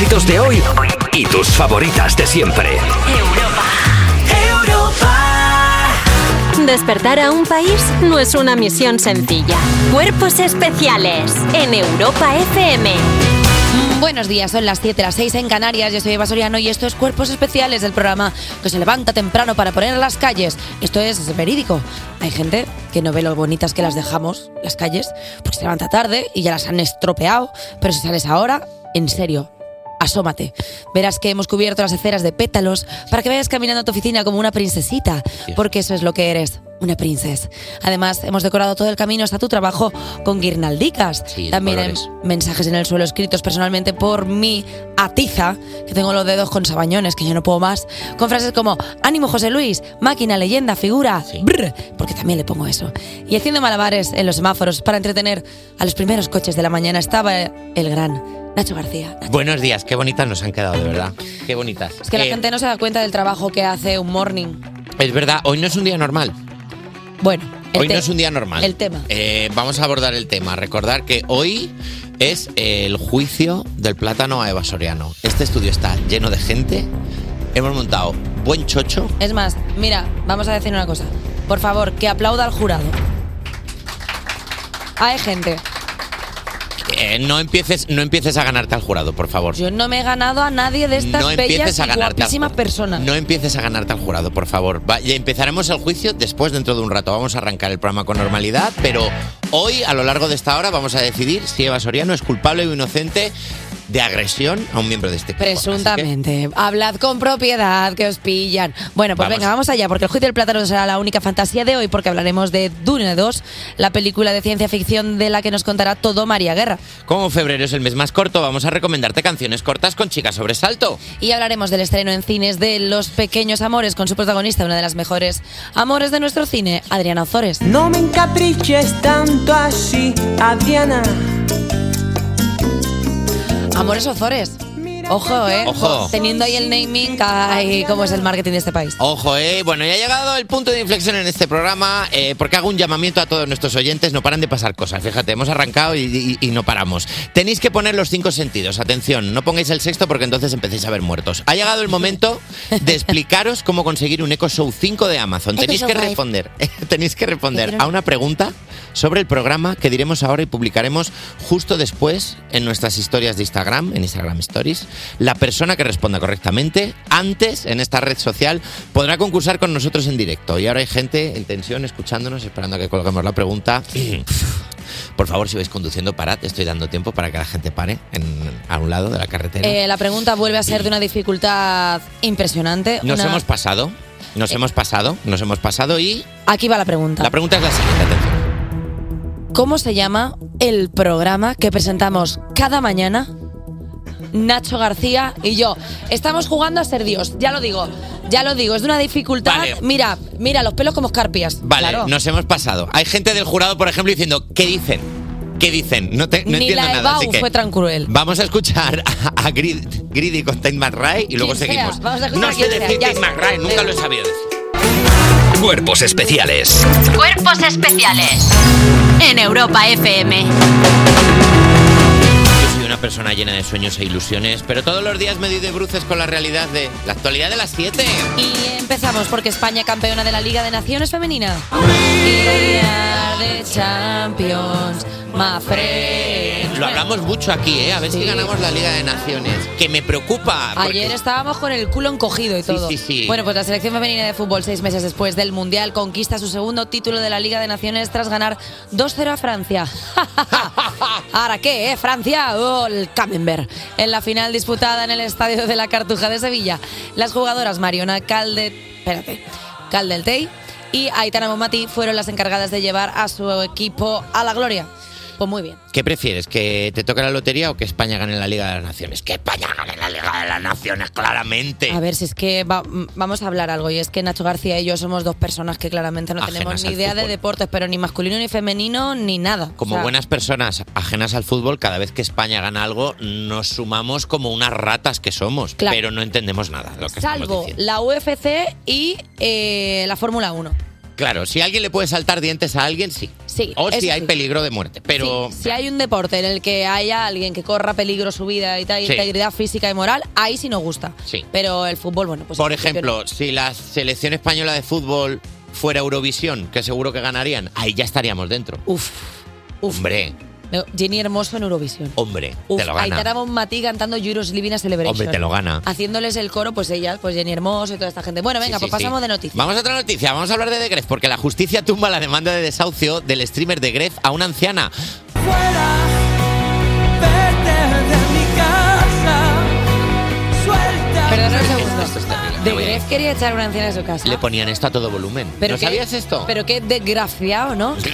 éxitos de hoy y tus favoritas de siempre. Despertar a un país no es una misión sencilla. Cuerpos especiales en Europa FM. Buenos días, son las 7, las 6 en Canarias. Yo soy Eva Soriano y esto es Cuerpos Especiales del programa que se levanta temprano para poner las calles. Esto es verídico. Hay gente que no ve lo bonitas que las dejamos, las calles, porque se levanta tarde y ya las han estropeado. Pero si sales ahora, en serio, asómate. Verás que hemos cubierto las aceras de pétalos para que vayas caminando a tu oficina como una princesita, porque eso es lo que eres. Una princesa. Además, hemos decorado todo el camino hasta tu trabajo con guirnaldicas. de También colores. mensajes en el suelo escritos personalmente por mi atiza, que tengo los dedos con sabañones, que yo no puedo más, con frases como ánimo José Luis, máquina, leyenda, figura, brr, porque también le pongo eso. Y haciendo malabares en los semáforos para entretener a los primeros coches de la mañana estaba el gran Nacho García. Buenos días, qué bonitas nos han quedado, de verdad. Qué bonitas. Es que la Eh, gente no se da cuenta del trabajo que hace un morning. Es verdad, hoy no es un día normal. Bueno, el Hoy no es un día normal. El tema. Eh, vamos a abordar el tema. Recordar que hoy es el juicio del plátano a Eva Soriano. Este estudio está lleno de gente. Hemos montado buen chocho. Es más, mira, vamos a decir una cosa. Por favor, que aplauda al jurado. Hay gente. Eh, no, empieces, no empieces a ganarte al jurado, por favor. Yo no me he ganado a nadie de estas no bellas y guapísimas personas. No empieces a ganarte al jurado, por favor. Va, y empezaremos el juicio después, dentro de un rato. Vamos a arrancar el programa con normalidad, pero hoy, a lo largo de esta hora, vamos a decidir si Eva Soriano es culpable o inocente de agresión a un miembro de este equipo. Presuntamente. Hablad con propiedad, que os pillan. Bueno, pues Vamos. venga, vamos allá, porque el juicio del plátano será la única fantasía de hoy, porque hablaremos de Dune 2, la película de ciencia ficción de la que nos contará todo María Guerra. Como febrero es el mes más corto, vamos a recomendarte canciones cortas con chicas sobresalto. Y hablaremos del estreno en cines de Los Pequeños Amores con su protagonista, una de las mejores amores de nuestro cine, Adriana Ozores. No me encapriches tanto así, Adriana. Amores Ozores. Ojo, ¿eh? Ojo. Teniendo ahí el naming, ay, cómo es el marketing de este país. Ojo, eh. Bueno, ya ha llegado el punto de inflexión en este programa, eh, porque hago un llamamiento a todos nuestros oyentes. No paran de pasar cosas. Fíjate, hemos arrancado y, y- y no paramos. Tenéis que poner los cinco sentidos. Atención, no pongáis el sexto porque entonces empecéis a ver muertos. Ha llegado el momento de explicaros cómo conseguir un Echo Show 5 de Amazon. Tenéis que 5. responder, tenéis que responder a una pregunta sobre el programa que diremos ahora y publicaremos justo después en nuestras historias de Instagram, en Instagram Stories. La persona que responda correctamente antes en esta red social podrá concursar con nosotros en directo. Y ahora hay gente en tensión escuchándonos, esperando a que colguemos la pregunta. Por favor, si vais conduciendo, parad. Estoy dando tiempo para que la gente pare en, a un lado de la carretera. Eh, la pregunta vuelve a ser de una dificultad impresionante. nos una- hemos pasado, nos hemos pasado, nos hemos pasado y Aquí va la pregunta. la pregunta es la siguiente. Atención. ¿Cómo se llama el programa que presentamos cada mañana? Nacho García y yo. Estamos jugando a ser Dios, ya lo digo. Ya lo digo, es de una dificultad. Vale. Mira, mira, los pelos como escarpias. Vale, Claro. nos hemos pasado. Hay gente del jurado, por ejemplo, diciendo, ¿qué dicen? ¿Qué dicen? No, te, no Ni entiendo la nada. Así que fue tan cruel. Vamos a escuchar a, a Grid- Greedy con Tate McRae y luego Quien sea, seguimos. vamos a escuchar no sé decir Tate. McRae, nunca lo he sabido decir. Cuerpos especiales Cuerpos especiales en Europa FM. Una persona llena de sueños e ilusiones, pero todos los días me doy de bruces con la realidad de la actualidad de las 7. Y empezamos porque España campeona de la Liga de Naciones Femenina. Día de Champions. Lo hablamos mucho aquí, ¿eh? A ver si ganamos la Liga de Naciones. Que me preocupa. porque- Ayer estábamos con el culo encogido y todo. sí, sí. Bueno, pues la selección femenina de fútbol, seis meses después del Mundial, conquista su segundo título de la Liga de Naciones tras ganar 2-0 a Francia. ¿Ahora qué, eh? Francia, oh, el Camembert. En la final disputada en el estadio de la Cartuja de Sevilla, las jugadoras Mariona Calde... Espérate. Caldeltey y Aitana Momati fueron las encargadas de llevar a su equipo a la gloria. Pues muy bien. ¿Qué prefieres? ¿Que te toque la lotería o que España gane la Liga de las Naciones? Que España gane la Liga de las Naciones, claramente. A ver, si es que va- m- vamos a hablar algo, y es que Nacho García y yo somos dos personas que claramente no Ajenas tenemos ni al idea de fútbol. deportes, pero ni masculino ni femenino ni nada. Como O sea, buenas personas ajenas al fútbol, cada vez que España gana algo, nos sumamos como unas ratas que somos, Claro. pero no entendemos nada. de Lo que estamos Salvo diciendo. la UFC y eh, la Fórmula 1. Claro, si alguien le puede saltar dientes a alguien, sí. Sí, O si eso hay sí. peligro de muerte. Pero Sí, si hay un deporte en el que haya alguien que corra peligro su vida y tal, Sí. integridad física y moral, ahí sí nos gusta. Sí. Pero el fútbol, bueno, pues. Por en principio ejemplo, si la selección española de fútbol fuera Eurovisión, que seguro que ganarían, ahí ya estaríamos dentro. Uf. Hombre, Jenny Hermoso en Eurovisión. hombre, Uf, te lo gana. Aitana Bonmatí cantando Euros Living a Celebration. Hombre, te lo gana. Haciéndoles el coro, pues ellas, pues Jenny Hermoso y toda esta gente. Bueno, venga, Sí, sí, pues pasamos sí. de noticias. Vamos a otra noticia, vamos a hablar de The Gref, porque la justicia tumba la demanda de desahucio del streamer de Gref a una anciana. Fuera, vete de mi casa, suelta. Perdona un segundo. De Gref quería echar una anciana de su casa. Le ponían esto a todo volumen. Pero ¿No qué- sabías esto? Pero qué desgraciado, ¿no?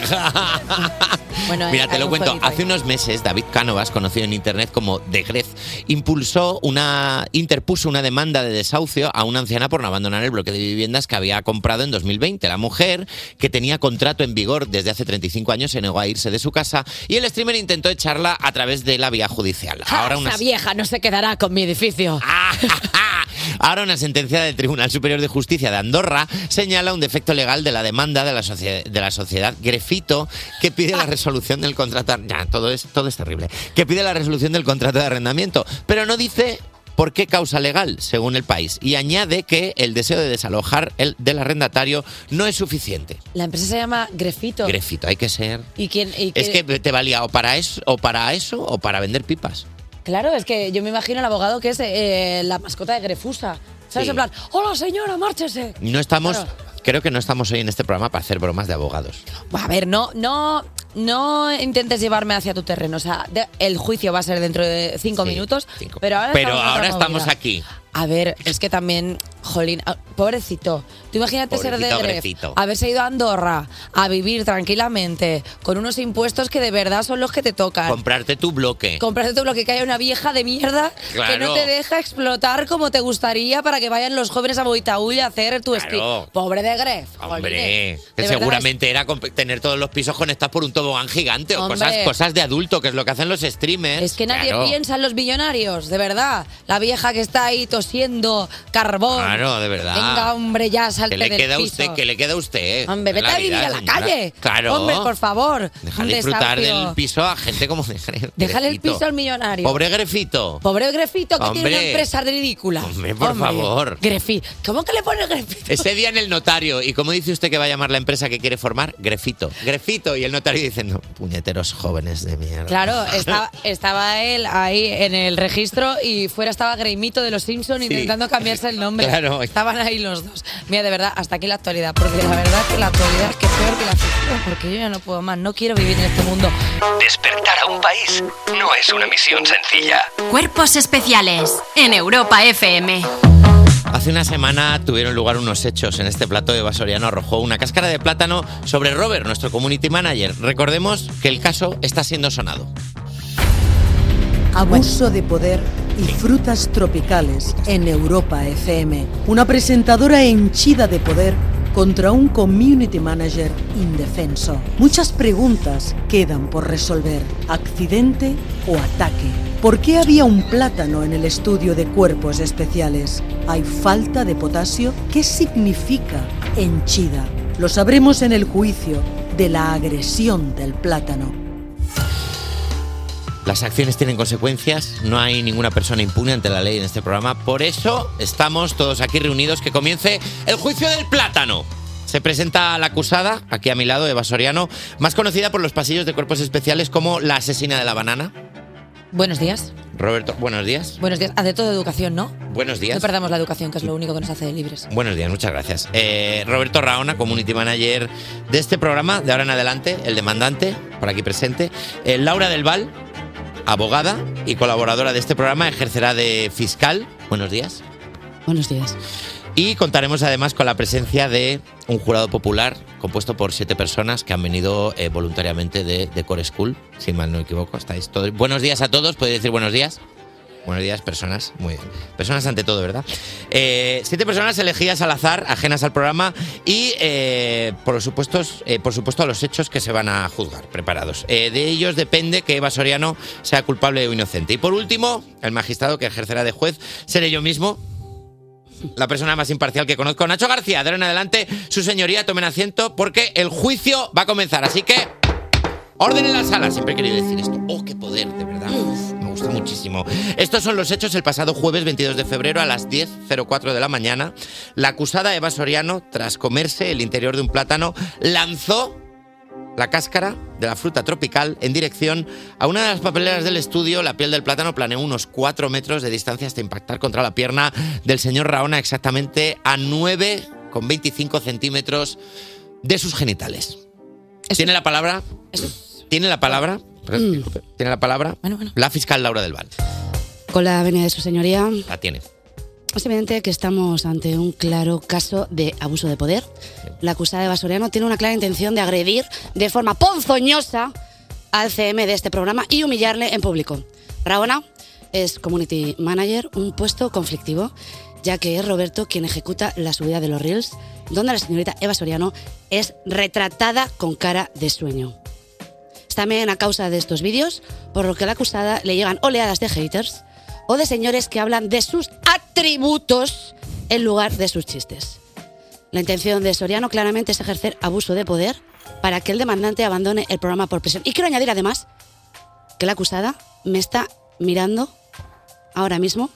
Bueno, Mira, te lo cuento. Hace unos meses, David Cánovas, conocido en internet como The Gref, impulsó una, interpuso una demanda de desahucio a una anciana por no abandonar el bloque de viviendas que había comprado en 2020. La mujer, que tenía contrato en vigor desde hace 35 años, se negó a irse de su casa y el streamer intentó echarla a través de la vía judicial. Ja, Ahora esa una, vieja no se quedará con mi edificio. Ahora una sentencia del Tribunal Superior de Justicia de Andorra señala un defecto legal de la demanda de la, de la sociedad Grefito que pide la resolución del contrato. Ya, todo es, todo es terrible. Que pide la resolución del contrato de arrendamiento, pero no dice por qué causa legal, según el país, y añade que el deseo de desalojar el del arrendatario no es suficiente. La empresa se llama Grefito. Grefito, hay que ser. ¿Y quién? y Es que te valía o para eso, o para eso, o para vender pipas. Claro, es que yo me imagino al abogado que es eh, la mascota de Grefusa. ¿Sabes? Sí. En plan, hola señora, márchese. No estamos, Claro. creo que no estamos hoy en este programa para hacer bromas de abogados. A ver, no, no, no intentes llevarme hacia tu terreno. O sea, de- el juicio va a ser dentro de cinco minutos. cinco. Pero ahora, Pero estamos, en otra ahora estamos aquí. A ver, es que también, jolín, ah, pobrecito. Tú imagínate ser de Gref, haberse ido a Andorra a vivir tranquilamente con unos impuestos que de verdad son los que te tocan. Comprarte tu bloque. Comprarte todo lo que cae una vieja de mierda que Claro. no te deja explotar como te gustaría para que vayan los jóvenes a Boitaúl a hacer tu Claro. stream. Pobre de Gref. Hombre, que verdad seguramente era comp- tener todos los pisos conectados por un tobogán gigante o Hombre. cosas, cosas de adulto, que es lo que hacen los streamers. Es que nadie Claro. piensa en los millonarios, de verdad. La vieja que está ahí tosiendo carbón. Claro, de verdad. Venga, hombre, ya salte ¿Qué le del queda a piso. usted? ¿Qué le queda a usted? Hombre, vete a vivir a la señora. calle. Claro. Hombre, por favor. Deja Un de disfrutar desahucio. del piso a gente como de Gre- Déjale el Grefito. piso al millonario. Pobre Grefito. Pobre Grefito que tiene Hombre. una empresa ridícula. Hombre, por favor. Grefito. ¿Cómo que le pone Grefito? Ese día en el notario, ¿y cómo dice usted que va a llamar la empresa que quiere formar? Grefito. Grefito. Y el notario diciendo, puñeteros jóvenes de mierda. Claro, estaba, estaba él ahí en el registro y fuera estaba Greimito de los Simpsons intentando cambiarse el nombre. Claro. Estaban ahí los dos. Mira, de verdad, hasta aquí la actualidad. Porque la verdad que la actualidad es que es peor que la ficción. Porque yo ya no puedo más. No quiero vivir en este mundo. Despertar a un país no es una misión sencilla. Cuerpos especiales en Europa FM. Hace una semana tuvieron lugar unos hechos en este plato de Basoriano arrojó una cáscara de plátano sobre Robert, nuestro community manager. Recordemos que el caso está siendo sonado. Abuso de poder y frutas tropicales en Europa FM. Una presentadora henchida de poder contra un community manager indefenso. Muchas preguntas quedan por resolver. ¿Accidente o ataque? ¿Por qué había un plátano en el estudio de cuerpos especiales? ¿Hay falta de potasio? ¿Qué significa henchida? Lo sabremos en el juicio de la agresión del plátano. Las acciones tienen consecuencias, no hay ninguna persona impune ante la ley en este programa, por eso estamos todos aquí reunidos, que comience el juicio del plátano. Se presenta la acusada, aquí a mi lado, Eva Soriano, más conocida por los pasillos de cuerpos especiales como la asesina de la banana. Buenos días. Roberto, buenos días. Buenos días. Hace todo educación, ¿no? Buenos días. No perdamos la educación, que es lo único que nos hace libres. Buenos días, muchas gracias. Eh, Roberto Raona, community manager de este programa, de ahora en adelante, el demandante, por aquí presente. Eh, Laura del Val, abogada y colaboradora de este programa, ejercerá de fiscal. Buenos días. Buenos días. Y contaremos además con la presencia de un jurado popular compuesto por siete personas que han venido eh, voluntariamente de, de Core School, si mal no me equivoco. Estáis todos. Buenos días a todos, podéis decir buenos días. Buenos días, personas. Muy bien. Personas ante todo, ¿verdad? Eh, siete personas elegidas al azar, ajenas al programa y, eh, por, supuesto, eh, por supuesto, a los hechos que se van a juzgar, preparados. Eh, de ellos depende que Eva Soriano sea culpable o inocente. Y por último, el magistrado que ejercerá de juez seré yo mismo. la persona más imparcial que conozco. Nacho García, de ahora en adelante, su señoría, tomen asiento porque el juicio va a comenzar. Así que, orden en la sala. Siempre he querido decir esto. Oh, qué poder, de verdad. Muchísimo. Estos son los hechos el pasado jueves 22 de febrero a las 10.04 de la mañana. La acusada Eva Soriano, tras comerse el interior de un plátano, lanzó la cáscara de la fruta tropical en dirección a una de las papeleras del estudio. La piel del plátano planeó unos 4 metros de distancia hasta impactar contra la pierna del señor Raona exactamente a 9,25 centímetros de sus genitales. ¿Tiene la palabra? ¿Tiene la palabra? ¿Tiene la palabra? La fiscal Laura del Val. Con la venia de su señoría, La tiene. es evidente que estamos ante un claro caso de abuso de poder. La acusada de Basoriano tiene una clara intención de agredir de forma ponzoñosa al CM de este programa y humillarle en público. Raona es Community Manager, un puesto conflictivo, ya que es Roberto quien ejecuta la subida de los Reels, donde la señorita Eva Soriano es retratada con cara de sueño. Es también a causa de estos vídeos, por lo que a la acusada le llegan oleadas de haters o de señores que hablan de sus atributos en lugar de sus chistes. La intención de Soriano claramente es ejercer abuso de poder para que el demandante abandone el programa por presión. Y quiero añadir además que la acusada me está mirando ahora mismo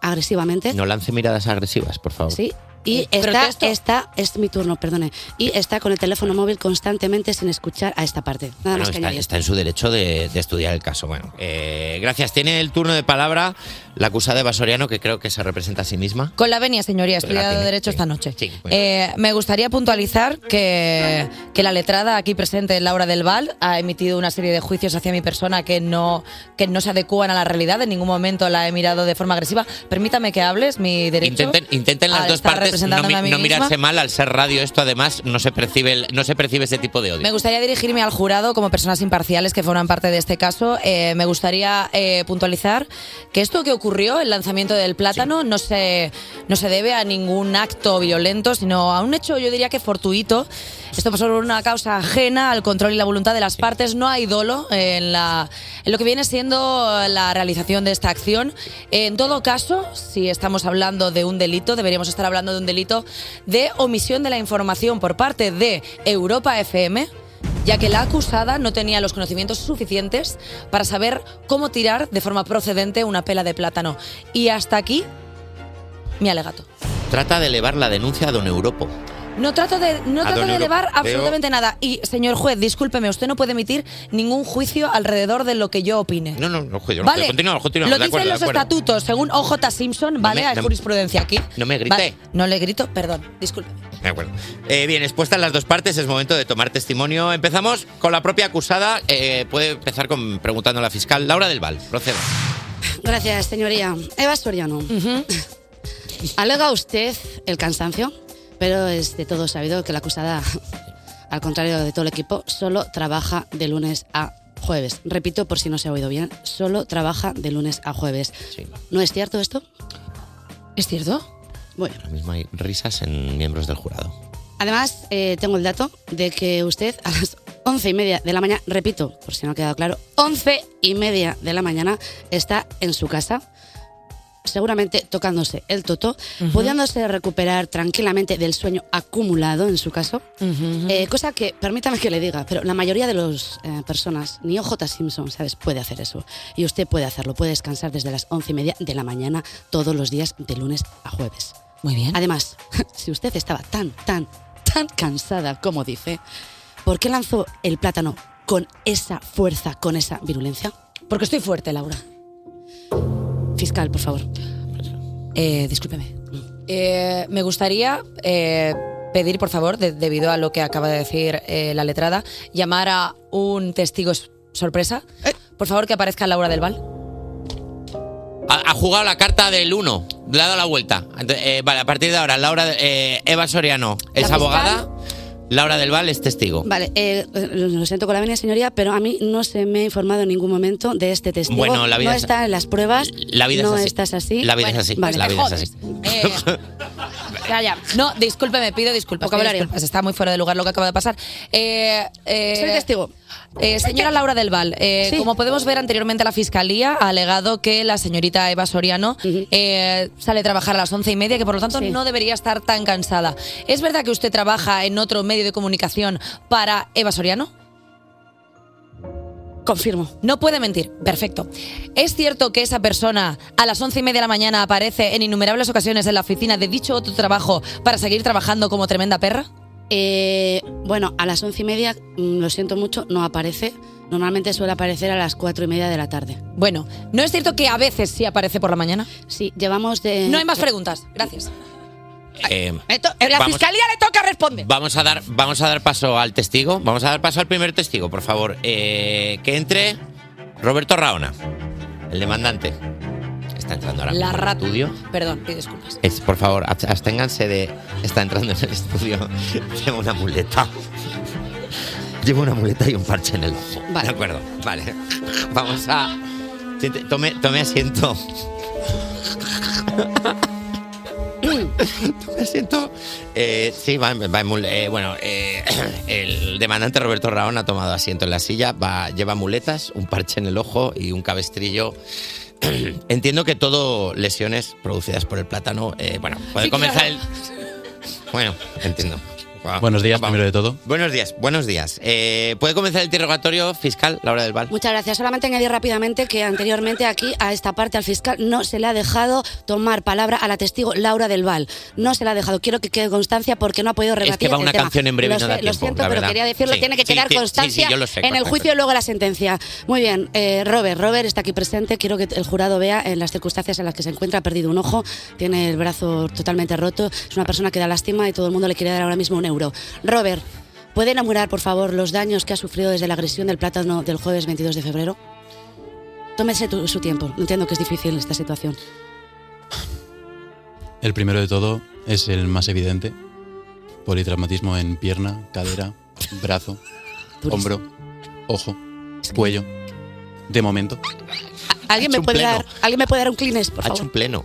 agresivamente. No lance miradas agresivas, por favor. Sí. Y está, está, es mi turno, perdone. Y está con el teléfono móvil constantemente sin escuchar a esta parte. Nada Bueno, más que está, añadir. está en su derecho de, de estudiar el caso. Bueno, eh, gracias. Tiene el turno de palabra la acusada Eva Soriano, que creo que se representa a sí misma. Con la venia, señoría, he la estudiado tiene, Derecho sí. esta noche. Sí, Eh, me gustaría puntualizar que, que la letrada aquí presente, Laura del Val, ha emitido una serie de juicios hacia mi persona que no, que no se adecúan a la realidad. En ningún momento la he mirado de forma agresiva. Permítame que hables, mi derecho. Intenten, intenten las dos estar partes no, representándome mi- a mí no misma. mirarse mal al ser radio. Esto además no se percibe, el- no se percibe ese tipo de odio. Me gustaría dirigirme al jurado como personas imparciales que forman parte de este caso. Eh, me gustaría eh, puntualizar que esto que ocurrió, el lanzamiento del plátano, no, se, no se debe a ningún acto violento, sino a un hecho, yo diría que fortuito. Esto pasó por una causa ajena al control y la voluntad de las partes. No hay dolo en, la, en lo que viene siendo la realización de esta acción. En todo caso, si estamos hablando de un delito, deberíamos estar hablando de un delito de omisión de la información por parte de Europa FM ya que la acusada no tenía los conocimientos suficientes para saber cómo tirar de forma procedente una pela de plátano. Y hasta aquí mi alegato. Trata de elevar la denuncia a Don Europo. No trato de, no trato de elevar Europeo. absolutamente nada. Y, señor juez, discúlpeme, usted no puede emitir ningún juicio alrededor de lo que yo opine. No, no, no, yo no Vale, continúa, continúa. lo de dicen acuerdo, los de acuerdo. estatutos, según OJ Simpson, ¿vale? me- Hay no- jurisprudencia aquí. No me grite. Vale, no le grito, perdón, disculpe. De acuerdo. Eh, bien, expuestas las dos partes, es momento de tomar testimonio. Empezamos con la propia acusada. Eh, puede empezar con preguntando a la fiscal Laura del Val. Proceda. Gracias, señoría. Eva Soriano. Alega usted el cansancio, pero es de todo sabido que la acusada, al contrario de todo el equipo, solo trabaja de lunes a jueves. Repito, por si no se ha oído bien, solo trabaja de lunes a jueves. ¿No es cierto esto? ¿Es cierto? Bueno. Ahora mismo hay risas en miembros del jurado. Además, eh, tengo el dato de que usted a las once y media de la mañana, repito, por si no ha quedado claro, once y media de la mañana está en su casa, seguramente tocándose el toto, Ujú. pudiéndose recuperar tranquilamente del sueño acumulado en su caso, Eh, cosa que, permítame que le diga, pero la mayoría de las personas, ni OJ Simpson, ¿sabes?, puede hacer eso. Y usted puede hacerlo, puede descansar desde las once y media de la mañana todos los días de lunes a jueves. Muy bien. Además, si usted estaba tan, tan, tan cansada como dice, ¿por qué lanzó el plátano con esa fuerza, con esa virulencia? Porque estoy fuerte, Laura. Fiscal, por favor. Eh, discúlpeme. Eh, me gustaría eh, pedir, por favor, de- debido a lo que acaba de decir eh, la letrada, llamar a un testigo sorpresa. Por favor, que aparezca Laura del Val. Ha, ha jugado la carta del 1, le ha dado la vuelta. Eh, vale, a partir de ahora, Laura, eh, Eva Soriano es abogada, Laura del Val es testigo. Vale, eh, eh, lo siento con la venia, señoría, pero a mí no se me ha informado en ningún momento de este testigo. Bueno, la vida no es- está en las pruebas. La vida no es así. estás así. La vida Bueno, es así. vale. La vida es así. Eh, Ya, ya. No, discúlpeme, pido disculpas. pido Vocabulario. disculpas, Está muy fuera de lugar lo que acaba de pasar. Eh, eh, Soy testigo. Eh, señora Laura del Val, eh, Sí. como podemos ver anteriormente, la Fiscalía ha alegado que la señorita Eva Soriano eh, sale a trabajar a las once y media, que por lo tanto Sí. no debería estar tan cansada. ¿Es verdad que usted trabaja en otro medio de comunicación para Eva Soriano? Confirmo. No puede mentir. Perfecto. ¿Es cierto que esa persona a las once y media de la mañana aparece en innumerables ocasiones en la oficina de dicho otro trabajo para seguir trabajando como tremenda perra? Eh, bueno, a las once y media, mm, lo siento mucho, no aparece. Normalmente suele aparecer a las cuatro y media de la tarde. Bueno, ¿no es cierto que a veces sí aparece por la mañana? Sí, llevamos de... No hay más preguntas. Gracias. Eh, en la Vamos. fiscalía le toca responder. Vamos a dar, vamos a dar paso al testigo. Vamos a dar paso al primer testigo, por favor. Eh, que entre Roberto Raona, el demandante. Está entrando ahora La mismo al rata. estudio. Perdón, pido disculpas. Es, por favor, abs- absténganse de. Está entrando en el estudio. Lleva una muleta. Lleva una muleta y un parche en el ojo. Vale. De acuerdo, vale. Vamos a. Tome, tome asiento. Tome asiento. Eh, sí, va, va en eh, bueno, eh, el demandante Roberto Raón ha tomado asiento en la silla. Va, lleva muletas, un parche en el ojo y un cabestrillo. Entiendo que todo lesiones producidas por el plátano. eh, bueno, puede Sí, comenzar claro. el. Bueno, entiendo. Buenos días, vamos. primero de todo. Buenos días, buenos días. Eh, ¿Puede comenzar el interrogatorio fiscal, Laura del Val? Muchas gracias. Solamente añadir rápidamente que anteriormente aquí, a esta parte, al fiscal, no se le ha dejado tomar palabra a la testigo Laura del Val. No se le ha dejado. Quiero que quede constancia porque no ha podido rebatir Es que va el una tema. canción en breve y Lo no da sé, Lo tiempo, siento, la pero quería decirlo. Sí, Tiene que sí, quedar sí, constancia lo sé, en el juicio y luego la sentencia. Muy bien. eh, Robert, Robert está aquí presente. Quiero que el jurado vea en las circunstancias en las que se encuentra. Ha perdido un ojo, tiene el brazo totalmente roto. Es una persona que da lástima y todo el mundo le quiere dar ahora mismo un euro. Robert, ¿puede enumerar, por favor, los daños que ha sufrido desde la agresión del plátano del jueves 22 de febrero? Tómese tu- su tiempo. Entiendo que es difícil esta situación. El primero de todo es el más evidente. Politraumatismo en pierna, cadera, brazo, hombro, ojo, cuello. De momento. ¿Alguien me, puede dar, ¿Alguien me puede dar un Kleenex, por Ha hecho favor? un pleno.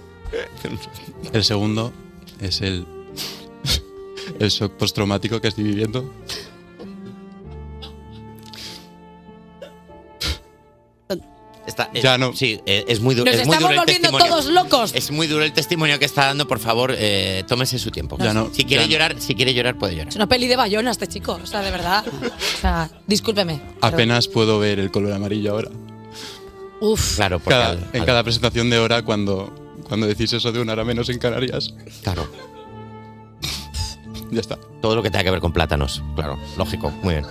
El segundo es el, el shock postraumático que estoy viviendo. Está- eh, Ya no. Sí, eh, es muy, du- Nos es muy estamos duro volviendo todos locos. Es muy duro el testimonio que está dando, por favor, eh, tómese su tiempo. Ya no, si quiere ya no. llorar, si quiere llorar, puede llorar. Es una peli de Bayona este chico, o sea, de verdad. O sea, discúlpeme. pero- Apenas puedo ver el color amarillo ahora. Uf. Claro, porque Cada- al- en al- cada presentación de hora cuando, cuando decís eso de una hora menos en Canarias. claro, Ya está. todo lo que tenga que ver con plátanos, claro, lógico, muy bien.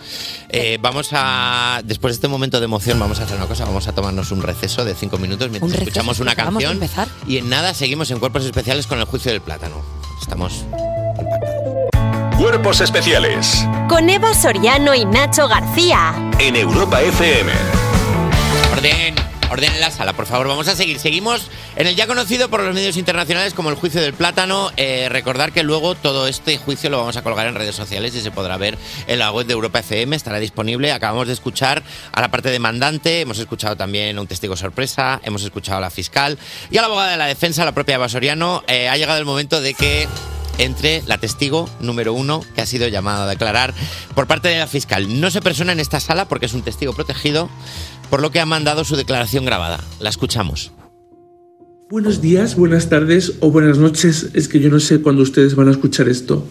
Eh, vamos a, después de este momento de emoción, vamos a hacer una cosa, vamos a tomarnos un receso de cinco minutos mientras Un escuchamos una acabamos de canción empezar. y en nada seguimos en Cuerpos Especiales con el juicio del plátano. Estamos Cuerpos especiales Con Eva Soriano y Nacho García. en Europa FM. Orden, orden en la sala, por favor. Vamos a seguir. Seguimos en el ya conocido por los medios internacionales como el juicio del plátano. Eh, recordar que luego todo este juicio lo vamos a colgar en redes sociales y se podrá ver en la web de Europa FM. Estará disponible. Acabamos de escuchar a la parte demandante, hemos escuchado también un testigo sorpresa, hemos escuchado a la fiscal y a la abogada de la defensa, la propia Eva Soriano. Eh, ha llegado el momento de que entre la testigo número uno que ha sido llamada a declarar por parte de la fiscal. No se persona en esta sala porque es un testigo protegido, por lo que ha mandado su declaración grabada. La escuchamos. Buenos días, buenas tardes o buenas noches. Es que yo no sé cuándo ustedes van a escuchar esto.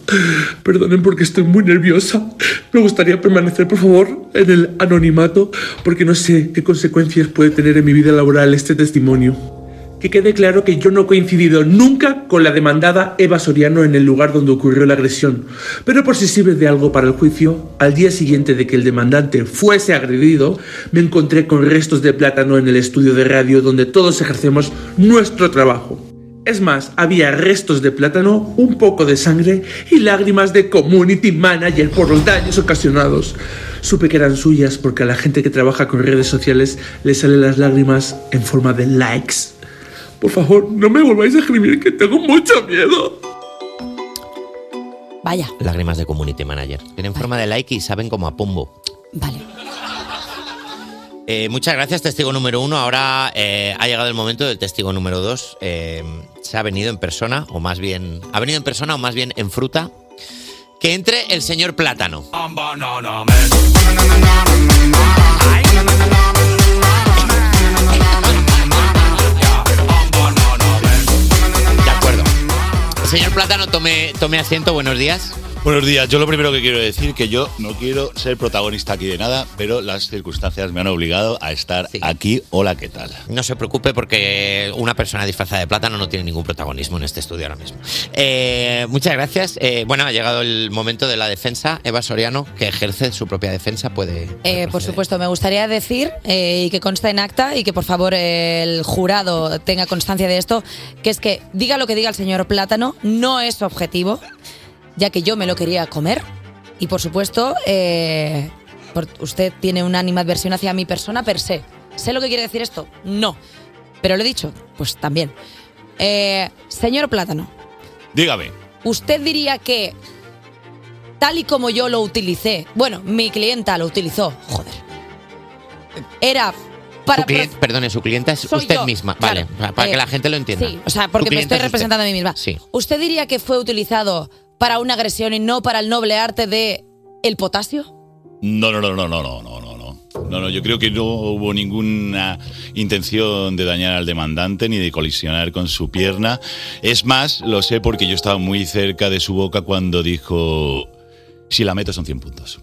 Perdonen porque estoy muy nerviosa. Me gustaría permanecer, por favor, en el anonimato porque no sé qué consecuencias puede tener en mi vida laboral este testimonio. Que quede claro que yo no he coincidido nunca con la demandada Eva Soriano en el lugar donde ocurrió la agresión. Pero por si sirve de algo para el juicio, al día siguiente de que el demandante fuese agredido, me encontré con restos de plátano en el estudio de radio donde todos ejercemos nuestro trabajo. Es más, había restos de plátano, un poco de sangre y lágrimas de community manager por los daños ocasionados. Supe que eran suyas porque a la gente que trabaja con redes sociales le salen las lágrimas en forma de likes. Por favor, no me volváis a escribir que tengo mucho miedo. Vaya, Lágrimas de Community Manager. Tienen forma de like y saben como a pombo. vale. Eh, muchas gracias, testigo número uno. Ahora eh, ha llegado el momento del testigo número dos. Eh, se ha venido en persona, o más bien, ha venido en persona, o más bien en fruta. Que entre el señor Plátano. De Señor Plátano, tome, tome asiento. Buenos días. Buenos días. Yo lo primero que quiero decir que yo no quiero ser protagonista aquí de nada, pero las circunstancias me han obligado a estar aquí. Hola, ¿qué tal? No se preocupe porque una persona disfrazada de plátano no tiene ningún protagonismo en este estudio ahora mismo. Eh, muchas gracias. Eh, bueno, ha llegado el momento de la defensa. Eva Soriano, que ejerce su propia defensa, puede... Eh, por supuesto, me gustaría decir, eh, y que consta en acta, y que por favor el jurado tenga constancia de esto, que es que diga lo que diga el señor Plátano, no es objetivo, ya que yo me lo quería comer. Y por supuesto, eh, por- usted tiene una animadversión hacia mi persona per se. ¿Sé lo que quiere decir esto? No. Pero lo he dicho, pues también. Eh, señor Plátano, Dígame. ¿usted diría que tal y como yo lo utilicé, bueno, mi clienta lo utilizó, joder, era para... Su cliente, perdone, su clienta es usted yo, misma. claro. Vale, para Eh, que la gente lo entienda. Sí, o sea, porque me estoy usted. representando a mí misma. Sí. ¿Usted diría que fue utilizado para una agresión y no para el noble arte de el potasio? No, no, no, no, no, no, no, no. No, no, yo creo que no hubo ninguna intención de dañar al demandante ni de colisionar con su pierna. Es más, lo sé porque yo estaba muy cerca de su boca cuando dijo, si la meto son 100 puntos.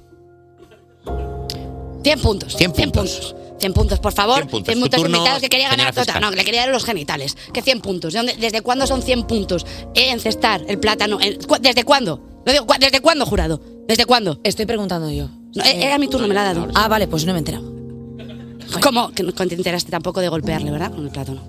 100 puntos. 100 puntos. 100 puntos por favor. 100 puntos. Tu puntos turno, invitados que quería ganar tota. fiscal. No, que le quería dar los genitales. Que 100 puntos. ¿De dónde- ¿Desde cuándo son 100 puntos? Eh, encestar el plátano. el- cu- ¿Desde cuándo? Lo digo, ¿cu- ¿Desde cuándo, jurado? ¿Desde cuándo? Estoy preguntando yo. No, eh, era mi turno, me la ha dado. Ah, vale, pues no me he enterado. ¿Cómo? Que no te enteraste tampoco de golpearle, ¿verdad? Con el plátano.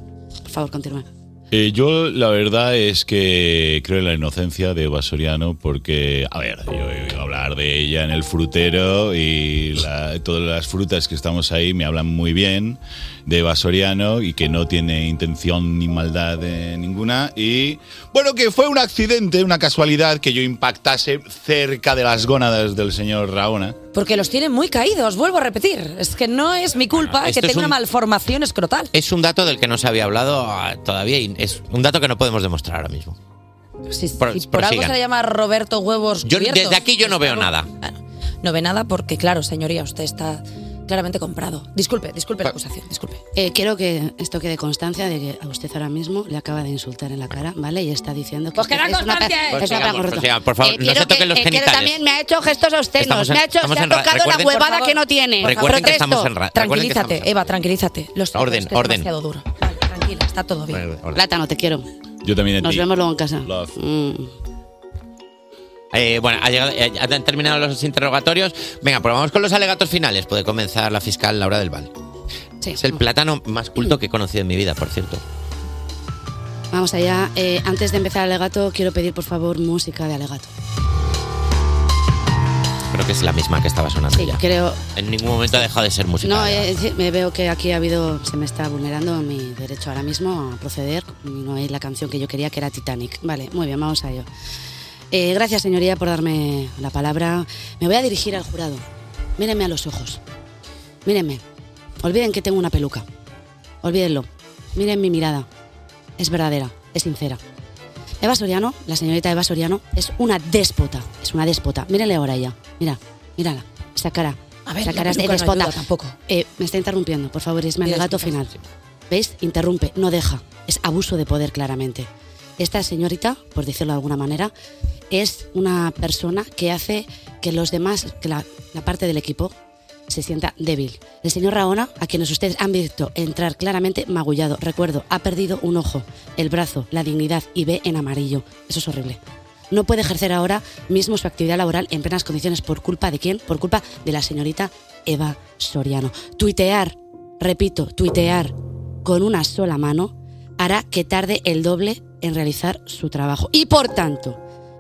Por favor, continúa. Eh, yo la verdad es que creo en la inocencia de Eva Soriano porque, a ver, yo de ella en el frutero y la- todas las frutas que estamos ahí me hablan muy bien de Eva Soriano y que no tiene intención ni maldad eh, ninguna y, bueno, que fue un accidente, una casualidad que yo impactase cerca de las gónadas del señor Raona. Porque los tiene muy caídos, vuelvo a repetir. Es que no es mi culpa Bueno, que tenga un- una malformación escrotal. Es un dato del que no se había hablado ah, todavía y es un dato que no podemos demostrar ahora mismo. Si, Por- si por algo se le llama Roberto Huevos Yo Cubiertos. desde aquí yo no veo nada. No ve nada porque, claro, señoría, usted está claramente comprado. Disculpe, disculpe la acusación, disculpe. Eh, quiero que esto quede constancia de que a usted ahora mismo le acaba de insultar en la cara, ¿vale? Y está diciendo que Pues que da es una, constancia, pe- es una Prosigamos, perra corrupta. prosigamos, por favor, no se toquen los eh, genitales. también me ha hecho gestos obscenos, en- me ha hecho, se tocado la huevada que no tiene. Recuerden que estamos en Tranquilízate, Eva, tranquilízate. Lo sé, Orden, orden. demasiado duro. Vale, tranquila, está todo bien. Plátano, te quiero. Yo también a Nos ti. vemos luego en casa. Love. Mm. Eh, bueno, ha llegado- eh, han terminado los interrogatorios. Venga, pues vamos con los alegatos finales. Puede comenzar la fiscal Laura del Val. Es el plátano más culto que he conocido en mi vida, por cierto. Vamos allá. Eh, antes de empezar el alegato, quiero pedir por favor música de alegato. Creo que es la misma que estaba sonando Sí, ya. creo. En ningún momento ha dejado de ser música. No, sí, me veo que aquí ha habido, se me está vulnerando mi derecho ahora mismo a proceder no es la canción que yo quería, que era Titanic. Vale, muy bien, vamos a ello. Eh, gracias, señoría, por darme la palabra. Me voy a dirigir al jurado. Mírenme a los ojos. Mírenme. Olviden que tengo una peluca. Olvídenlo. Miren mi mirada. Es verdadera, es sincera. Eva Soriano, la señorita Eva Soriano, es una déspota. Es una déspota. Mírenle ahora ella. Mira, mírala. Esa cara. A ver, esa la cara es de no déspota. tampoco. Eh, me está interrumpiendo, por favor, es mi alegato final. ¿Veis? Interrumpe, no deja. Es abuso de poder, claramente. Esta señorita, por decirlo de alguna manera, es una persona que hace que los demás, que la, la parte del equipo, se sienta débil. El señor Raona, a quienes ustedes han visto entrar claramente magullado, recuerdo, ha perdido un ojo, el brazo, la dignidad y ve en amarillo. Eso es horrible. No puede ejercer ahora mismo su actividad laboral en plenas condiciones por culpa de quién? Por culpa de la señorita Eva Soriano. Tuitear, repito, tuitear con una sola mano hará que tarde el doble en realizar su trabajo. Y por tanto,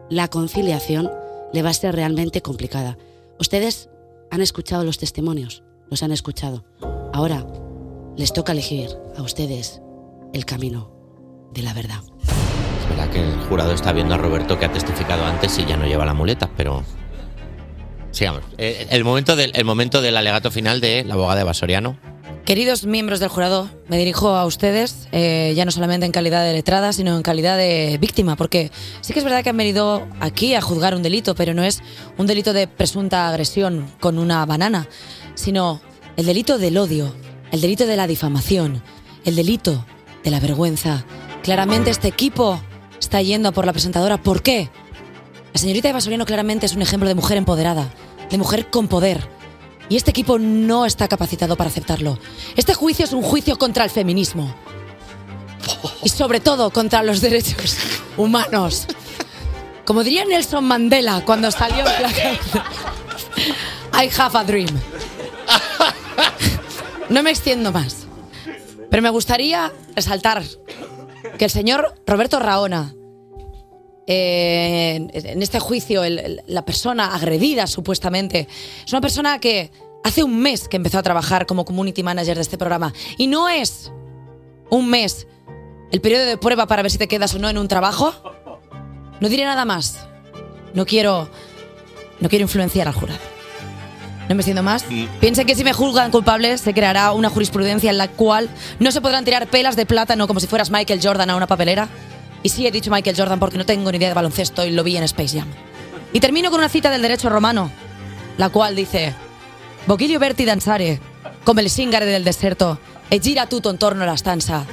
la conciliación le va a ser realmente complicada. Ustedes han escuchado los testimonios, los han escuchado. Ahora les toca elegir a ustedes el camino de la verdad. Es verdad que el jurado está viendo a Roberto que ha testificado antes y ya no lleva la muleta, pero. Sigamos. Eh, El momento del, el momento del alegato final de la abogada de Basoriano. Queridos miembros del jurado, me dirijo a ustedes, eh, ya no solamente en calidad de letrada, sino en calidad de víctima, porque sí que es verdad que han venido aquí a juzgar un delito, pero no es un delito de presunta agresión con una banana, sino el delito del odio, el delito de la difamación, el delito de la vergüenza. Claramente este equipo está yendo por la presentadora. ¿Por qué? La señorita Eva Soriano claramente es un ejemplo de mujer empoderada, de mujer con poder. Y este equipo no está capacitado para aceptarlo. Este juicio es un juicio contra el feminismo. Y sobre todo contra los derechos humanos. Como diría Nelson Mandela cuando salió en la. I have a dream. No me extiendo más. Pero me gustaría resaltar que el señor Roberto Raona, eh, en este juicio, el- el- la persona agredida supuestamente, es una persona que hace un mes que empezó a trabajar como community manager de este programa. Y no es un mes el periodo de prueba para ver si te quedas o no en un trabajo. No diré nada más. No quiero, no quiero influenciar al jurado. No me extiendo más. Piensen que si me juzgan culpable se creará una jurisprudencia en la cual no se podrán tirar pelas de plátano como si fueras Michael Jordan a una papelera. Y sí he dicho Michael Jordan porque no tengo ni idea de baloncesto y lo vi en Space Jam. Y termino con una cita del derecho romano, la cual dice: Boquilio verti danzare, come il singare del deserto, e gira tutto intorno alla stanza,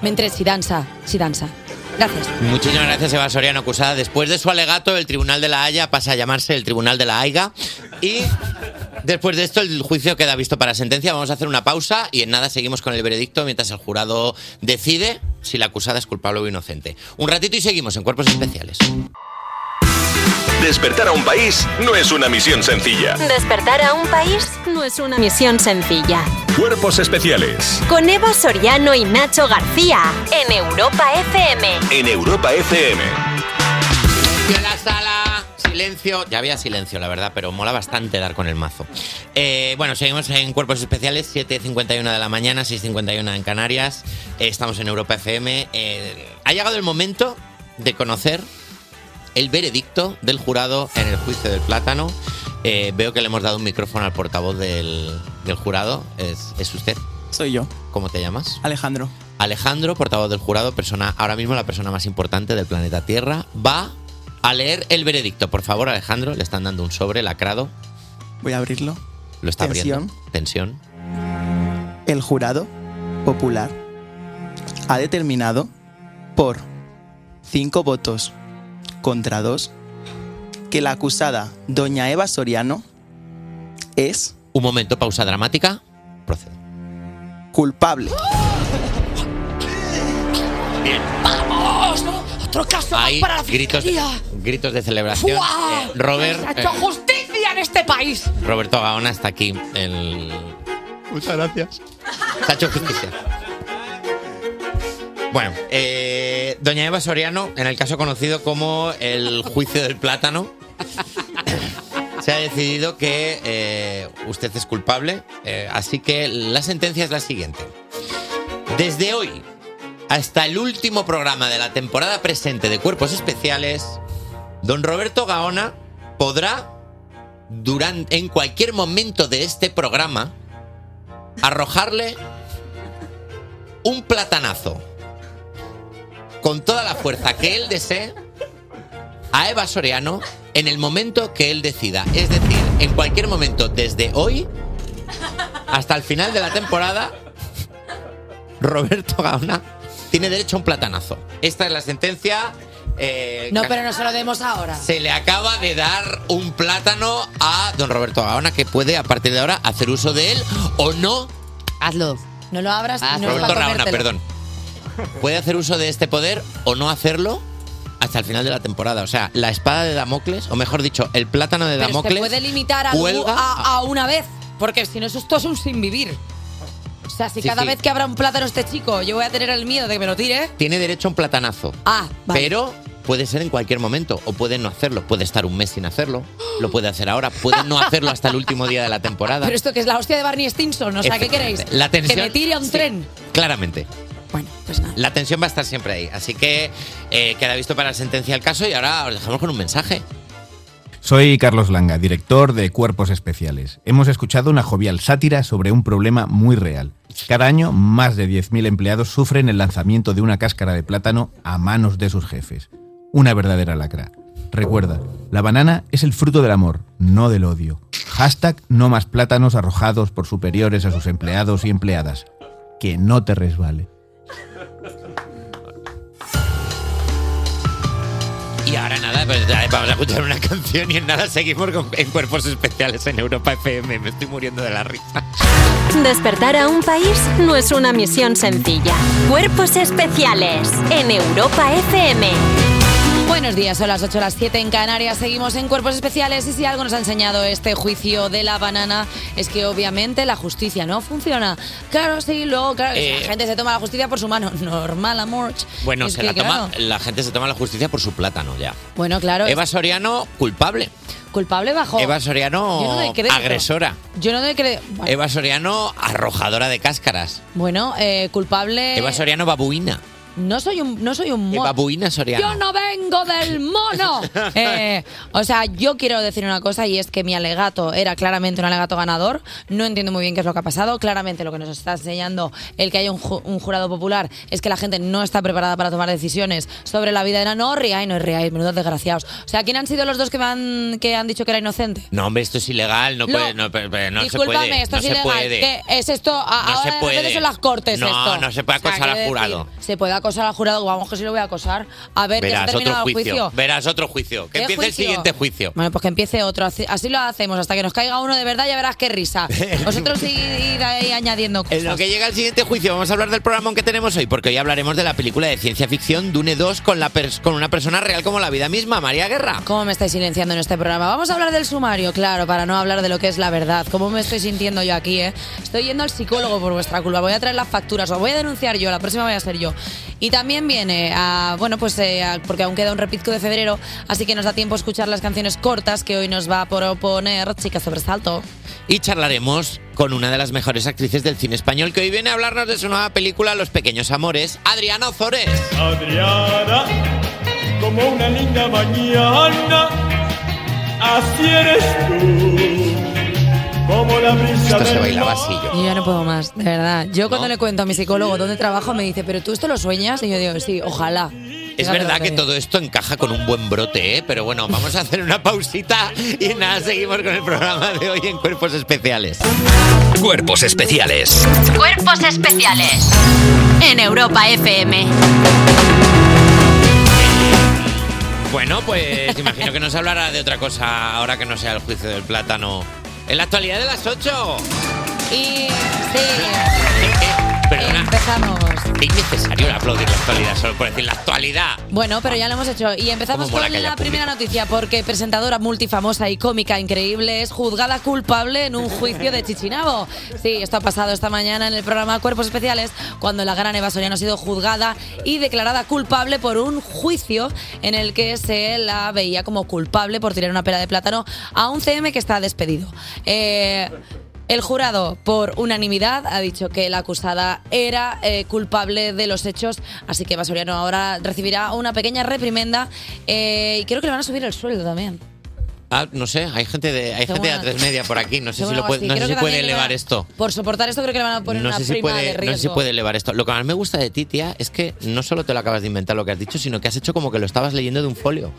mentre si danza, si danza. Gracias. Muchísimas gracias, Eva Soriano, acusada. Después de su alegato, el Tribunal de la Haya pasa a llamarse el Tribunal de la Haiga. Y después de esto, el juicio queda visto para sentencia. Vamos a hacer una pausa y en nada seguimos con el veredicto mientras el jurado decide si la acusada es culpable o inocente. Un ratito y seguimos en Cuerpos Especiales. Despertar a un país no es una misión sencilla. Despertar a un país no es una misión sencilla. Cuerpos especiales Con Eva Soriano y Nacho García en Europa FM. en Europa FM. En la sala, silencio. Ya había silencio, la verdad, pero mola bastante dar con el mazo. Eh, bueno, seguimos en Cuerpos Especiales, 7.51 de la mañana, 6.51 en Canarias. Eh, estamos en Europa FM. Eh, ha llegado el momento de conocer el veredicto del jurado en el juicio del plátano. Eh, veo que le hemos dado un micrófono al portavoz del, del jurado. ¿Es, ¿Es usted? Soy yo. ¿Cómo te llamas? Alejandro. Alejandro, portavoz del jurado, persona ahora mismo la persona más importante del planeta Tierra, va a leer el veredicto. Por favor, Alejandro, le están dando un sobre lacrado. Voy a abrirlo. Lo está Tensión. abriendo. Tensión. El jurado popular ha determinado por cinco votos contra dos que la acusada doña Eva Soriano es Un momento, pausa dramática. culpable. Bien. ¡Vamos! Otro caso más para la gritos, fiscalía. gritos de celebración. ¡Fua! Eh, Robert, Se ha hecho eh, justicia en este país. Roberto Gaona está aquí. El... Muchas gracias. Se ha hecho justicia. Bueno, eh, doña Eva Soriano, en el caso conocido como el juicio del plátano, se ha decidido que eh, usted es culpable. eh, así que la sentencia es la siguiente. Desde hoy hasta el último programa de la temporada presente de Cuerpos Especiales, don Roberto Gaona podrá, durante, en cualquier momento de este programa, arrojarle un platanazo con toda la fuerza que él desee a Eva Soriano en el momento que él decida. Es decir, en cualquier momento, desde hoy hasta el final de la temporada, Roberto Gaona tiene derecho a un platanazo. Esta es la sentencia. eh, No, pero no se lo demos ahora. se le acaba de dar un plátano a don Roberto Gaona que puede a partir de ahora hacer uso de él o no. Hazlo. No lo abras. Ah, no Roberto Gaona, perdón. Puede hacer uso de este poder o no hacerlo hasta el final de la temporada. O sea, la espada de Damocles, o mejor dicho, el plátano de Pero se Damocles. puede limitar a, cuelga a, a una vez. Porque si no, eso esto es un sin vivir. O sea, si Sí, cada sí. vez que abra un plátano este chico, yo voy a tener el miedo de que me lo tire. Tiene derecho a un platanazo. Ah, vale. Pero puede ser en cualquier momento o puede no hacerlo. Puede estar un mes sin hacerlo. Lo puede hacer ahora. Puede no hacerlo hasta el último día de la temporada. Pero esto que es la hostia de Barney Stinson. O sea, ¿qué queréis? La tensión- Que me tire a un sí. tren. Claramente. Bueno, pues nada. La tensión va a estar siempre ahí. Así que eh, queda visto para la sentencia el caso y ahora os dejamos con un mensaje. Soy Carlos Langa, director de Cuerpos Especiales. Hemos escuchado una jovial sátira sobre un problema muy real. Cada año, más de 10.000 empleados sufren el lanzamiento de una cáscara de plátano a manos de sus jefes. Una verdadera lacra. Recuerda, la banana es el fruto del amor, no del odio. Hashtag no más plátanos arrojados por superiores a sus empleados y empleadas. Que no te resbale. Y ahora nada, pues vamos a escuchar una canción y en nada seguimos con- en Cuerpos Especiales en Europa FM. Me estoy muriendo de la risa. Despertar a un país no es una misión sencilla. Cuerpos especiales en Europa FM. Buenos días, son las 8 las 7 en Canarias. Seguimos en Cuerpos Especiales y si algo nos ha enseñado este juicio de la banana es que obviamente la justicia no funciona. Claro, sí, luego, claro, Eh, la gente se toma la justicia por su mano. Normal, amor. Bueno, Es se que, la, toma, claro. la gente se toma la justicia por su plátano ya. Bueno, claro. Eva Soriano, culpable. culpable bajo. Eva Soriano, Yo no doy crédito. agresora. Yo no doy crédito. Bueno, Eva Soriano, arrojadora de cáscaras. bueno, eh, culpable. Eva Soriano, babuina. No soy un, no soy un mono. babuina Soriano. Yo no vengo del mono. Eh, o sea, yo quiero decir una cosa y es que mi alegato era claramente un alegato ganador. No entiendo muy bien qué es lo que ha pasado. Claramente lo que nos está enseñando el que haya un, ju- un jurado popular es que la gente no está preparada para tomar decisiones sobre la vida de la no riáis, no riáis, menudos desgraciados. O sea, ¿quién han sido los dos que, me han, que han dicho que era inocente? No, hombre, esto es ilegal. No, puede, no, se Discúlpame, puede. esto no es se ilegal. puede. ¿Qué es esto? A- No se ahora puede. son las cortes No, esto. no se puede O sea, acosar al quiero jurado. decir, se puede acosar al jurado. Vamos, que sí lo voy a acosar. A ver, que se ha Verás otro terminado el juicio. juicio. Verás otro juicio. Que ¿Qué empiece el juicio? siguiente juicio. Bueno, pues que empiece otro. Así, así lo hacemos hasta que nos caiga uno de verdad. Ya verás qué risa. Vosotros id, ahí añadiendo cosas. En lo que llega el siguiente juicio, vamos a hablar del programa que tenemos hoy, porque hoy hablaremos de la película de ciencia ficción Dune 2 con, la con una persona real como la vida misma, María Guerra. ¿Cómo me estáis silenciando en este programa? Vamos a hablar del sumario, claro, para no hablar de lo que es la verdad. ¿Cómo me estoy sintiendo yo aquí, eh? Estoy yendo al psicólogo por vuestra culpa. Voy a traer las facturas, os voy a denunciar yo, la próxima voy a ser yo. Y también viene a, bueno, pues eh, a- porque aún queda un repizco de febrero, así que nos da tiempo a escuchar las canciones cortas que hoy nos va a proponer Chica Sobresalto. Y charlaremos con una de las mejores actrices del cine español que hoy viene a hablarnos de su nueva película Los Pequeños Amores, Adriana Ozores. Adriana, como una linda mañana, así eres tú, Esto se bailaba así yo. Yo ya no puedo más, de verdad. Yo cuando le cuento a mi psicólogo dónde trabajo me dice, pero tú esto lo sueñas y yo digo, sí, ojalá. Es verdad que todo esto encaja con un buen brote, ¿eh? Pero bueno, vamos a hacer una pausita y nada, seguimos con el programa de hoy en Cuerpos Especiales. Cuerpos especiales. Cuerpos especiales en Europa FM. Bueno, pues imagino que nos hablará de otra cosa ahora que no sea el juicio del plátano. En la actualidad de las 8. Y sí, Perdona, empezamos. Qué innecesario aplaudir la actualidad solo por decir la actualidad. Bueno, pero ya lo hemos hecho. Y empezamos con la primera noticia, porque presentadora multifamosa y cómica increíble es juzgada culpable en un juicio de Chichinabo. Sí, esto ha pasado esta mañana en el programa Cuerpos Especiales, cuando la gran Eva Soriano ha sido juzgada y declarada culpable por un juicio en el que se la veía como culpable por tirar una pera de plátano a un CM que está despedido. Eh, el jurado, por unanimidad, ha dicho que la acusada era eh, culpable de los hechos, así que Eva Soriano ahora recibirá una pequeña reprimenda eh, y creo que le van a subir el sueldo también. Ah, no sé, hay gente de, hay gente de Seguro- A3 Media por aquí, no sé si, lo puede, no sé si elevar esto. Por soportar esto creo que le van a poner No una sé, si prima de riesgo. no sé si puede elevar esto. Lo que más me gusta de ti, tía, es que no solo te lo acabas de inventar lo que has dicho, sino que has hecho como que lo estabas leyendo de un folio.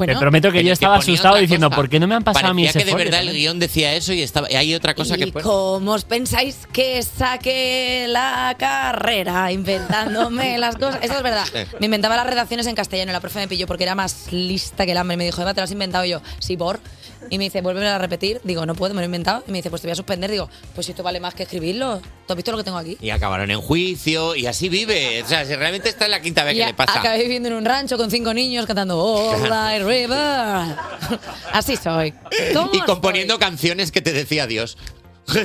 Bueno, Te prometo que yo es estaba ponía asustado diciendo, cosa. ¿por qué no me han pasado a mí Parecía ese que de folio verdad el también? guion decía eso y estaba y hay otra cosa ¿Y que pues, cómo os pensáis que saqué la carrera inventándome las cosas? Eso es verdad. Me inventaba las redacciones en castellano. La profe me pilló porque era más lista que el hambre. Me dijo, Eva, ¿te lo has inventado Y yo? Sí, por. Y me dice, vuelve a repetir. Digo, no puedo, me lo he inventado. Y me dice, pues te voy a suspender. Digo, pues si esto vale más que escribirlo. ¿Tú has visto lo que tengo aquí? y acabaron en juicio y así vive. O sea, si realmente esta es la quinta vez Y que le pasa. acabé viviendo en un rancho con cinco niños cantando All Night River. Así soy. ¿Cómo y componiendo canciones que te decía Dios.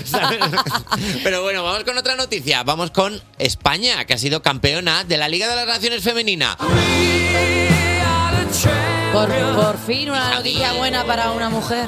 ¿Sabes? Pero bueno, vamos con otra noticia. Vamos con España, que ha sido campeona de la Liga de las Naciones Femenina. Por, por fin una noticia buena para una mujer.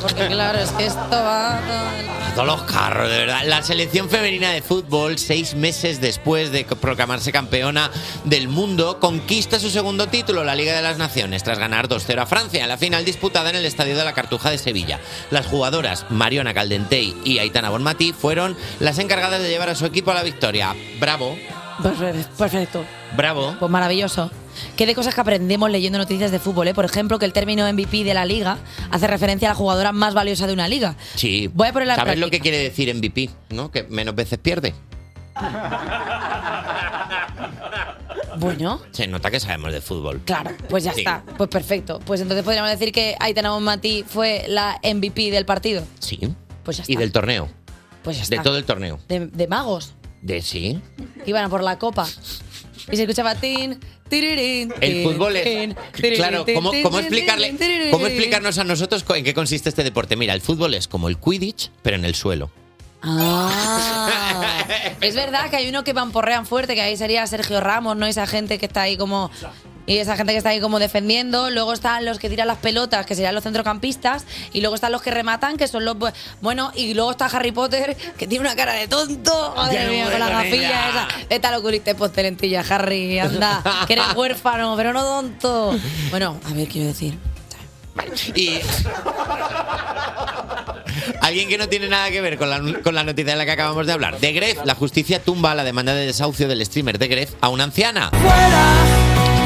Porque claro, es que esto va... A todos los carros, de verdad. La selección femenina de fútbol, seis meses después de proclamarse campeona del mundo, conquista su segundo título, la Liga de las Naciones, tras ganar 2-0 a Francia en la final disputada en el Estadio de la Cartuja de Sevilla. Las jugadoras Mariona Caldentey y Aitana Bonmatí fueron las encargadas de llevar a su equipo a la victoria. Bravo, Perfe- Perfecto. bravo. Pues maravilloso. Qué de cosas que aprendemos leyendo noticias de fútbol, ¿eh? Por ejemplo, que el término MVP de la liga hace referencia a la jugadora más valiosa de una liga. Sí. Voy a ponerla en ¿Sabes lo práctica. que quiere decir MVP? ¿No? Que menos veces pierde. Bueno, Se nota que sabemos de fútbol. claro, pues ya Sí. está. Pues perfecto. Pues entonces podríamos decir que Aitana Bonmatí fue la MVP del partido. Sí. Pues ya Y está. del torneo. Pues ya De está. todo el torneo. De, de magos. De sí. que iban a por la copa. Y se escuchaba tin, El fútbol es. Claro, ¿cómo, cómo explicarle, cómo explicarnos a nosotros en qué consiste este deporte? Mira, el fútbol es como el Quidditch, pero en el suelo. Ah, es verdad que hay uno que vamporrean fuerte, que ahí sería Sergio Ramos, ¿no? Esa gente que está ahí como. Y esa gente que está ahí como defendiendo. Luego están los que tiran las pelotas, que serían los centrocampistas. Y luego están los que rematan, que son los. bu- Bueno, y luego está Harry Potter, que tiene una cara de tonto. Madre mía, con la gafilla esa. Vete a lo curiste poste lentilla, Harry. Anda, que eres huérfano, pero no tonto. Bueno, a ver, quiero decir. Y. Alguien que no tiene nada que ver con la, con la noticia de la que acabamos de hablar. De Gref, la justicia tumba la demanda de desahucio del streamer de Gref a una anciana. Hablando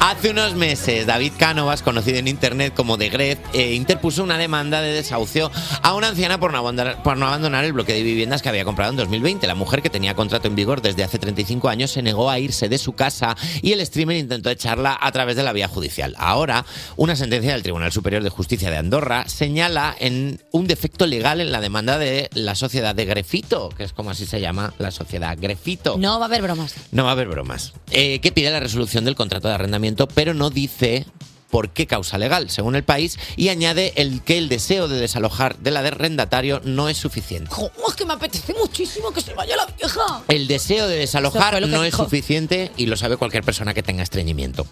Hace unos meses, David Cánovas, conocido en internet como The Gref, eh, interpuso una demanda de desahucio a una anciana por no, abandonar, por no abandonar el bloque de viviendas que había comprado en 2020. La mujer, que tenía contrato en vigor desde hace 35 años, se negó a irse de su casa y el streamer intentó echarla a través de la vía judicial. Ahora, una sentencia del Tribunal Superior de Justicia de Andorra señala en un defecto legal en la demanda de la sociedad de Grefito, que es como así se llama la sociedad Grefito. No va a haber bromas. No va a haber bromas. Eh, que pide la resolución del contrato de arrendamiento, pero no dice por qué causa legal, según el país, y añade el que el deseo de desalojar del arrendatario no es suficiente. Jo, es que me apetece muchísimo que se vaya la vieja. El deseo de desalojar que no es dijo. suficiente y lo sabe cualquier persona que tenga estreñimiento.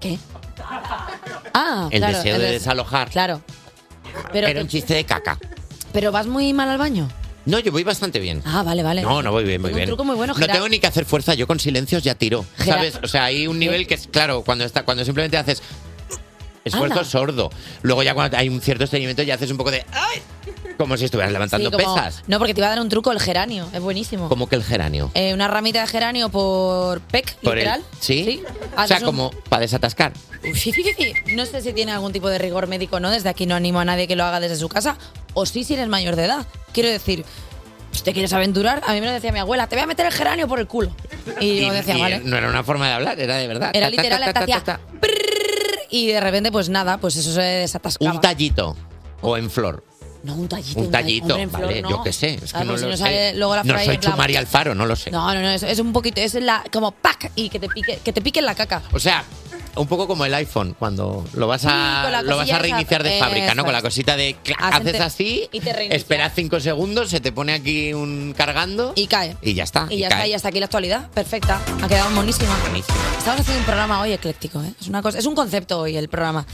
¿Qué? Ah, El claro, deseo el de des- desalojar. Claro. Pero, Era un chiste de caca. pero vas muy mal al baño. No, yo voy bastante bien. Ah, vale, vale. No, no voy bien, Tengo un bien. truco muy bueno, no Gerard. tengo ni que hacer fuerza, yo con silencios ya tiro. Gerard- ¿Sabes? O sea, hay un nivel que es, claro, cuando está, cuando simplemente haces esfuerzo Anda. sordo. Luego ya cuando hay un cierto estreñimiento ya haces un poco de ¡ay! Como si estuvieras levantando Sí, como- pesas. No, porque te iba a dar un truco el geranio. Es buenísimo. Como que el geranio. Eh, una ramita de geranio por PEC, Por el- literal. ¿Sí? O sea, un- como para desatascar. Sí, sí, sí. No sé si tiene algún tipo de rigor médico, ¿no? Desde aquí no animo a nadie que lo haga desde su casa. O sí, si eres mayor de edad. Quiero decir, si te quieres aventurar, a mí me lo decía mi abuela, te voy a meter el geranio por el culo. Y yo decía, y vale. no era una forma de hablar, era de verdad. Era Ta, ta, literal, ta, ta, hacía ta, ta. Y de repente, pues nada, pues eso se desatascaba. Un tallito. O en flor. No, un tallito. Un tallito, flor, vale, no. yo qué sé. Es que no si lo no sé. sale luego la no soy Chumari Alfaro, no lo sé. No, no, no, es, es un poquito, es la, como pack y que te pique, que te pique en la caca. O sea, un poco como el iPhone, cuando lo vas con a, lo vas a reiniciar de fábrica, ¿no? Con la cosita de haces así, y te esperas cinco segundos, se te pone aquí un cargando Y cae. y ya está. Y ya cae. está, y hasta aquí la actualidad. Perfecta. Ha quedado monísima. Estamos haciendo un programa hoy ecléctico, ¿eh? Es una cosa, es un concepto hoy el programa.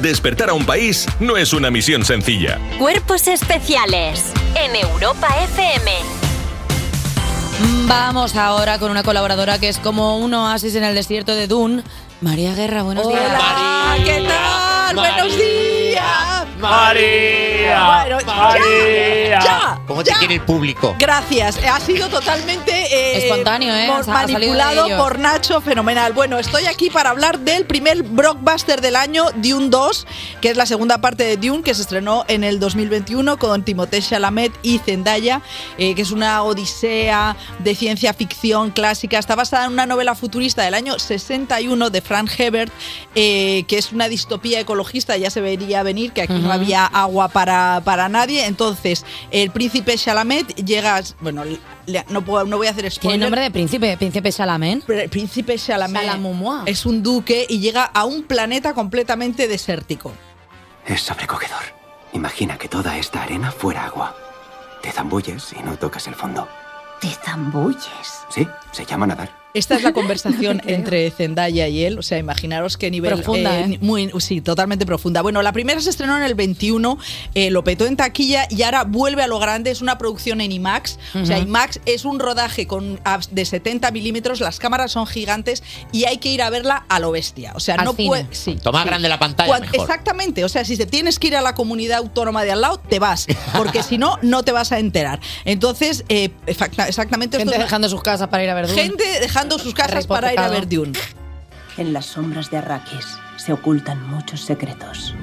Despertar a un país no es una misión sencilla. Cuerpos especiales en Europa FM. Vamos ahora con una colaboradora que es como un oasis en el desierto de Dune. María Guerra, buenos días. Hola, ¿qué tal? Buenos días. María. Bueno, ya, ya, ¿Cómo te ya. quiere el público? Gracias, ha sido totalmente eh, Espontáneo, ¿eh? de manipulado por Nacho, fenomenal. Bueno, estoy aquí para hablar del primer blockbuster del año, Dune 2, que es la segunda parte de Dune, que se estrenó en el 2021 con Timothée Chalamet y Zendaya, eh, que es una odisea de ciencia ficción clásica. Está basada en una novela futurista del año 61 de Frank Hebert, eh, que es una distopía ecologista, ya se vería venir que aquí no había agua para, para nadie. Entonces, el príncipe Chalamet llega, bueno, le- no, puedo, no voy a hacer Tiene spoiler. nombre de príncipe, príncipe Chalamet. Pero el príncipe Chalamet es un duque y llega a un planeta completamente desértico. Es sobrecogedor. Imagina que toda esta arena fuera agua. Te zambulles y no tocas el fondo. ¿Te zambulles? Sí, se llama nadar. Esta es la conversación entre Zendaya y él, o sea, imaginaros qué nivel Profunda, ¿eh? muy sí, totalmente profunda. Bueno, la primera se estrenó en el 21, eh, lo petó en taquilla y ahora vuelve a lo grande, es una producción en IMAX, o sea. IMAX es un rodaje con de 70 milímetros, las cámaras son gigantes y hay que ir a verla a lo bestia, o sea, Al no cine. puede, sí, Toma sí. grande la pantalla, mejor. Exactamente, o sea, si te tienes que ir a la comunidad autónoma de al lado, te vas, porque si no, no te vas a enterar. Entonces, eh, exactamente Gente esto es- dejando sus casas para ir a ver. Gente dejando sus casas para ir a ver Dune. En las sombras de Arrakis se ocultan muchos secretos.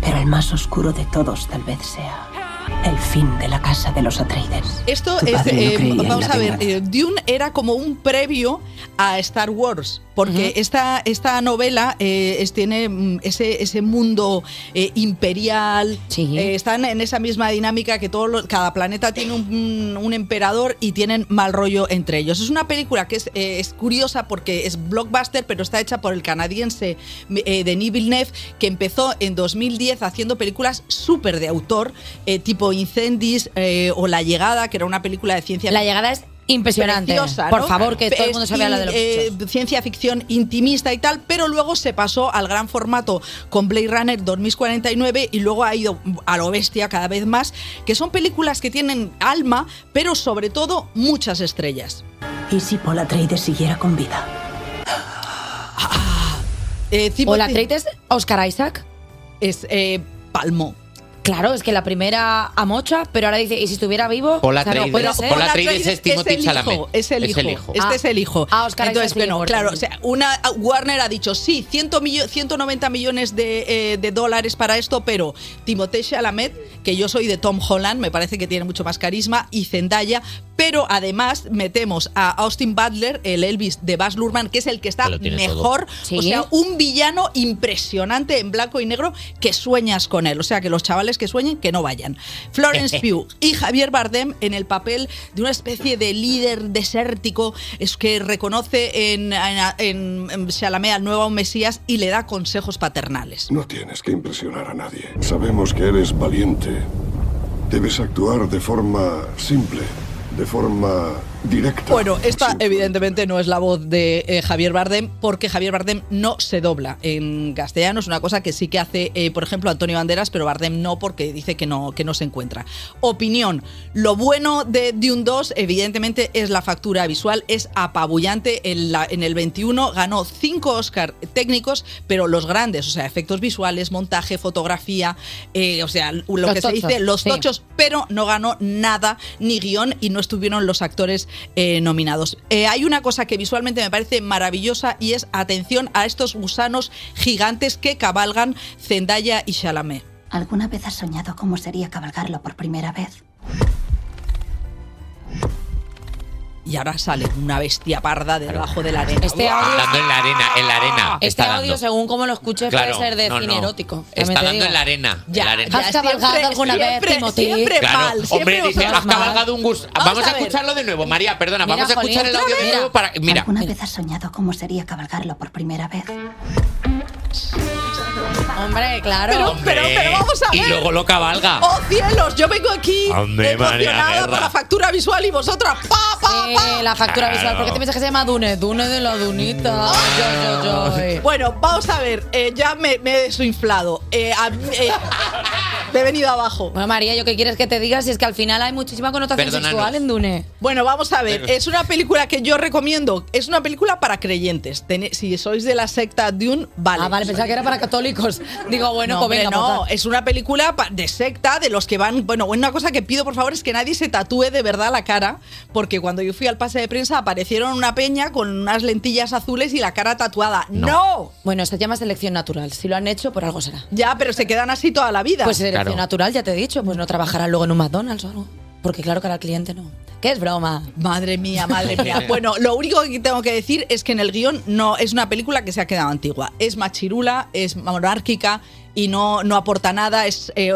Pero el más oscuro de todos tal vez sea el fin de la casa de los Atreides. Esto es, no eh, vamos a ver, eh, Dune era como un previo a Star Wars, porque esta, esta novela eh, es- tiene mm, ese, ese mundo eh, imperial, están en esa misma dinámica que todos los- cada planeta tiene un, un emperador y tienen mal rollo entre ellos. Es una película que es, es curiosa porque es blockbuster, pero está hecha por el canadiense Denis Villeneuve, que empezó en 2010 haciendo películas súper de autor, eh, tipo Incendies eh, o La Llegada, que era una película de ciencia La Llegada es impresionante. preciosa, Por ¿no? favor, que todo el mundo Es- sabe hablar de los eh, Ciencia ficción intimista y tal, pero luego se pasó al gran formato con Blade Runner 2049 y luego ha ido a lo bestia cada vez más, que son películas que tienen alma, pero sobre todo muchas estrellas. ¿Y si Paul Atreides siguiera con vida? Eh, ¿O la Atreides, Oscar Isaac? Es eh, Palmo. Claro, es que la primera a mocha, pero ahora dice, ¿y si estuviera vivo? Paul O sea, no Atreides- puede ser. Paul Atreides es Timothée el Chalamet. hijo, es el Es hijo. el hijo. Este Ah. es el hijo. Ah, Oscar Entonces, bueno, muerto. claro, o sea, una Warner ha dicho sí, 100 millo- 190 millones de, eh, de dólares para esto, pero Timothée Chalamet, que yo soy de Tom Holland, me parece que tiene mucho más carisma, y Zendaya, pero además metemos a Austin Butler, el Elvis de Baz Luhrmann, que es el que está Que mejor, o sea, un villano impresionante en blanco y negro que sueñas con él, o sea, que los chavales que sueñen que no vayan. Florence Pugh y Javier Bardem en el papel de una especie de líder desértico es que reconoce en, en, en Chalamet al nuevo Mesías y le da consejos paternales. No tienes que impresionar a nadie. Sabemos que eres valiente. Debes actuar de forma simple, de forma directa. Bueno, esta evidentemente no es la voz de eh, Javier Bardem porque Javier Bardem no se dobla en castellano, es una cosa que sí que hace, eh, por ejemplo, Antonio Banderas, pero Bardem no porque dice que no, que no se encuentra. Opinión, lo bueno de Dune 2 evidentemente es la factura visual, es apabullante, en, la- en el 21 ganó 5 Oscar técnicos, pero los grandes, o sea, efectos visuales, montaje, fotografía, eh, o sea, lo Los que se dice, los sí. tochos pero no ganó nada, ni guion, y no estuvieron los actores eh, nominados. Eh, hay una cosa que visualmente me parece maravillosa y es atención a estos gusanos gigantes que cabalgan Zendaya y Chalamet. ¿Alguna vez has soñado cómo sería cabalgarlo por primera vez? Y ahora sale una bestia parda debajo de la arena. Este audio- Dando en la arena, en la arena. Este está audio, dando. según como lo escuches, Claro, puede ser de no, cine no. erótico. Está dando en la arena. Ya, la arena. ¿Has cabalgado Siempre- alguna vez, siempre- Timothy? siempre Claro, mal, siempre hombre, dice, has cabalgado un gusto. Vamos Vamos, a a, escucharlo de nuevo, María, perdona, Mira, vamos a Jolín, escuchar el audio de nuevo para. Mira. ¿Alguna vez has soñado cómo sería cabalgarlo por primera vez? Hombre, claro. Pero, pero, pero vamos a Y ver. luego lo cabalga. ¡Oh cielos! Yo vengo aquí Hombre, María emocionada por la factura visual y vosotras ¡pa, pa, Eh, la factura Claro. visual. ¿Por qué te piensas que se llama Dune? Dune de la Dunita. Yo, yo, yo. Bueno, vamos a ver, eh, ya me, me he desinflado. Eh, a- eh, me he venido abajo. Bueno, María, ¿yo qué quieres que te diga? Si es que al final hay muchísima connotación Perdónanos. sexual en Dune. Bueno, vamos a ver. Es una película que yo recomiendo. Es una película para creyentes. Si sois de la secta Dune, vale. Ah, vale, pensaba que era para católicos. Digo, bueno, no, pues hombre, no, es una película de secta de los que van. Bueno, una cosa que pido por favor es que nadie se tatúe de verdad la cara, porque cuando yo fui al pase de prensa aparecieron una peña con unas lentillas azules y la cara tatuada. ¡No! Bueno, se llama selección natural. Si lo han hecho, por algo será. Ya, pero se quedan así toda la vida. Pues selección natural, ya te he dicho. Pues no trabajarán luego en un McDonald's o algo. Porque claro que ahora el cliente no. ¿Qué es broma? Madre mía, madre mía. Bueno, lo único que tengo que decir es que en el guion no es una película que se ha quedado antigua. Es machirula, es monárquica y no, no aporta nada. Es eh,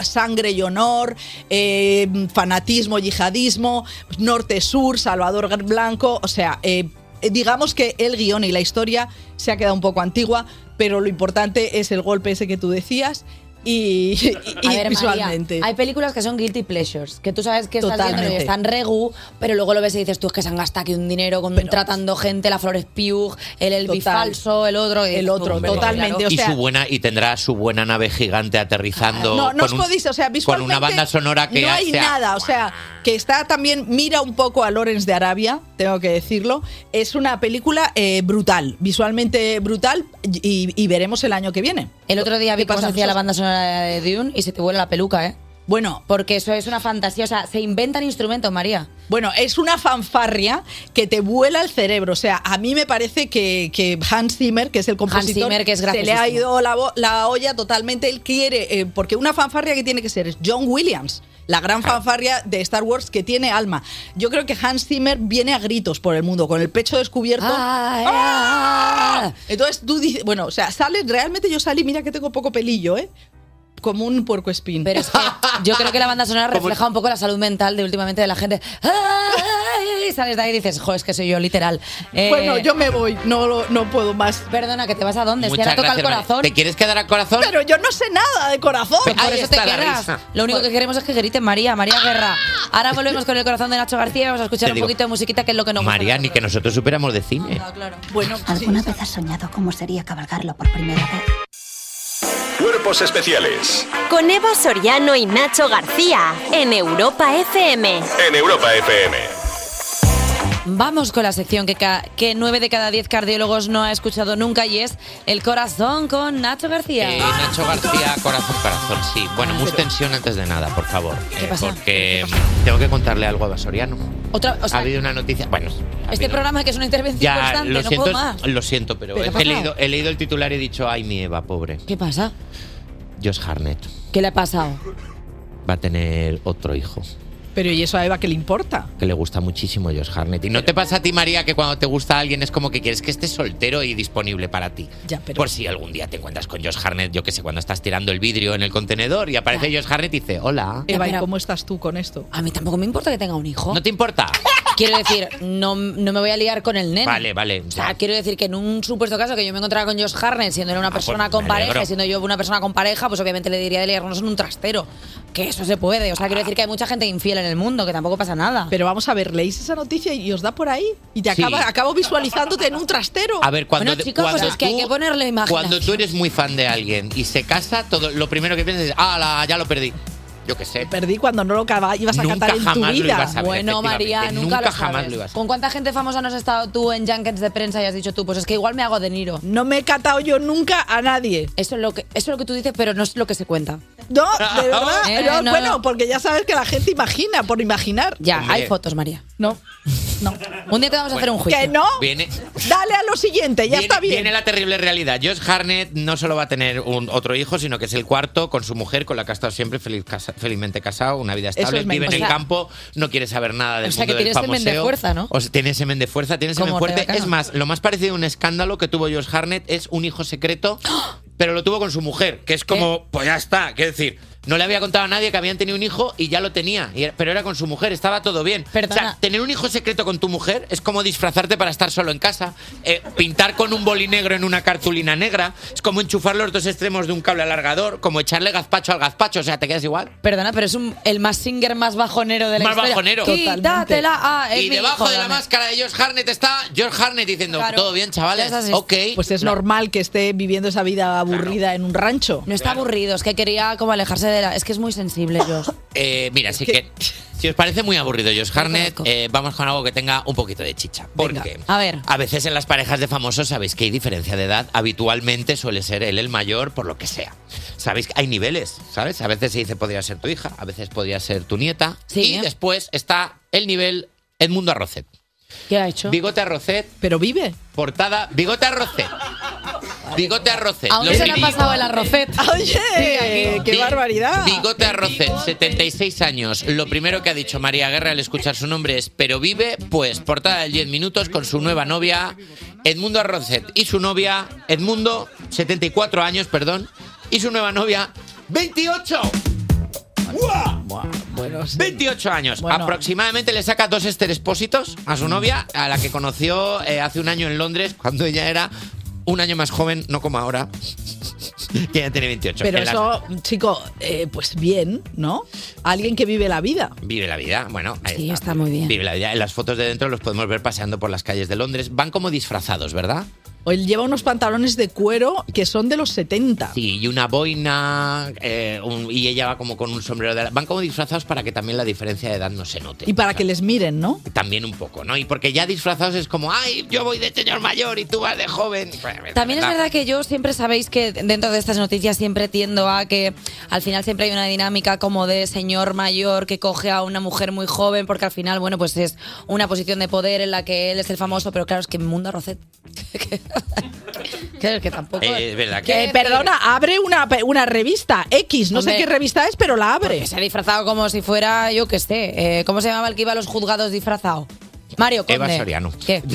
sangre y honor, eh, fanatismo, yihadismo, norte-sur, Salvador Blanco. O sea, eh, digamos que el guion y la historia se ha quedado un poco antigua, pero lo importante es el golpe ese que tú decías. Y, y- y A ver, María, visualmente. hay películas que son guilty pleasures, que tú sabes que estás viendo y Totalmente. están regu, pero luego lo ves y dices tú es que se han gastado aquí un dinero con tratando gente, la Flores Pugh, el Elvis falso, el otro, El tú, otro, hombre, totalmente, claro. o y sea- su buena y tendrá su buena nave gigante aterrizando No, no con, os un- podéis, o sea, con una banda sonora que no hay sea- nada, o sea, que está también mira un poco a Lawrence de Arabia, tengo que decirlo. Es una película eh, brutal, visualmente brutal y, y veremos el año que viene. El otro día vi ¿Qué cómo se hacía la banda sonora de Dune y se te vuela la peluca, ¿eh? Bueno. Porque eso es una fantasía, o sea, se inventan instrumentos, María. Bueno, es una fanfarria que te vuela el cerebro. O sea, a mí me parece que, que Hans Zimmer, que es el compositor, Zimmer, que es se le ha ido la olla totalmente. Él quiere, eh, porque una fanfarria que tiene que ser es John Williams. La gran fanfarria de Star Wars que tiene alma. Yo creo que Hans Zimmer viene a gritos por el mundo, con el pecho descubierto. ¡Ah! Entonces tú dices, bueno, o sea, sales, realmente yo salí, mira que tengo poco pelillo, ¿eh? Como un puerco espín. Pero es que yo creo que la banda sonora refleja un poco la salud mental de últimamente de la gente. ¡Ay! Sales de ahí y dices, jo, es que soy yo, literal. Eh, Bueno, yo me voy, no, lo- no puedo más. Perdona, que te vas a dónde? Es que Muchas ahora toca el gracias, María. corazón. ¿Te quieres quedar al corazón? Pero yo no sé nada de corazón. Pues por Ahí eso te está la quedas. risa. Lo único que queremos es que griten María, María Guerra. Ahora volvemos con el corazón de Nacho García y vamos a escuchar Te un digo, poquito de musiquita que es lo que nos gusta. María, ni que nosotros supiéramos de cine. Bueno, ¿Alguna vez has soñado cómo sería cabalgarlo por primera vez? Cuerpos especiales Con Eva Soriano y Nacho García en Europa FM. en Europa FM. Vamos con la sección que, que 9 de cada 10 cardiólogos no ha escuchado nunca y es El corazón con Nacho García. Eh, Nacho García, corazón, corazón, sí. Bueno, mus tensión antes de nada, por favor. ¿Qué Eh, pasa? Porque mm, tengo que contarle algo a Basoriano. Otra, o sea, ha habido una noticia. Bueno, ha este habido- programa que es una intervención ya constante, lo no siento, puedo más. lo siento, pero, ¿Pero he, leído, he leído el titular y he dicho, ay, mi Eva, pobre. ¿Qué pasa? Josh Harnett ¿Qué le ha pasado? va a tener otro hijo. Pero ¿y eso a Eva qué le importa? que le gusta muchísimo Josh Harnett. ¿Y no te pasa a ti, María, que cuando te gusta alguien es como que quieres que esté soltero y disponible para ti? Ya, pero- Por si algún día te encuentras con Josh Harnett, yo que sé, cuando estás tirando el vidrio en el contenedor y aparece Josh Harnett y dice, hola. Eva, ¿y pero- cómo estás tú con esto? A mí tampoco me importa que tenga un hijo. ¿No te importa? Quiero decir, no, no me voy a liar con el nene. Vale, vale. O sea, quiero decir que en un supuesto caso que yo me encontrara con Josh Harnett, siendo él una persona pues con pareja, siendo yo una persona con pareja, pues obviamente le diría de liarnos en un trastero. Que eso se puede. O sea, quiero decir que hay mucha gente infiel en el mundo, que tampoco pasa nada. Pero vamos a ver, leéis esa noticia y os da por ahí y te Sí. acaba, acabo visualizándote en un trastero. A ver, cuando, Bueno, chicos, pues cuando es que hay que ponerle imaginación. Cuando tú eres muy fan de alguien y se casa, todo lo primero que piensas es, ah, la- ya lo perdí. Yo qué sé. Perdí cuando no lo acaba- ibas a Nunca cantar en tu jamás lo vida. ibas a ver, Bueno, María, efectivamente. nunca, Nunca lo jamás sabes. lo ibas a ¿Con cuánta gente famosa no has estado tú en junkets de prensa y has dicho tú, pues es que igual me hago de Niro? No me he catado yo nunca a nadie. Eso es lo que, eso es lo que tú dices, pero no es lo que se cuenta. No, de verdad. Eh, no, no, bueno, no. porque ya sabes que la gente imagina por imaginar. Ya, Hombre. hay fotos, María. No, no. Un día te vamos a hacer un juicio. Que no. Viene, Dale a lo siguiente, ya viene, está bien. viene la terrible realidad. Josh Harnett no solo va a tener un, otro hijo, sino que es el cuarto con su mujer, con la que ha estado siempre feliz casa- felizmente casado, una vida estable, es vive en el O sea- campo, no quiere saber nada del O sea, que mundo del tiene semen de fuerza, ¿no? O sea, tiene semen de fuerza, tiene semen fuerte. Es más, lo más parecido a un escándalo que tuvo Josh Harnett es un hijo secreto, pero lo tuvo con su mujer, que es como, pues ya está, quiero decir. No le había contado a nadie que habían tenido un hijo y ya lo tenía, y era- pero era con su mujer, estaba todo bien. O Perdona. sea, tener un hijo secreto con tu mujer es como disfrazarte para estar solo en casa, eh, pintar con un boli negro en una cartulina negra, es como enchufar los dos extremos de un cable alargador, como echarle gazpacho al gazpacho, o sea, te quedas igual. Perdona, pero es un, el más singer más bajonero de la Más historia. bajonero. Quítatela. Ah, es Y mi debajo hijo, de la dame. máscara de George Harnett está George Harnett diciendo, Claro. todo bien, chavales, ok. Pues es normal que esté viviendo esa vida aburrida en un rancho. No está aburrido, es que quería como alejarse Es que es muy sensible, Josh. Eh, mira, sí que... Si os parece muy aburrido Josh Harnett, eh, vamos con algo que tenga un poquito de chicha. Porque A ver. a veces en las parejas de famosos sabéis que hay diferencia de edad. Habitualmente suele ser él el mayor por lo que sea. Sabéis que hay niveles, ¿sabes? A veces se dice podría ser tu hija, a veces podría ser tu nieta. y después está el nivel Edmundo Arrocet. ¿Qué ha hecho? Bigote Arrocet. Pero vive. Portada. Bigote Arrocet. Bigote Arrocet. Aún Lo se le ha pasado el arrocet. Oye, qué barbaridad. Bigote Arrocet, 76 años. Lo primero que ha dicho María Guerra al escuchar su nombre es Pero vive, pues, portada del 10 minutos con su nueva novia, Edmundo Arrocet. Y su novia, Edmundo, 74 años, perdón. Y su nueva novia, 28. Bueno, 28 años. Bueno. Aproximadamente le saca dos esterespósitos a su novia, a la que conoció eh, hace un año en Londres, cuando ella era un año más joven, no como ahora. que ya tiene 28. Pero las- eso, chico, eh, pues bien, ¿no? Alguien que vive la vida. Vive la vida, bueno. ahí Sí, está muy bien. Vive la vida. En las fotos de dentro los podemos ver paseando por las calles de Londres. Van como disfrazados, ¿verdad? O él lleva unos pantalones de cuero que son de los 70. Sí, y una boina, eh, un- y ella va como con un sombrero de... la- Van como disfrazados para que también la diferencia de edad no se note. Y para que les miren, ¿no? También un poco, ¿no? Y porque ya disfrazados es como, ay, yo voy de señor mayor y tú vas de joven. También es verdad que yo siempre sabéis que dentro de estas noticias siempre tiendo a que al final siempre hay una dinámica como de señor mayor que coge a una mujer muy joven porque al final, bueno, pues es una posición de poder en la que él es el famoso, pero claro, es que Mundo Roset. Claro, que tampoco... Eh, es verdad que... Que, Eh, perdona, abre una, una revista X, no sé qué revista es, pero la abre. Se ha disfrazado como si fuera, yo qué sé, eh, ¿cómo se llamaba el que iba a los juzgados disfrazado? Mario Conde. Eva Soriano. ¿Qué?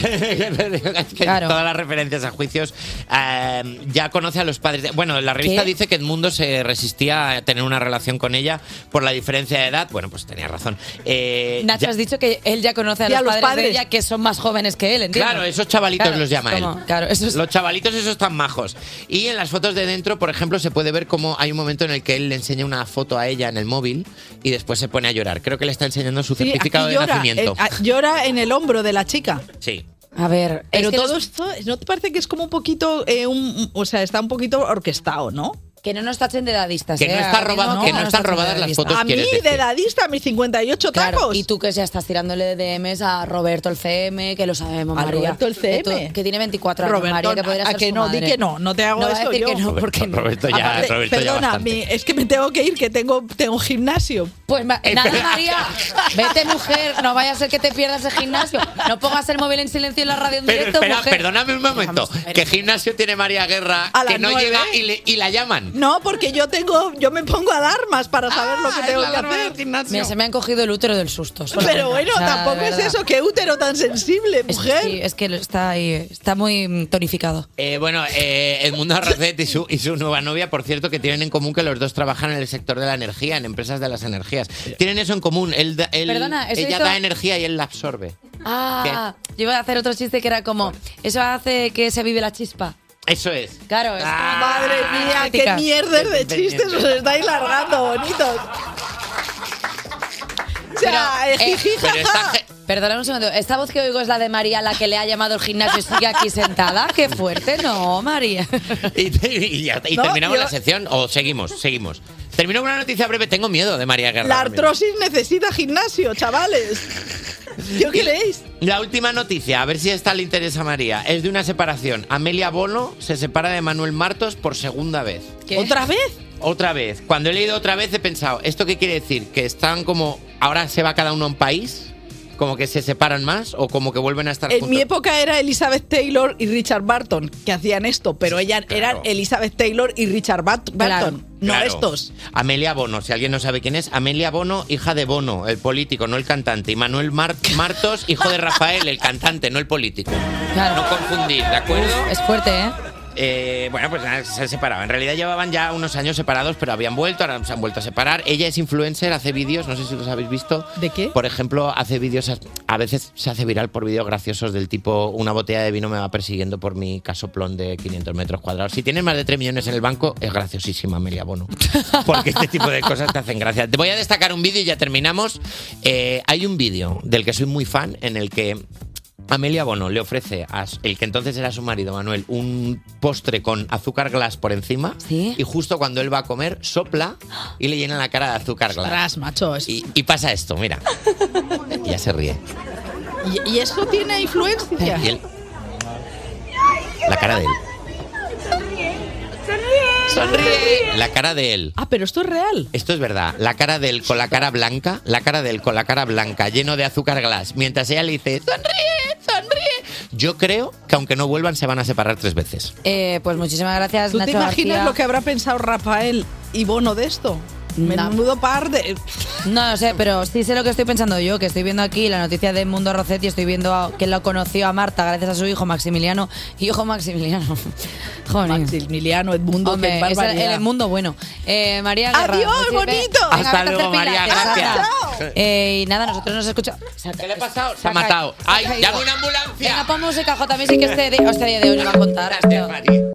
que todas las referencias a juicios eh, ya conoce a los padres. de- bueno, la revista ¿Qué? dice que Edmundo se resistía a tener una relación con ella por la diferencia de edad. Bueno, pues tenía razón. Eh, Nacho, ya- has dicho que él ya conoce a los, a los padres, padres. de ella que son más jóvenes que él, ¿entiendes? Claro, esos chavalitos Claro, los llama él. Claro, eso es- Los chavalitos esos tan majos. Y en las fotos de dentro, por ejemplo, se puede ver cómo hay un momento en el que él le enseña una foto a ella en el móvil y después se pone a llorar. Creo que le está enseñando su Sí, certificado de llora, nacimiento. eh, a- llora en el hombro de la chica. Sí. A ver, Pero es que todo los- esto, ¿no te parece que es como un poquito, eh, un, o sea, está un poquito orquestado, ¿no? Que no nos tachen de dadistas. Que no ¿eh? está robado- mismo que no están robadas las fotos, A mí, quieres de decir. dadista, mis 58 Claro, tacos. y tú que ya estás tirándole DMs a Roberto el CM, que lo sabemos, ¿A María. Roberto el Que tú- CM? Que, tiene 24 años, Roberto, María, que podría a que su no, di madre. que no, no te hago no a eso decir yo. que no, porque no. Roberto ya, Aparte, Roberto perdona, mi- es que me tengo que ir, que tengo, tengo gimnasio. Pues nada, María, vete mujer, no vaya a ser que te pierdas el gimnasio. No pongas el móvil en silencio en la radio en Pero directo, espera, mujer. perdóname un momento. ¿Qué gimnasio tiene María Guerra que no llega y, le- y la llaman? No, porque yo tengo, yo me pongo alarmas para saber lo que es tengo que hacer. Mira, se me han cogido el útero del susto. Pero bueno, O sea, tampoco es eso, qué útero tan sensible, Es- mujer. sí, es que está ahí, está muy tonificado. Eh, bueno, eh, Edmundo Arrocet y su, y su nueva novia, por cierto, que tienen en común que los dos trabajan en el sector de la energía, en empresas de las energías. Tienen eso en común. Él, da- él- Perdona, eso ella hizo- da energía y él la absorbe. Ah, yo iba a hacer otro chiste que era como, eso hace que se vive la chispa. Eso es. Claro, es Madre mía, qué mierder de chistes os estáis largando, bonitos. O sea, Pero, eh, pero jaja. Perdona un segundo, ¿esta voz que oigo es la de María, la que le ha llamado al gimnasio y sigue aquí sentada? ¡Qué fuerte! No, María. Y, y ya está. Y No, terminamos yo- la sección o seguimos, seguimos. Termino con una noticia breve. Tengo miedo de María Guerra. La artrosis necesita gimnasio, chavales. ¿Qué queréis? La última noticia, a ver si esta le interesa a María, es de una separación. Amelia Bono se separa de Manuel Martos por segunda vez. ¿Otra vez? Otra vez. Cuando he leído otra vez he pensado, ¿esto qué quiere decir? ¿Que están como, ahora se va cada uno a un país? ¿Como que se separan más? ¿O como que vuelven a estar En juntos? mi época era Elizabeth Taylor y Richard Barton que hacían esto, pero ellas eran Elizabeth Taylor y Richard Bat- Barton, no Claro. estos. Amelia Bono, si alguien no sabe quién es, Amelia Bono, hija de Bono, el político, no el cantante. Y Manuel Mar- Martos, hijo de Rafael, el cantante, no el político. No confundir, ¿de acuerdo? Es fuerte, ¿eh? Eh, bueno, pues se han separado. En realidad llevaban ya unos años separados, pero habían vuelto, ahora se han vuelto a separar. Ella es influencer, hace vídeos, no sé si los habéis visto. ¿De qué? Por ejemplo, hace vídeos, a veces se hace viral por vídeos graciosos del tipo una botella de vino me va persiguiendo por mi casoplón de 500 metros cuadrados. Si tienes más de 3 millones en el banco, es graciosísima Amelia Bono. Porque este tipo de cosas te hacen gracia. Te voy a destacar un vídeo y ya terminamos. Eh, hay un vídeo del que soy muy fan en el que Amelia Bono le ofrece a el que entonces era su marido, Manuel, un postre con azúcar glass por encima. Y justo cuando él va a comer, sopla y le llena la cara de azúcar glass. Ostras, macho. es- Y, y pasa esto, mira. Y ya se ríe. ¿Y, y eso tiene influencia? Y él- la cara de él. Sonríe. La cara de él. Ah, pero esto es real. Esto es verdad. La cara de él con la cara blanca, la cara de él con la cara blanca, lleno de azúcar glass, mientras ella le dice, sonríe, sonríe. Yo creo que aunque no vuelvan, se van a separar tres veces. Eh, pues muchísimas gracias, ¿Tú te Nacho imaginas García. lo que habrá pensado Rafael y Bono de esto? Menudo par de... No lo sé, pero sí sé lo que estoy pensando yo, que estoy viendo aquí la noticia de Mundo Rocetti, estoy viendo a- que lo conoció a Marta gracias a su hijo Maximiliano. Hijo Maximiliano. Joder. Maximiliano, Edmundo, Hombre, qué es el, el Edmundo bueno. Eh, María Guerra. Adiós, bonito. Venga, Hasta luego, María, gracias. Eh, y nada, nosotros nos escuchamos. ¿Qué le ha pasado? Se Se ha matado. ¡Ay, caído. llama una ambulancia! Venga, pon música, J Music, que este, de- este día de hoy nos va a contar. esto.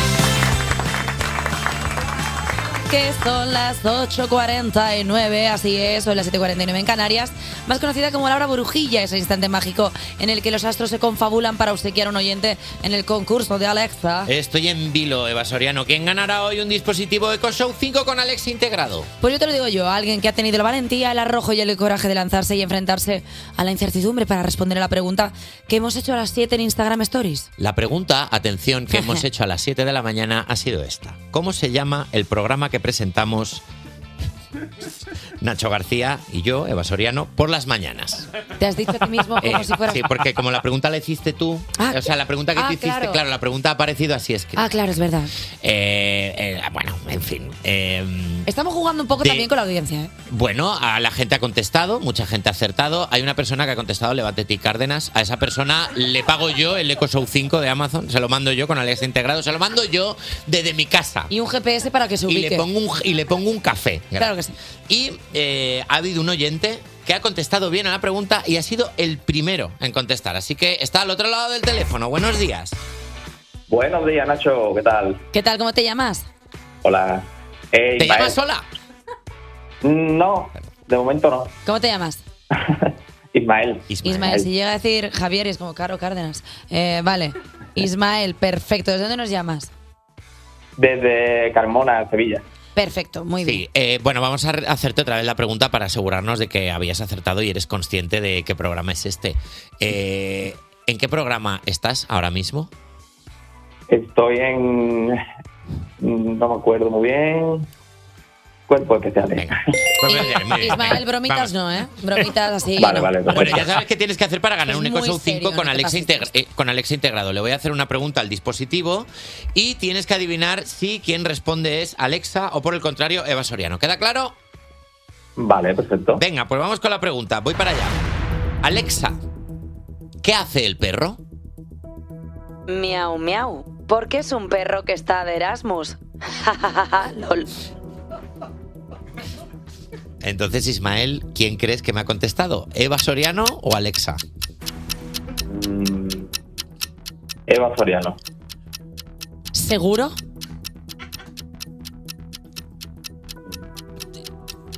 Que son las 8.49, así es, son las 7.49 en Canarias, más conocida como la hora burujilla, ese instante mágico en el que los astros se confabulan para obsequiar a un oyente en el concurso de Alexa. Estoy en vilo, Eva Soriano. ¿Quién ganará hoy un dispositivo EcoShow 5 con Alexa integrado? Pues yo te lo digo yo, alguien que ha tenido la valentía, el arrojo y el coraje de lanzarse y enfrentarse a la incertidumbre para responder a la pregunta que hemos hecho a las 7 en Instagram Stories. La pregunta, atención, que hemos hecho a las 7 de la mañana ha sido esta. ¿Cómo se llama el programa que presentamos Nacho García y yo, Eva Soriano, por las mañañas? Te has dicho a ti mismo como Eh, si fueras... Sí, porque como la pregunta la hiciste tú, Ah, o sea, la pregunta que ah, tú hiciste, claro. claro. la pregunta ha aparecido así es que... Ah, claro, es verdad. Eh, eh, bueno, en fin. eh, Estamos jugando un poco De- también con la audiencia, ¿eh? bueno, a la gente ha contestado, mucha gente ha acertado. Hay una persona que ha contestado, Levante Ti Cárdenas. A esa persona le pago yo el Echo Show 5 de Amazon. Se lo mando yo con Alexa integrado. Se lo mando yo desde mi casa. Y un GPS para que se Y ubique. le pongo un, y le pongo un café. Claro que sí. Y eh, ha habido un oyente que ha contestado bien a la pregunta y ha sido el primero en contestar. Así que está al otro lado del teléfono. Buenos días. Buenos días, Nacho. ¿Qué tal? ¿Qué tal? ¿Cómo te llamas? Hola. ¿Te llamas sola? Mm, No, de momento no. ¿Cómo te llamas? Ismael. Ismael, si llega a decir Javier es como Caro Cárdenas. Eh, vale. Ismael, perfecto. ¿Desde dónde nos llamas? Desde Carmona, Sevilla. Perfecto, muy bien. Sí, eh, bueno, vamos a re- hacerte otra vez la pregunta para asegurarnos de que habías acertado y eres consciente de qué programa es este. Eh, ¿En qué programa estás ahora mismo? Estoy en. No me acuerdo muy bien. Cuerpo especial. Ismael, bromitas no, ¿eh? Bromitas así. Vale, no. vale, Bueno, ya sabes qué tienes que hacer para ganar Es un muy EcoShow 5 serio, con, no te Alexa pases integra- eh, con Alexa integrado. Le voy a hacer una pregunta al dispositivo y tienes que adivinar si quien responde es Alexa o por el contrario Eva Soriano. ¿Queda claro? Vale, perfecto. Venga, pues vamos con la pregunta. Voy para allá. Alexa, ¿qué hace el perro? Miau, miau. Porque es un perro que está de Erasmus. Lol. Entonces, Ismael, ¿quién crees que me ha contestado? ¿Eva Soriano o Alexa? Mm, Eva Soriano. ¿Seguro?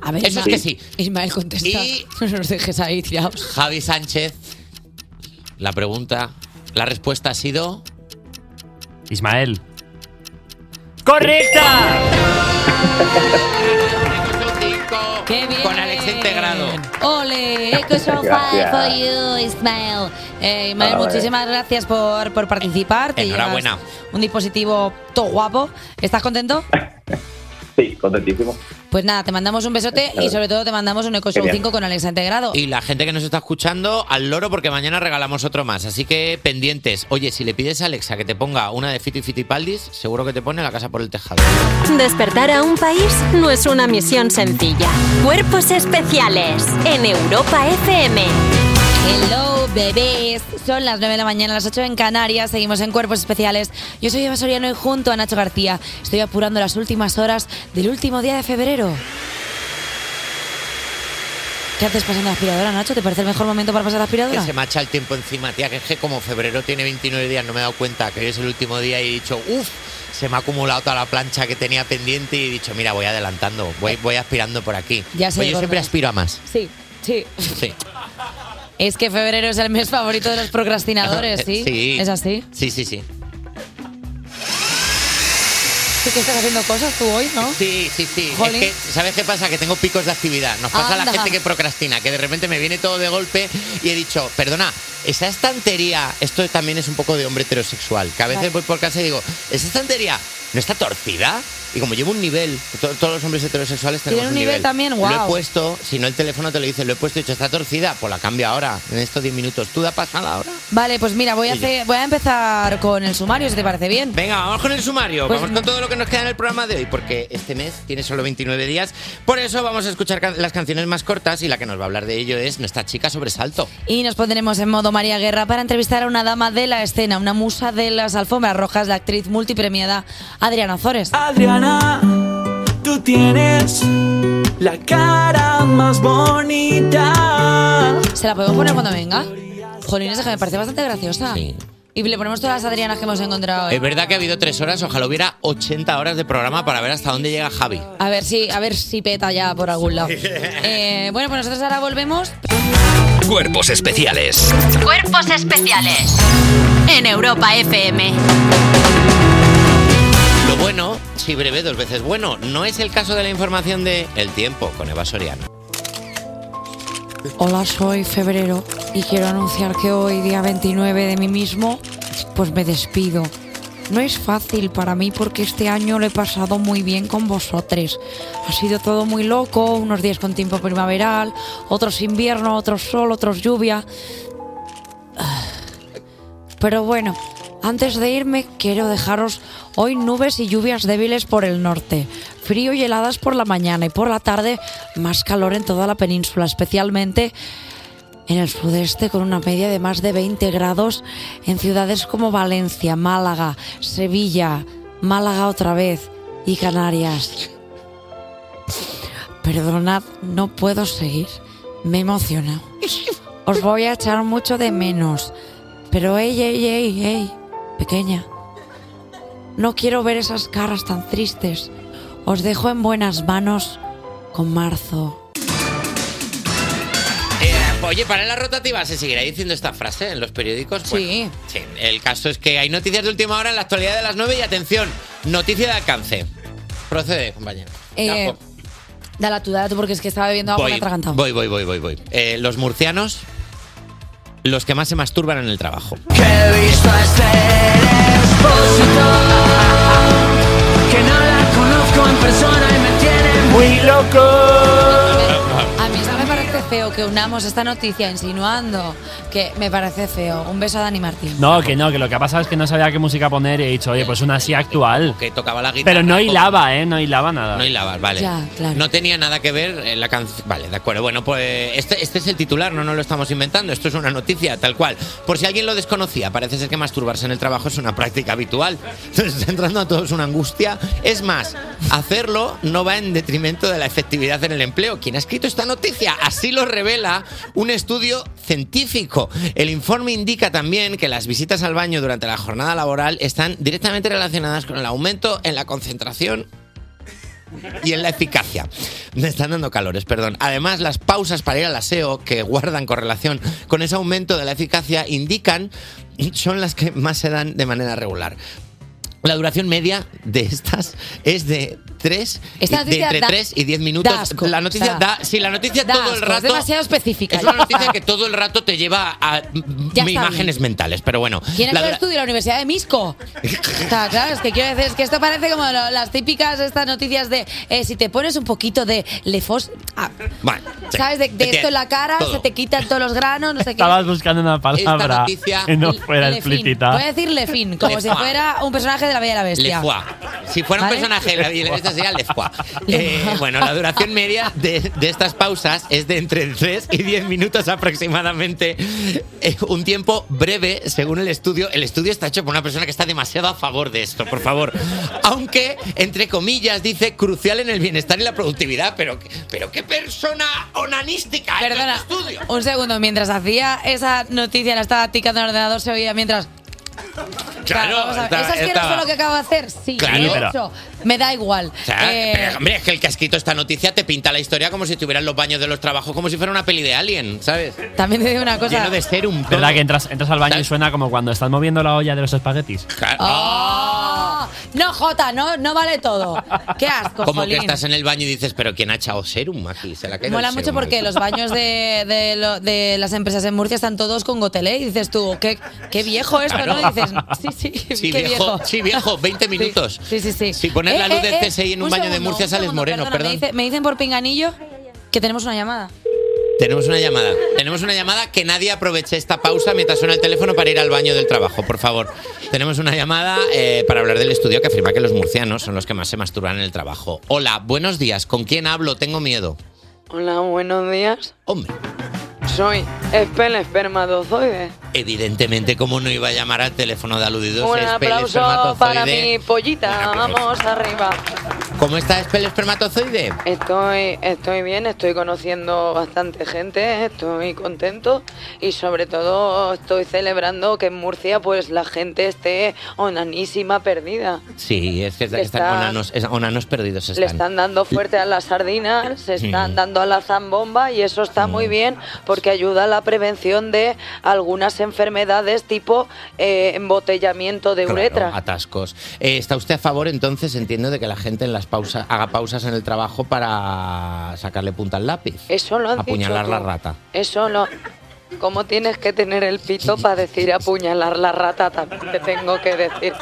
A ver, Eso es Ismael- que sí. Ismael contesta. Y- No nos dejes ahí. Javi Sánchez, la pregunta, la respuesta ha sido... Ismael. ¡Correcta! ¡Qué bien! Con Alexa integrado. ¡Ole! Echo Show 5 Gracias. for you, Ismael. Eh, Ismael, muchísimas gracias por, por participar. Te Enhorabuena. llevas Un dispositivo todo guapo. ¿Estás contento? Sí, contentísimo. Pues nada, te mandamos un besote y sobre todo te mandamos un Echo Show Genial. 5 con Alexa integrado. Y la gente que nos está escuchando, al loro, porque mañana regalamos otro más. Así que pendientes. Oye, si le pides a Alexa que te ponga una de Fito y Fitipaldis, seguro que te pone la casa por el tejado. Despertar a un país no es una misión sencilla. Cuerpos especiales en Europa FM. Hello, bebés. Son las 9 de la mañana, las 8 en Canarias. Seguimos en Cuerpos Especiales. Yo soy Eva Soriano y junto a Nacho García estoy apurando las últimas horas del último día de febrero. ¿Qué haces pasando la aspiradora, Nacho? ¿Te parece el mejor momento para pasar la Que aspiradora? se me ha echado el tiempo encima, tía, que es que como febrero tiene 29 días, no me he dado cuenta que hoy es el último día y he dicho, uff, se me ha acumulado toda la plancha que tenía pendiente y he dicho, mira, voy adelantando, voy, voy aspirando por aquí. Ya sé, Pues yo gordo. siempre aspiro a más. Sí, sí. Sí. Es que febrero es el mes favorito de los procrastinadores, ¿sí? Sí. ¿Es así? Sí, sí, sí. ¿Sí que estás haciendo cosas tú hoy, no? Sí, sí, sí. Jolín. Es que, ¿sabes qué pasa? Que tengo picos de actividad. Nos pasa a la Anda. gente que procrastina, que de repente me viene todo de golpe y he dicho, perdona, esa estantería, esto también es un poco de hombre heterosexual, que a veces Vale. voy por casa y digo, ¿esa estantería no está torcida? Y como llevo un nivel, to- todos los hombres heterosexuales tenemos ¿Tiene un nivel también? Lo Guau. he puesto, si no el teléfono te lo dice, lo he puesto y he dicho, está torcida, pues la cambio ahora, en estos 10 minutos. ¿Tú da pasada ahora? Vale, pues mira, voy a, hacer, voy a empezar con el sumario, si te parece bien. Venga, vamos con el sumario. Pues- vamos con todo lo que nos queda en el programa de hoy, porque este mes tiene solo 29 días. Por eso vamos a escuchar can- las canciones más cortas y la que nos va a hablar de ello es nuestra chica sobresalto. Y nos pondremos en modo María Guerra para entrevistar a una dama de la escena, una musa de las alfombras rojas, la actriz multipremiada Adriana Ozores. Adriana, tú tienes la cara más bonita. ¿Se la podemos poner cuando venga? Jolines, es que me parece bastante graciosa. Y le ponemos todas las Adrianas que hemos encontrado. ¿eh? Es verdad que ha habido tres horas, ojalá hubiera 80 horas de programa para ver hasta dónde llega Javi. A ver si, a ver si peta ya por algún lado. Eh, bueno, pues nosotros ahora volvemos. Cuerpos especiales. Cuerpos especiales en Europa FM. Bueno, si breve, dos veces bueno. No es el caso de la información de El Tiempo con Eva Soriano. Hola, soy Febrero y quiero anunciar que hoy, día 29 de mí mismo, pues me despido. No es fácil para mí porque este año lo he pasado muy bien con vosotros. Ha sido todo muy loco, unos días con tiempo primaveral, otros invierno, otros sol, otros lluvia. Ah. Pero bueno, antes de irme quiero dejaros hoy nubes y lluvias débiles por el norte, frío y heladas por la mañana y por la tarde más calor en toda la península, especialmente en el sudeste con una media de más de 20 grados en ciudades como Valencia, Málaga, Sevilla, Málaga otra vez y Canarias. Perdonad, no puedo seguir. Me emociona. Os voy a echar mucho de menos. Pero ey, ey, ey, ey, pequeña. No quiero ver esas caras tan tristes. Os dejo en buenas manos con marzo. Eh, oye, para la rotativa, ¿se seguirá diciendo esta frase en los periódicos? sí. Sí, el caso es que hay noticias de última hora en la actualidad de las 9 y atención, noticia de alcance. Procede, compañero. Eh, dala tú, dala tú, porque es que estaba bebiendo agua y me he atragantado. Voy, voy, voy, voy, voy. Eh, los murcianos, los que más se masturban en el trabajo. Que he visto a este. Feo que unamos esta noticia insinuando que me parece feo. Un beso a Dani Martín. No, que no, que lo que ha pasado es que no sabía qué música poner y he dicho, oye, pues una así actual. Que tocaba la guitarra. Pero no hilaba, ¿eh? No hilaba nada. No hilaba, vale. Ya, claro. No tenía nada que ver en la canción. Vale, de acuerdo. Bueno, pues este, este es el titular, no nos lo estamos inventando. Esto es una noticia tal cual. Por si alguien lo desconocía, parece ser que masturbarse en el trabajo es una práctica habitual. Entonces está entrando a todos una angustia. Es más, hacerlo no va en detrimento de la efectividad en el empleo. ¿Quién ha escrito esta noticia? Así lo revela un estudio científico. El informe indica también que las visitas al baño durante la jornada laboral están directamente relacionadas con el aumento en la concentración y en la eficacia. Me están dando calores, perdón. Además, las pausas para ir al aseo que guardan correlación con ese aumento de la eficacia indican son las que más se dan de manera regular. La duración media de estas es de 3 Esta de entre da- 3 y 10 minutos. asco. la noticia O sea, da, sí, la noticia da todo el asco, es rato demasiado específica. Es una noticia que todo el rato te lleva a Ya imágenes mentales, pero bueno. ¿Quién es la el estudio de la Universidad de Misco? O sea, claro, es que quiero decir, es que esto parece como lo- las típicas estas noticias de eh, si te pones un poquito de lefos, ah, Bueno, sí. ¿sabes? De, de esto en la cara, Todo. se te quitan todos los granos, no sé qué. Estabas buscando una palabra noticia- que no fuera explícita. Voy a decir Lefin, como si fuera un personaje de la Bella y la Bestia. Le Foix. Si fuera un ¿Vale? personaje de la Bella y la Bestia sería Le Foix. Eh, bueno, la duración media de, de estas pausas es de entre 3 y 10 minutos aproximadamente. Eh, un tiempo breve, según el estudio. El estudio está hecho por una persona que está demasiado a favor de esto, por favor. Aunque, entre comillas, dice crucial en el bienestar y la productividad. Pero, pero qué persona onanística. en Perdona, este estudio. un segundo, mientras hacía esa noticia, la estaba ticando en el ordenador, se oía mientras. Claro, vamos a ver. estaba- ¿Es asqueroso estaba- lo que acabo de hacer? Sí, Claro. de Pero- hecho, me da igual. O sea, Eh, pero, hombre, es que el que ha escrito esta noticia te pinta la historia como si estuvieran los baños de los trabajos, como si fuera una peli de Alien, ¿sabes? También te digo una cosa. Lleno de serum. ¿Verdad que entras, entras al baño y suena como cuando estás moviendo la olla de los espaguetis? ¡Oh! No, Jota, no, no vale todo. Qué asco, Como que jolín. estás en el baño y dices, pero ¿quién ha echado serum aquí? Se la caído Mola mucho serum porque aquí. los baños de, de lo- de las empresas en Murcia están todos con gotelé y dices tú, qué, qué viejo esto, Claro. ¿no? Y dices, sí, sí, Sí, qué viejo, viejo. sí, viejo, 20 minutos. Sí, sí, sí. Si pones la Eh, luz eh, del eh, CSI en un, un baño de Murcia sales segundo, moreno, perdona, perdón. Me, dice- me dicen por pinganillo que tenemos una llamada. Tenemos una llamada. Tenemos una llamada que nadie aproveche esta pausa mientras suena el teléfono para ir al baño del trabajo, por favor. Tenemos una llamada eh, para hablar del estudio que afirma que los murcianos son los que más se masturban en el trabajo. Hola, buenos días. ¿Con quién hablo? Tengo miedo. Hola, buenos días. Hombre. Soy Espel Espermatozoide. Evidentemente, ¿cómo no iba a llamar al teléfono de aludidos? Un aplauso para mi pollita. Vamos arriba. ¿Cómo está el espermatozoide? Estoy, estoy bien, estoy conociendo bastante gente, estoy contento y sobre todo estoy celebrando que en Murcia pues la gente esté onanísima perdida. Sí, es que Le están está- onanos, onanos perdidos Le están. están dando fuerte a las sardinas, se están Mm. dando a la zambomba y eso está muy bien porque ayuda a la prevención de algunas enfermedades tipo eh, embotellamiento de Claro, uretra. atascos. Eh, ¿Está usted a favor, entonces, entiendo, de que la gente en las haga pausas en el trabajo para sacarle punta al lápiz? Eso lo han Apuñalar dicho la rata. Eso no. ¿Cómo tienes que tener el pito para decir apuñalar la rata? También te tengo que decir.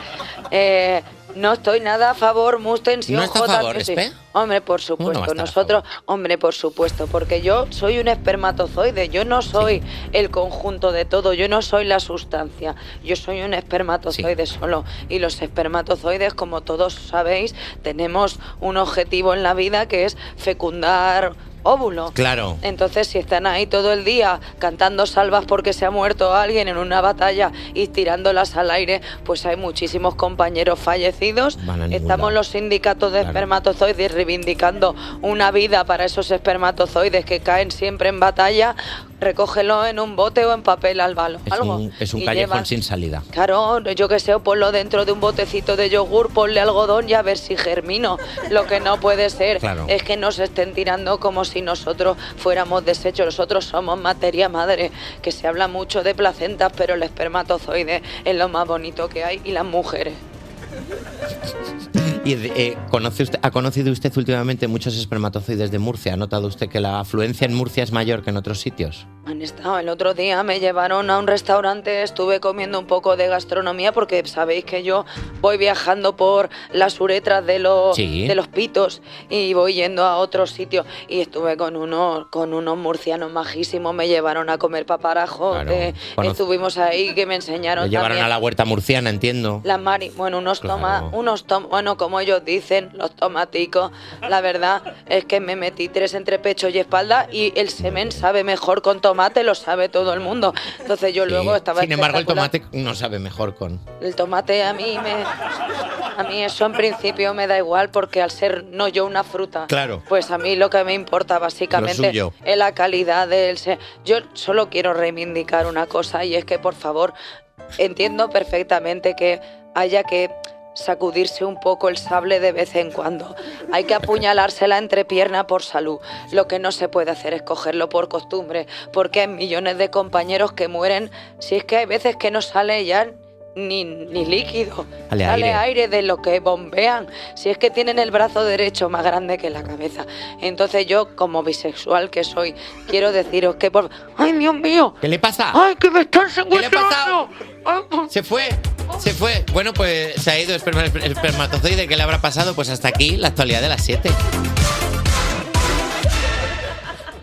Eh, no estoy nada a favor, Mustensión ¿No está a favor. Espe? Hombre, por supuesto. Nosotros, hombre, por supuesto. Porque yo soy un espermatozoide. Yo no soy el conjunto de todo. Yo no soy la sustancia. Yo soy un espermatozoide solo. Y los espermatozoides, como todos sabéis, tenemos un objetivo en la vida que es fecundar óvulo. Claro. Entonces, si están ahí todo el día cantando salvas porque se ha muerto alguien en una batalla y tirándolas al aire, pues hay muchísimos compañeros fallecidos. Estamos los sindicatos de Claro. espermatozoides reivindicando una vida para esos espermatozoides que caen siempre en batalla. Recógelo en un bote o en papel al balo. Es algo. un, es un callejón llevas- sin salida. Claro, yo que sé, ponlo dentro de un botecito de yogur, ponle algodón y a ver si germino. Lo que no puede ser Claro. es que nos estén tirando como si nosotros fuéramos desechos. Nosotros somos materia madre, que se habla mucho de placentas, pero el espermatozoide es lo más bonito que hay y las mujeres. ¿Y eh, conoce usted, ha conocido usted últimamente muchos espermatozoides de Murcia? ¿Ha notado usted que la afluencia en Murcia es mayor que en otros sitios? Han estado el otro día, me llevaron a un restaurante, estuve comiendo un poco de gastronomía porque sabéis que yo voy viajando por las uretras de los, Sí. de los pitos y voy yendo a otros sitios y estuve con unos, con unos murcianos majísimos, me llevaron a comer paparajo, Claro. eh, Conoce- estuvimos ahí que me enseñaron Lo llevaron también. a la huerta murciana, entiendo. Las mari, bueno, unos Claro. toma, unos tom, bueno, como ellos dicen, los tomaticos. La verdad es que me metí tres entre pecho y espalda y el semen sabe mejor con tomate, lo sabe todo el mundo. Entonces yo Sí. luego estaba Sin embargo, el tomate no sabe mejor con... El tomate a mí me a mí eso en principio me da igual porque al ser no yo una fruta, Claro. pues a mí lo que me importa básicamente es la calidad del se- Yo solo quiero reivindicar una cosa y es que por favor entiendo perfectamente que haya que sacudirse un poco el sable de vez en cuando. Hay que apuñalarse la entrepierna por salud. Lo que no se puede hacer es cogerlo por costumbre, porque hay millones de compañeros que mueren si es que hay veces que no sale ya ni, ni líquido. Sale Sale aire. aire de lo que bombean. Si es que tienen el brazo derecho más grande que la cabeza. Entonces yo, como bisexual que soy, quiero deciros que por... ¡Ay, Dios mío! ¿Qué le pasa? ¡Ay, que me están ¿Qué le secuestrando! Se fue, se fue. Bueno, pues se ha ido el esperma- el espermatozoide. ¿Qué le habrá pasado? Pues hasta aquí la actualidad de las 7.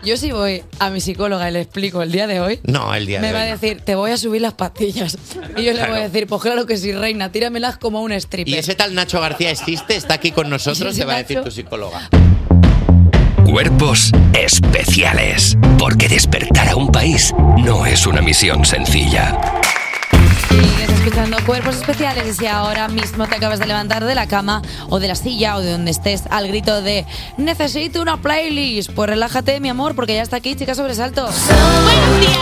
Yo si voy a mi psicóloga y le explico el día de hoy, No, el día me de va a hoy. decir, te voy a subir las pastillas. Y yo le voy a decir, pues claro que sí, reina, tíramelas como un stripper. ¿Y ese tal Nacho García existe? ¿Está aquí con nosotros? Ese Te va a decir Nacho. tu psicóloga. Cuerpos especiales. Porque despertar a un país no es una misión sencilla. Sigues escuchando Cuerpos Especiales y si ahora mismo te acabas de levantar de la cama o de la silla o de donde estés al grito de necesito una playlist, pues relájate mi amor porque ya está aquí Chica Sobresalto. ¡Buenos días!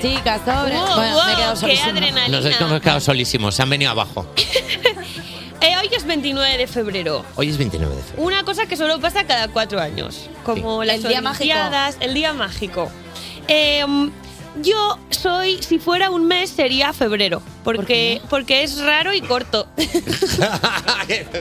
Chicas, sobre. Wow, bueno, me he quedado wow, qué solísima. adrenalina. Nos hemos quedado solísimos. Se han venido abajo. Eh, hoy es 29 de febrero. Hoy es 29 de febrero. Una cosa que solo pasa cada cuatro años. Como las El día mágico. El día mágico. Eh, yo soy, si fuera un mes, sería febrero. Porque, porque es raro y corto.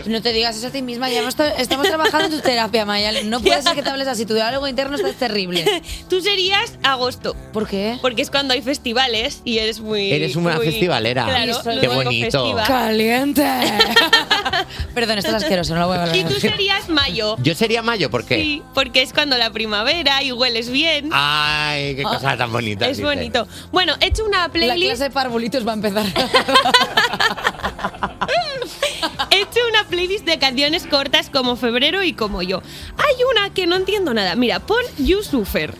No te digas eso a ti misma, ya hemos estamos trabajando en tu terapia, Maya. No puede ser que te hables así, tu diálogo interno está terrible. Tú serías agosto. ¿Por qué? Porque es cuando hay festivales y eres muy. Eres una muy- festivalera. Claro, Qué bonito. festiva. ¡Caliente! Perdón, esto es asqueroso, no lo voy a volver Y tú serías mayo. Yo sería mayo, ¿por qué? Sí, porque es cuando la primavera y hueles bien. Ay, qué cosa tan bonita. es dice. bonito. Bueno, he hecho una La playlist. clase de parvulitos va a empezar. He hecho una playlist de canciones cortas como Febrero y como yo. Hay una que no entiendo nada. Mira, pon You Suffer.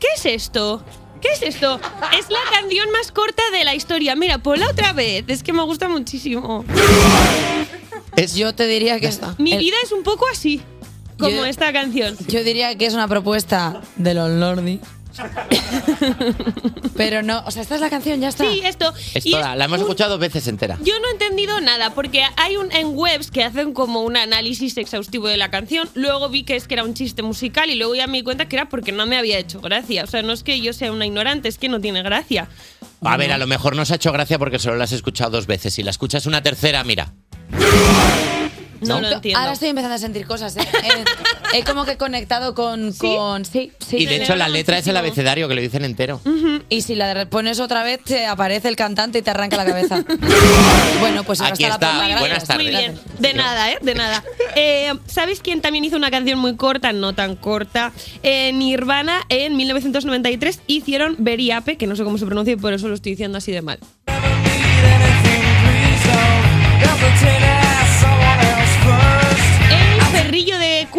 ¿Qué es esto? ¿Qué es esto? Es la canción más corta de la historia. Mira, ponla otra vez. Es que me gusta muchísimo. Yo te diría que está. Mi vida es un poco así, como Yo- esta canción. Yo diría que es una propuesta de los Lordi. Pero no, o sea, esta es la canción, ya está. Sí, esto. Es Y toda- es la hemos un- escuchado dos veces entera. Yo no he entendido nada, porque hay un en webs que hacen como un análisis exhaustivo de la canción. Luego vi que es que era un chiste musical y luego ya me di cuenta que era porque no me había hecho gracia. O sea, no es que yo sea una ignorante, es que no tiene gracia. A ver, a lo mejor nos ha hecho gracia porque solo la has escuchado dos veces. Si la escuchas una tercera, mira. No, lo entiendo. Ahora estoy empezando a sentir cosas. ¿eh? He, he como que conectado con. con sí, sí. y de hecho la letra es el abecedario que lo dicen entero. Y si la pones otra vez, te aparece el cantante y te arranca la cabeza. bueno, pues ahora Aquí está, la está. Buenas tardes. Muy bien. De nada, ¿eh? De nada. Eh, ¿Sabéis quién también hizo una canción muy corta? No tan corta. Eh, Nirvana en 1993 hicieron Beriape, que no sé cómo se pronuncia y por eso lo estoy diciendo así de mal. El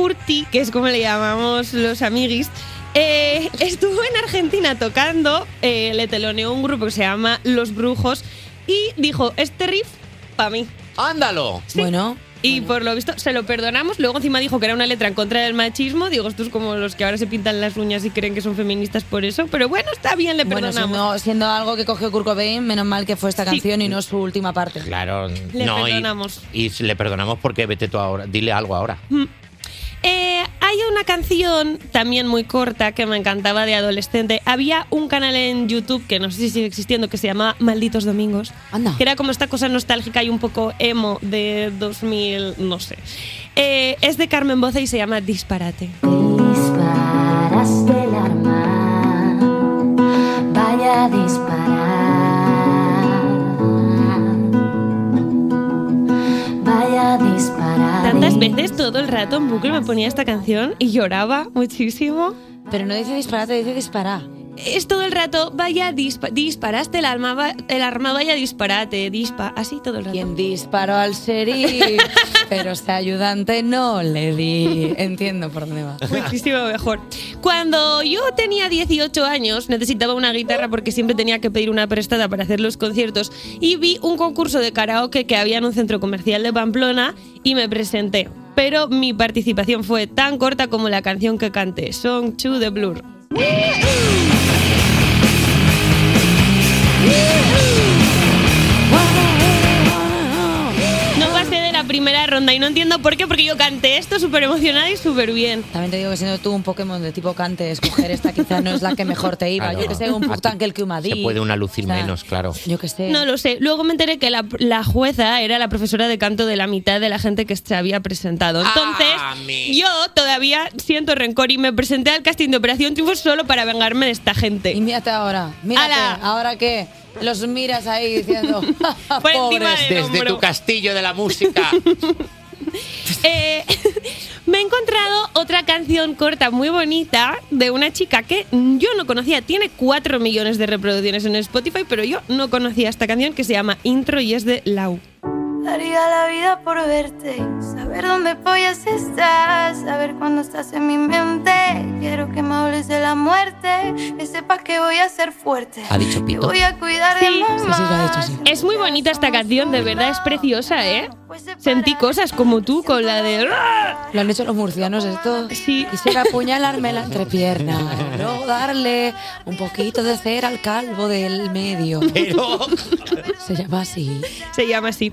Curti, que es como le llamamos los amiguis, eh, estuvo en Argentina tocando, eh, le teloneó un grupo que se llama Los Brujos y dijo, este riff, para mí. ¡Ándalo! Bueno. Y por lo visto se lo perdonamos. Luego encima dijo que era una letra en contra del machismo. Digo, estos como los que ahora se pintan las uñas y creen que son feministas por eso. Pero bueno, está bien, le Bueno, perdonamos. siendo, siendo algo que cogió Kurt Cobain, menos mal que fue esta canción y no su última parte. Claro, Le no, y- perdonamos. Y, le perdonamos porque vete tú ahora. Dile algo ahora. Eh, hay una canción también muy corta que me encantaba de adolescente. Había un canal en YouTube que no sé si sigue existiendo que se llama Malditos Domingos. Que era como esta cosa nostálgica y un poco emo de 2000, no sé. Eh, es de Carmen Boza y se llama Disparate. Disparaste el arma, vaya a disparar, vaya a disparar. Tantas veces todo el rato en bucle me ponía esta canción y lloraba muchísimo. Pero no dice disparate, dice disparar. Es todo el rato, vaya, dispa- disparaste el arma, el arma, vaya, disparate, dispa, así todo el rato. Quien disparó al sheriff, pero este ayudante no le di. Entiendo por dónde va. Muchísimo mejor. Cuando yo tenía 18 años, necesitaba una guitarra porque siempre tenía que pedir una prestada para hacer los conciertos y vi un concurso de karaoke que había en un centro comercial de Pamplona y me presenté. Pero mi participación fue tan corta como la canción que canté, Song to the Blur. Primera ronda y no entiendo por qué, porque yo canté esto súper emocionada y súper bien. También te digo que siendo tú un Pokémon de tipo cante, escoger esta quizá no es la que mejor te iba. Claro. Yo que sé, un Putan que el que Se puede una lucir O sea, menos, claro. Yo que sé. No lo sé. Luego me enteré que la, la jueza era la profesora de canto de la mitad de la gente que se había presentado. Entonces, yo todavía siento rencor y me presenté al casting de Operación Triunfo solo para vengarme de esta gente. Y mírate ahora. Mírate, ¿ahora qué? Los miras ahí diciendo, pobres. Desde tu castillo de la música. Eh, me he encontrado otra canción corta muy bonita de una chica que yo no conocía. Tiene 4 millones de reproducciones en Spotify, pero yo no conocía esta canción que se llama Intro y es de Lau. Daría la vida por verte, saber dónde pollas estás, saber cuándo estás en mi mente. Quiero que me hables de la muerte, que sepas que voy a ser fuerte. Ha dicho Que Pito. voy a cuidar de mamá. Es muy bonita esta canción, de verdad es preciosa, ¿eh? Sentí cosas como tú con la de... Lo han hecho los murcianos esto. Sí. Quisiera apuñalarme la entrepierna. Luego darle un poquito de cera al calvo del medio. Pero. Se llama así. Se llama así.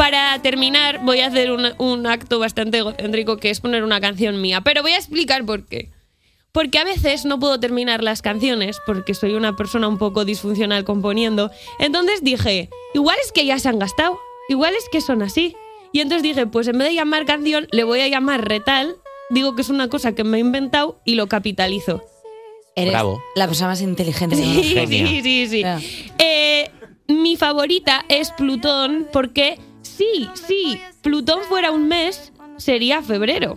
Para terminar, voy a hacer un, un acto bastante egocéntrico que es poner una canción mía. Pero voy a explicar por qué. Porque a veces no puedo terminar las canciones porque soy una persona un poco disfuncional componiendo. Entonces dije, igual es que ya se han gastado, igual es que son así. Y entonces dije, pues en vez de llamar canción, le voy a llamar retal. Digo que es una cosa que me he inventado y lo capitalizo. Eres Bravo. la persona más inteligente del Sí, sí, sí, sí. Eh, mi favorita es Plutón porque sí, sí, Plutón fuera un mes, sería febrero.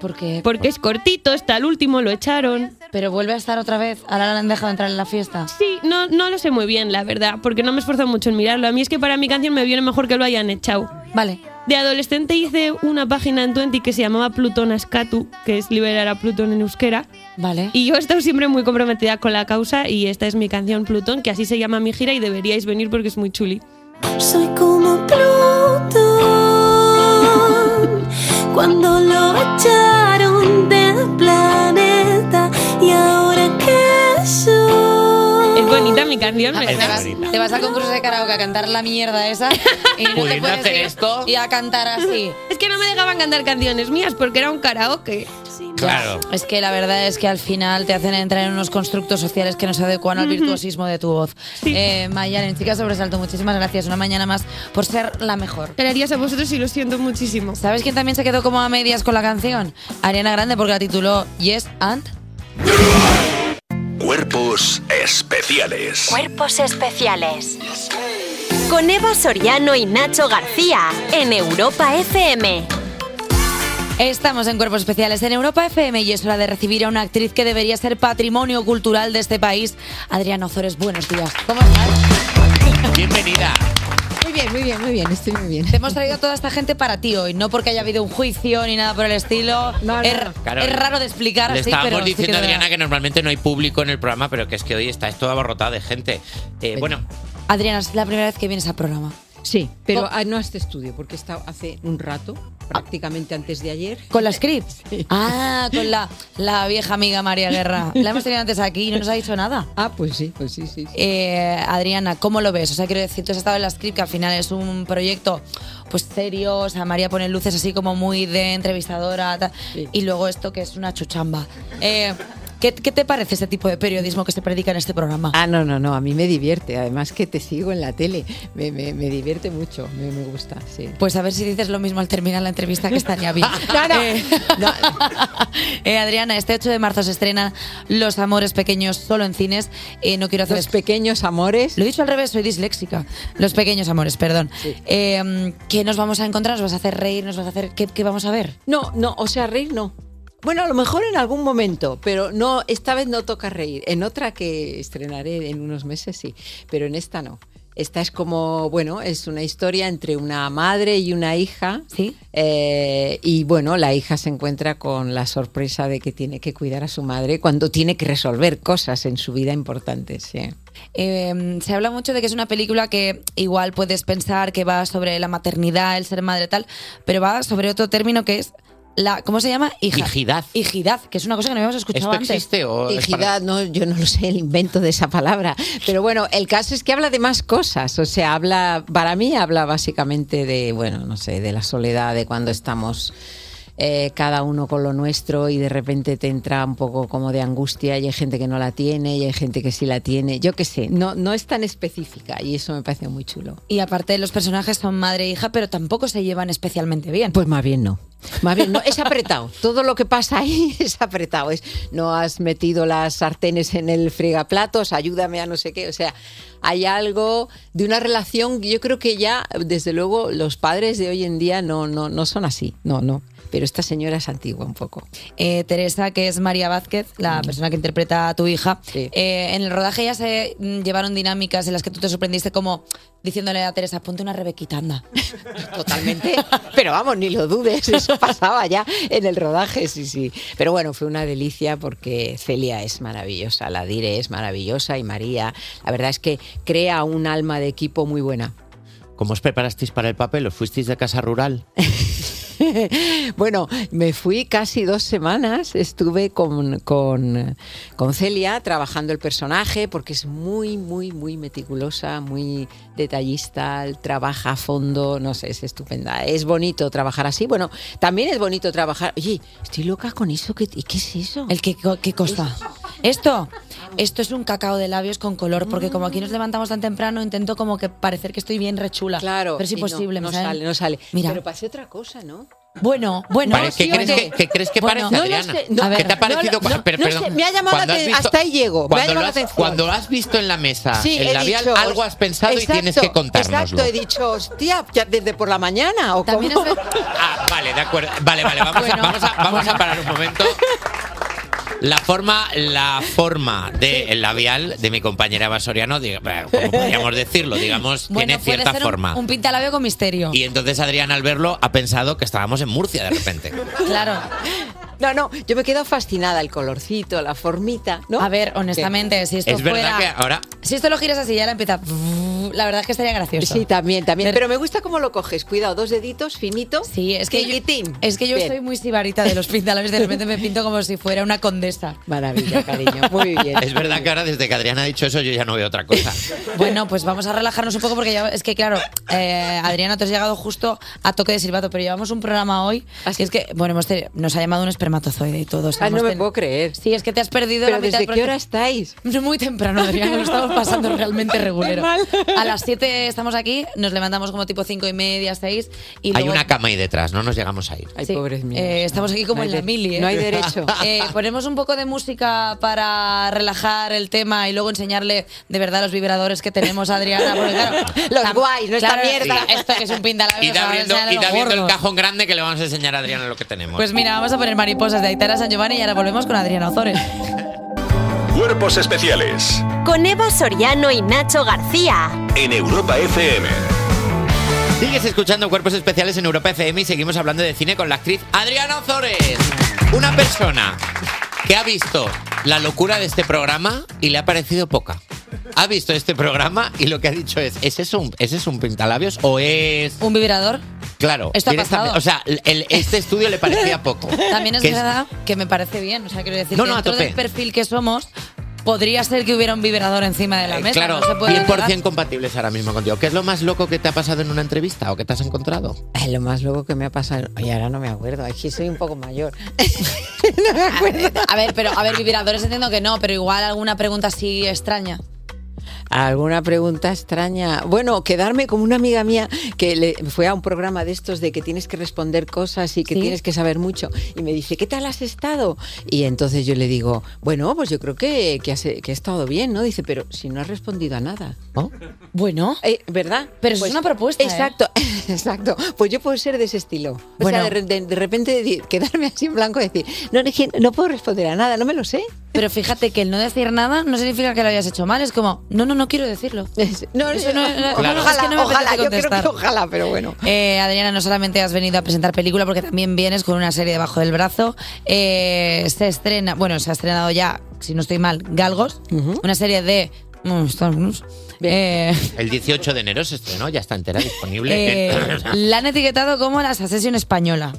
¿Por qué? Porque es cortito, está el último, lo echaron. Pero vuelve a estar otra vez. Ahora la han dejado entrar en la fiesta. Sí, no, no lo sé muy bien, la verdad, porque no me esfuerzo mucho en mirarlo. A mí es que para mi canción me viene mejor que lo hayan echado. Vale. De adolescente hice una página en Twenty que se llamaba Plutón Ascatu, que es liberar a Plutón en euskera. Vale. Y yo he estado siempre muy comprometida con la causa y esta es mi canción Plutón, que así se llama mi gira y deberíais venir porque es muy chuli. Soy como Plutón cuando lo echaron del planeta y ahora que soy. Es bonita mi canción, ¿verdad? te, vas, te vas al concurso de karaoke a cantar la mierda esa y no te Pudiendo puedes hacer ir esto. y a cantar así. Es que no me dejaban cantar canciones mías porque era un karaoke. Claro. Es que la verdad es que al final te hacen entrar en unos constructos sociales que no se adecuan al virtuosismo de tu voz. Eh, Mayalen, chica sobresalto, muchísimas gracias. Una mañana más por ser la mejor. Gracias a vosotros y lo siento muchísimo. ¿Sabes quién también se quedó como a medias con la canción? Ariana Grande porque la tituló Yes and Cuerpos especiales. Cuerpos especiales. Con Eva Soriano y Nacho García en Europa FM. Estamos en Cuerpos Especiales en Europa FM y es hora de recibir a una actriz que debería ser patrimonio cultural de este país. Adriana Ozores, buenos días. ¿Cómo estás? Bienvenida. Muy bien, muy bien, muy bien, estoy muy bien. Te hemos traído a toda esta gente para ti hoy, no porque haya habido un juicio ni nada por el estilo. es, Claro. es raro de explicar Le así, estábamos pero sí diciendo que de Adriana que normalmente no hay público en el programa, pero que es que hoy está esto abarrotado de gente. Eh, bueno, Adriana, es la primera vez que vienes al programa. Sí, pero Con- ah, no a este estudio, porque he estado hace un rato, prácticamente antes de ayer. ¿Con la script? Ah, con la, la vieja amiga María Guerra. La hemos tenido antes aquí y no nos ha dicho nada. Ah, pues sí, pues sí, sí. sí. Eh, Adriana, ¿cómo lo ves? O sea, quiero decir, tú has estado en la script, que al final es un proyecto pues serio, o sea, María pone luces así como muy de entrevistadora, tal, y luego esto que es una chuchamba. Eh, ¿qué, qué te parece ese tipo de periodismo que se predica en este programa? Ah, no, no, no, a mí me divierte. Además que te sigo en la tele, me, me- me divierte mucho, me, me gusta, sí. Pues a ver si dices lo mismo al terminar la entrevista, que estaría bien. No, no. Eh, eh, Adriana, este 8 de marzo se estrena Los Amores Pequeños solo en cines. Eh, no quiero hacer Los pequeños amores. Lo he dicho al revés, soy disléxica. Los pequeños amores, perdón. ¿Qué nos vamos a encontrar? ¿Nos vas a hacer reír? ¿Nos vas a hacer qué, qué vamos a ver? No, no, o sea, reír no. Bueno, a lo mejor en algún momento, pero no, esta vez no toca reír. En otra que estrenaré en unos meses, sí, pero en esta no. Esta es como, bueno, es una historia entre una madre y una hija. Sí. Eh, y bueno, la hija se encuentra con la sorpresa de que tiene que cuidar a su madre cuando tiene que resolver cosas en su vida importantes. Sí. Eh, se habla mucho de que es una película que igual puedes pensar que va sobre la maternidad, el ser madre tal, pero va sobre otro término que es la ¿cómo se llama? Hija. Hijidad. Hijidad, que es una cosa que no habíamos escuchado ¿esto antes. existe o es para- Hijidad, no, yo no lo sé, el invento de esa palabra. Pero bueno, el caso es que habla de más cosas. O sea, habla, para mí habla básicamente de, bueno, no sé, de la soledad, de cuando estamos eh, cada uno con lo nuestro y de repente te entra un poco como de angustia y hay gente que no la tiene y hay gente que sí la tiene. Yo qué sé, no, no es tan específica y eso me parece muy chulo. Y aparte los personajes son madre e hija, pero tampoco se llevan especialmente bien. Pues más bien no. Más bien, no, es apretado. Todo lo que pasa ahí es apretado. Es, no has metido las sartenes en el fregaplatos, ayúdame a no sé qué. O sea, hay algo de una relación. Yo creo que ya, desde luego, los padres de hoy en día no, no, no son así. No, no. Pero esta señora es antigua un poco. Eh, Teresa, que es María Vázquez, la persona que interpreta a tu hija, eh, en el rodaje ya se mm, llevaron dinámicas en las que tú te sorprendiste como diciéndole a Teresa, ponte una rebequita, anda. Totalmente. Pero vamos, ni lo dudes, eso pasaba ya en el rodaje, sí, sí. Pero bueno, fue una delicia porque Celia es maravillosa, la Dire es maravillosa y María, la verdad es que crea un alma de equipo muy buena. ¿Cómo os preparasteis para el papel? ¿Os fuisteis de casa rural? bueno, me fui casi dos semanas, estuve con, con, con Celia trabajando el personaje porque es muy, muy, muy meticulosa, muy detallista, trabaja a fondo, no sé, es estupenda. Es bonito trabajar así. Bueno, también es bonito trabajar. Oye, estoy loca con eso. ¿Qué, qué es eso? ¿El qué, qué cosa? Esto, esto es un cacao de labios con color, porque como aquí nos levantamos tan temprano, intento como que parecer que estoy bien rechula. Claro, pero es no, imposible. no ¿me saben? sale, no sale. Mira, Pero parece otra cosa, ¿no? bueno, bueno. ¿Qué, crees que, qué crees que Bueno, parece, no Adriana? sé, no, A ver, ¿Qué te ha parecido? no, no, no perdón, sé, me ha llamado la has aten- visto- hasta ahí llego, me ha Cuando, llamado lo la has, atención. cuando lo has visto en la mesa, Sí, el he labial, dicho, algo has pensado y tienes que contárnoslo. Exacto, he dicho, hostia, ya desde por la mañana. ¿o También cómo? es Ah, vale, de acuerdo. Vale, vale, vamos, a, vamos, a, vamos a parar un momento. La forma, la forma de el labial de mi compañera Eva Soriano, diga- bueno, como podríamos decirlo, digamos, Bueno, tiene puede cierta ser un- forma. Un, pintalabio con misterio. Y entonces Adrián al verlo ha pensado que estábamos en Murcia de repente. Claro. No, no, yo me he quedado fascinada, el colorcito, la formita, ¿no? A ver, honestamente, si esto es verdad fuera... que ahora Si esto lo giras así, ya la empieza... La verdad es que estaría gracioso. Sí, también, también. Pero me gusta cómo lo coges. Cuidado, dos deditos, finito. Sí, es que yo, es que yo estoy muy sibarita de los pintalabios. De repente me pinto como si fuera una condesa. Maravilla, cariño. Muy bien. es verdad que ahora desde que Adrián ha dicho eso yo ya no veo otra cosa. Bueno, pues vamos a relajarnos un poco porque ya, es que, claro, eh, Adriana, te has llegado justo a toque de silbato, pero llevamos un programa hoy. Así es que, bueno, hemos nos ha llamado un espermatozoide y todo. Ay, no me puedo creer. Sí, es que te has perdido Pero la mitad ¿desde del qué hora estáis? Muy temprano, Adriana, lo estamos pasando realmente regulero. A las 7 estamos aquí, nos levantamos como tipo 5 y media, 6. Y Hay luego- una cama ahí detrás, no nos llegamos a ir. Ay, Sí, pobres míos. eh, estamos aquí como No hay en la mili. ¿eh? no hay derecho. Eh, ponemos un poco de música para relajar el tema y luego enseñarle de verdad los vibradores que tenemos a Adriana. porque, claro, Los tam- guays, no esta claro, mierda. Esto, esto que es un pintalabios. Id abriendo, vamos a enseñarle id los abriendo el cajón grande que le vamos a enseñar a Adriana lo que tenemos. Pues mira, vamos a poner mariposas de Aitana San Giovanni y ahora volvemos con Adriana Ozores. Cuerpos especiales Con Eva Soriano y Nacho García. en Europa FM. Sigues escuchando Cuerpos Especiales en Europa FM y seguimos hablando de cine con la actriz Adriana Ozores. Una persona que ha visto la locura de este programa y le ha parecido poca. Ha visto este programa y lo que ha dicho es, ¿es eso un, ¿es eso un pintalabios o es...? ¿Un vibrador? Claro. Esto ha pasado. O sea, el- este estudio le parecía poco. También es Que verdad que me parece bien. O sea, quiero decir, No, no, a dentro tope. del perfil que somos, podría ser que hubiera un vibrador encima de la mesa. Claro, no se puede 100% negar. compatibles ahora mismo contigo. ¿Qué es lo más loco que te ha pasado en una entrevista o que te has encontrado? Ay, lo más loco que me ha pasado. Oye, ahora no me acuerdo. Aquí soy un poco mayor. A ver, pero a ver, vibradores entiendo que no, pero igual alguna pregunta así extraña. ¿Alguna pregunta extraña? Bueno, quedarme como una amiga mía que le, fue a un programa de estos de que tienes que responder cosas y que tienes que saber mucho. Y me dice, ¿qué tal has estado? Y entonces yo le digo, bueno, pues yo creo que, que, has- que he estado bien, ¿no? Dice, pero si no has respondido a nada. Bueno. ¿Verdad? Pero eso es una propuesta, ¿eh? Exacto, exacto. Pues yo puedo ser de ese estilo. O Bueno. sea, de, de- de repente quedarme así en blanco y decir, no, no puedo responder a nada, no me lo sé. Pero fíjate que el no decir nada no significa que lo hayas hecho mal. Es como, no, no, no quiero decirlo. No, no- no- Claro. es que no me Ojalá, yo creo que ojalá, pero bueno. Eh, Adriana, no solamente has venido a presentar película, porque también vienes con una serie debajo del brazo. Eh, se estrena, bueno, se ha estrenado ya, si no estoy mal, Galgos, una serie de. Eh, El 18 de enero se estrenó, ya está entera disponible. eh, la han etiquetado como la Assassin española.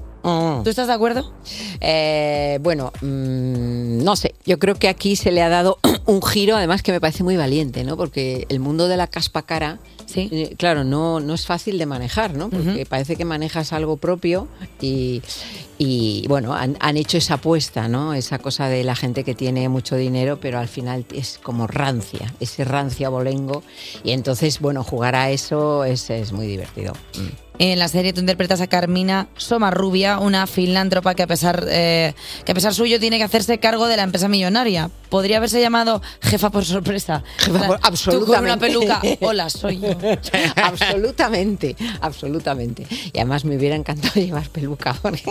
¿Tú estás de acuerdo? Eh, bueno, mm, no sé. Yo creo que aquí se le ha dado un giro, además que me parece muy valiente, ¿no? Porque el mundo de la caspa cara, eh, claro, no, no es fácil de manejar, ¿no? Porque parece que manejas algo propio y, y, bueno, han, han hecho esa apuesta, ¿no? Esa cosa de la gente que tiene mucho dinero, pero al final es como rancia, ese rancia bolengo. Y entonces, bueno, jugar a eso es, es muy divertido. Mm. En la serie tú interpretas a Carmina Somarrubia, una filántropa que a pesar eh, que a pesar suyo tiene que hacerse cargo de la empresa millonaria. Podría haberse llamado jefa por sorpresa. por- Tú con una absolutamente. peluca. Hola, soy yo. absolutamente, absolutamente. Y además me hubiera encantado llevar peluca, porque,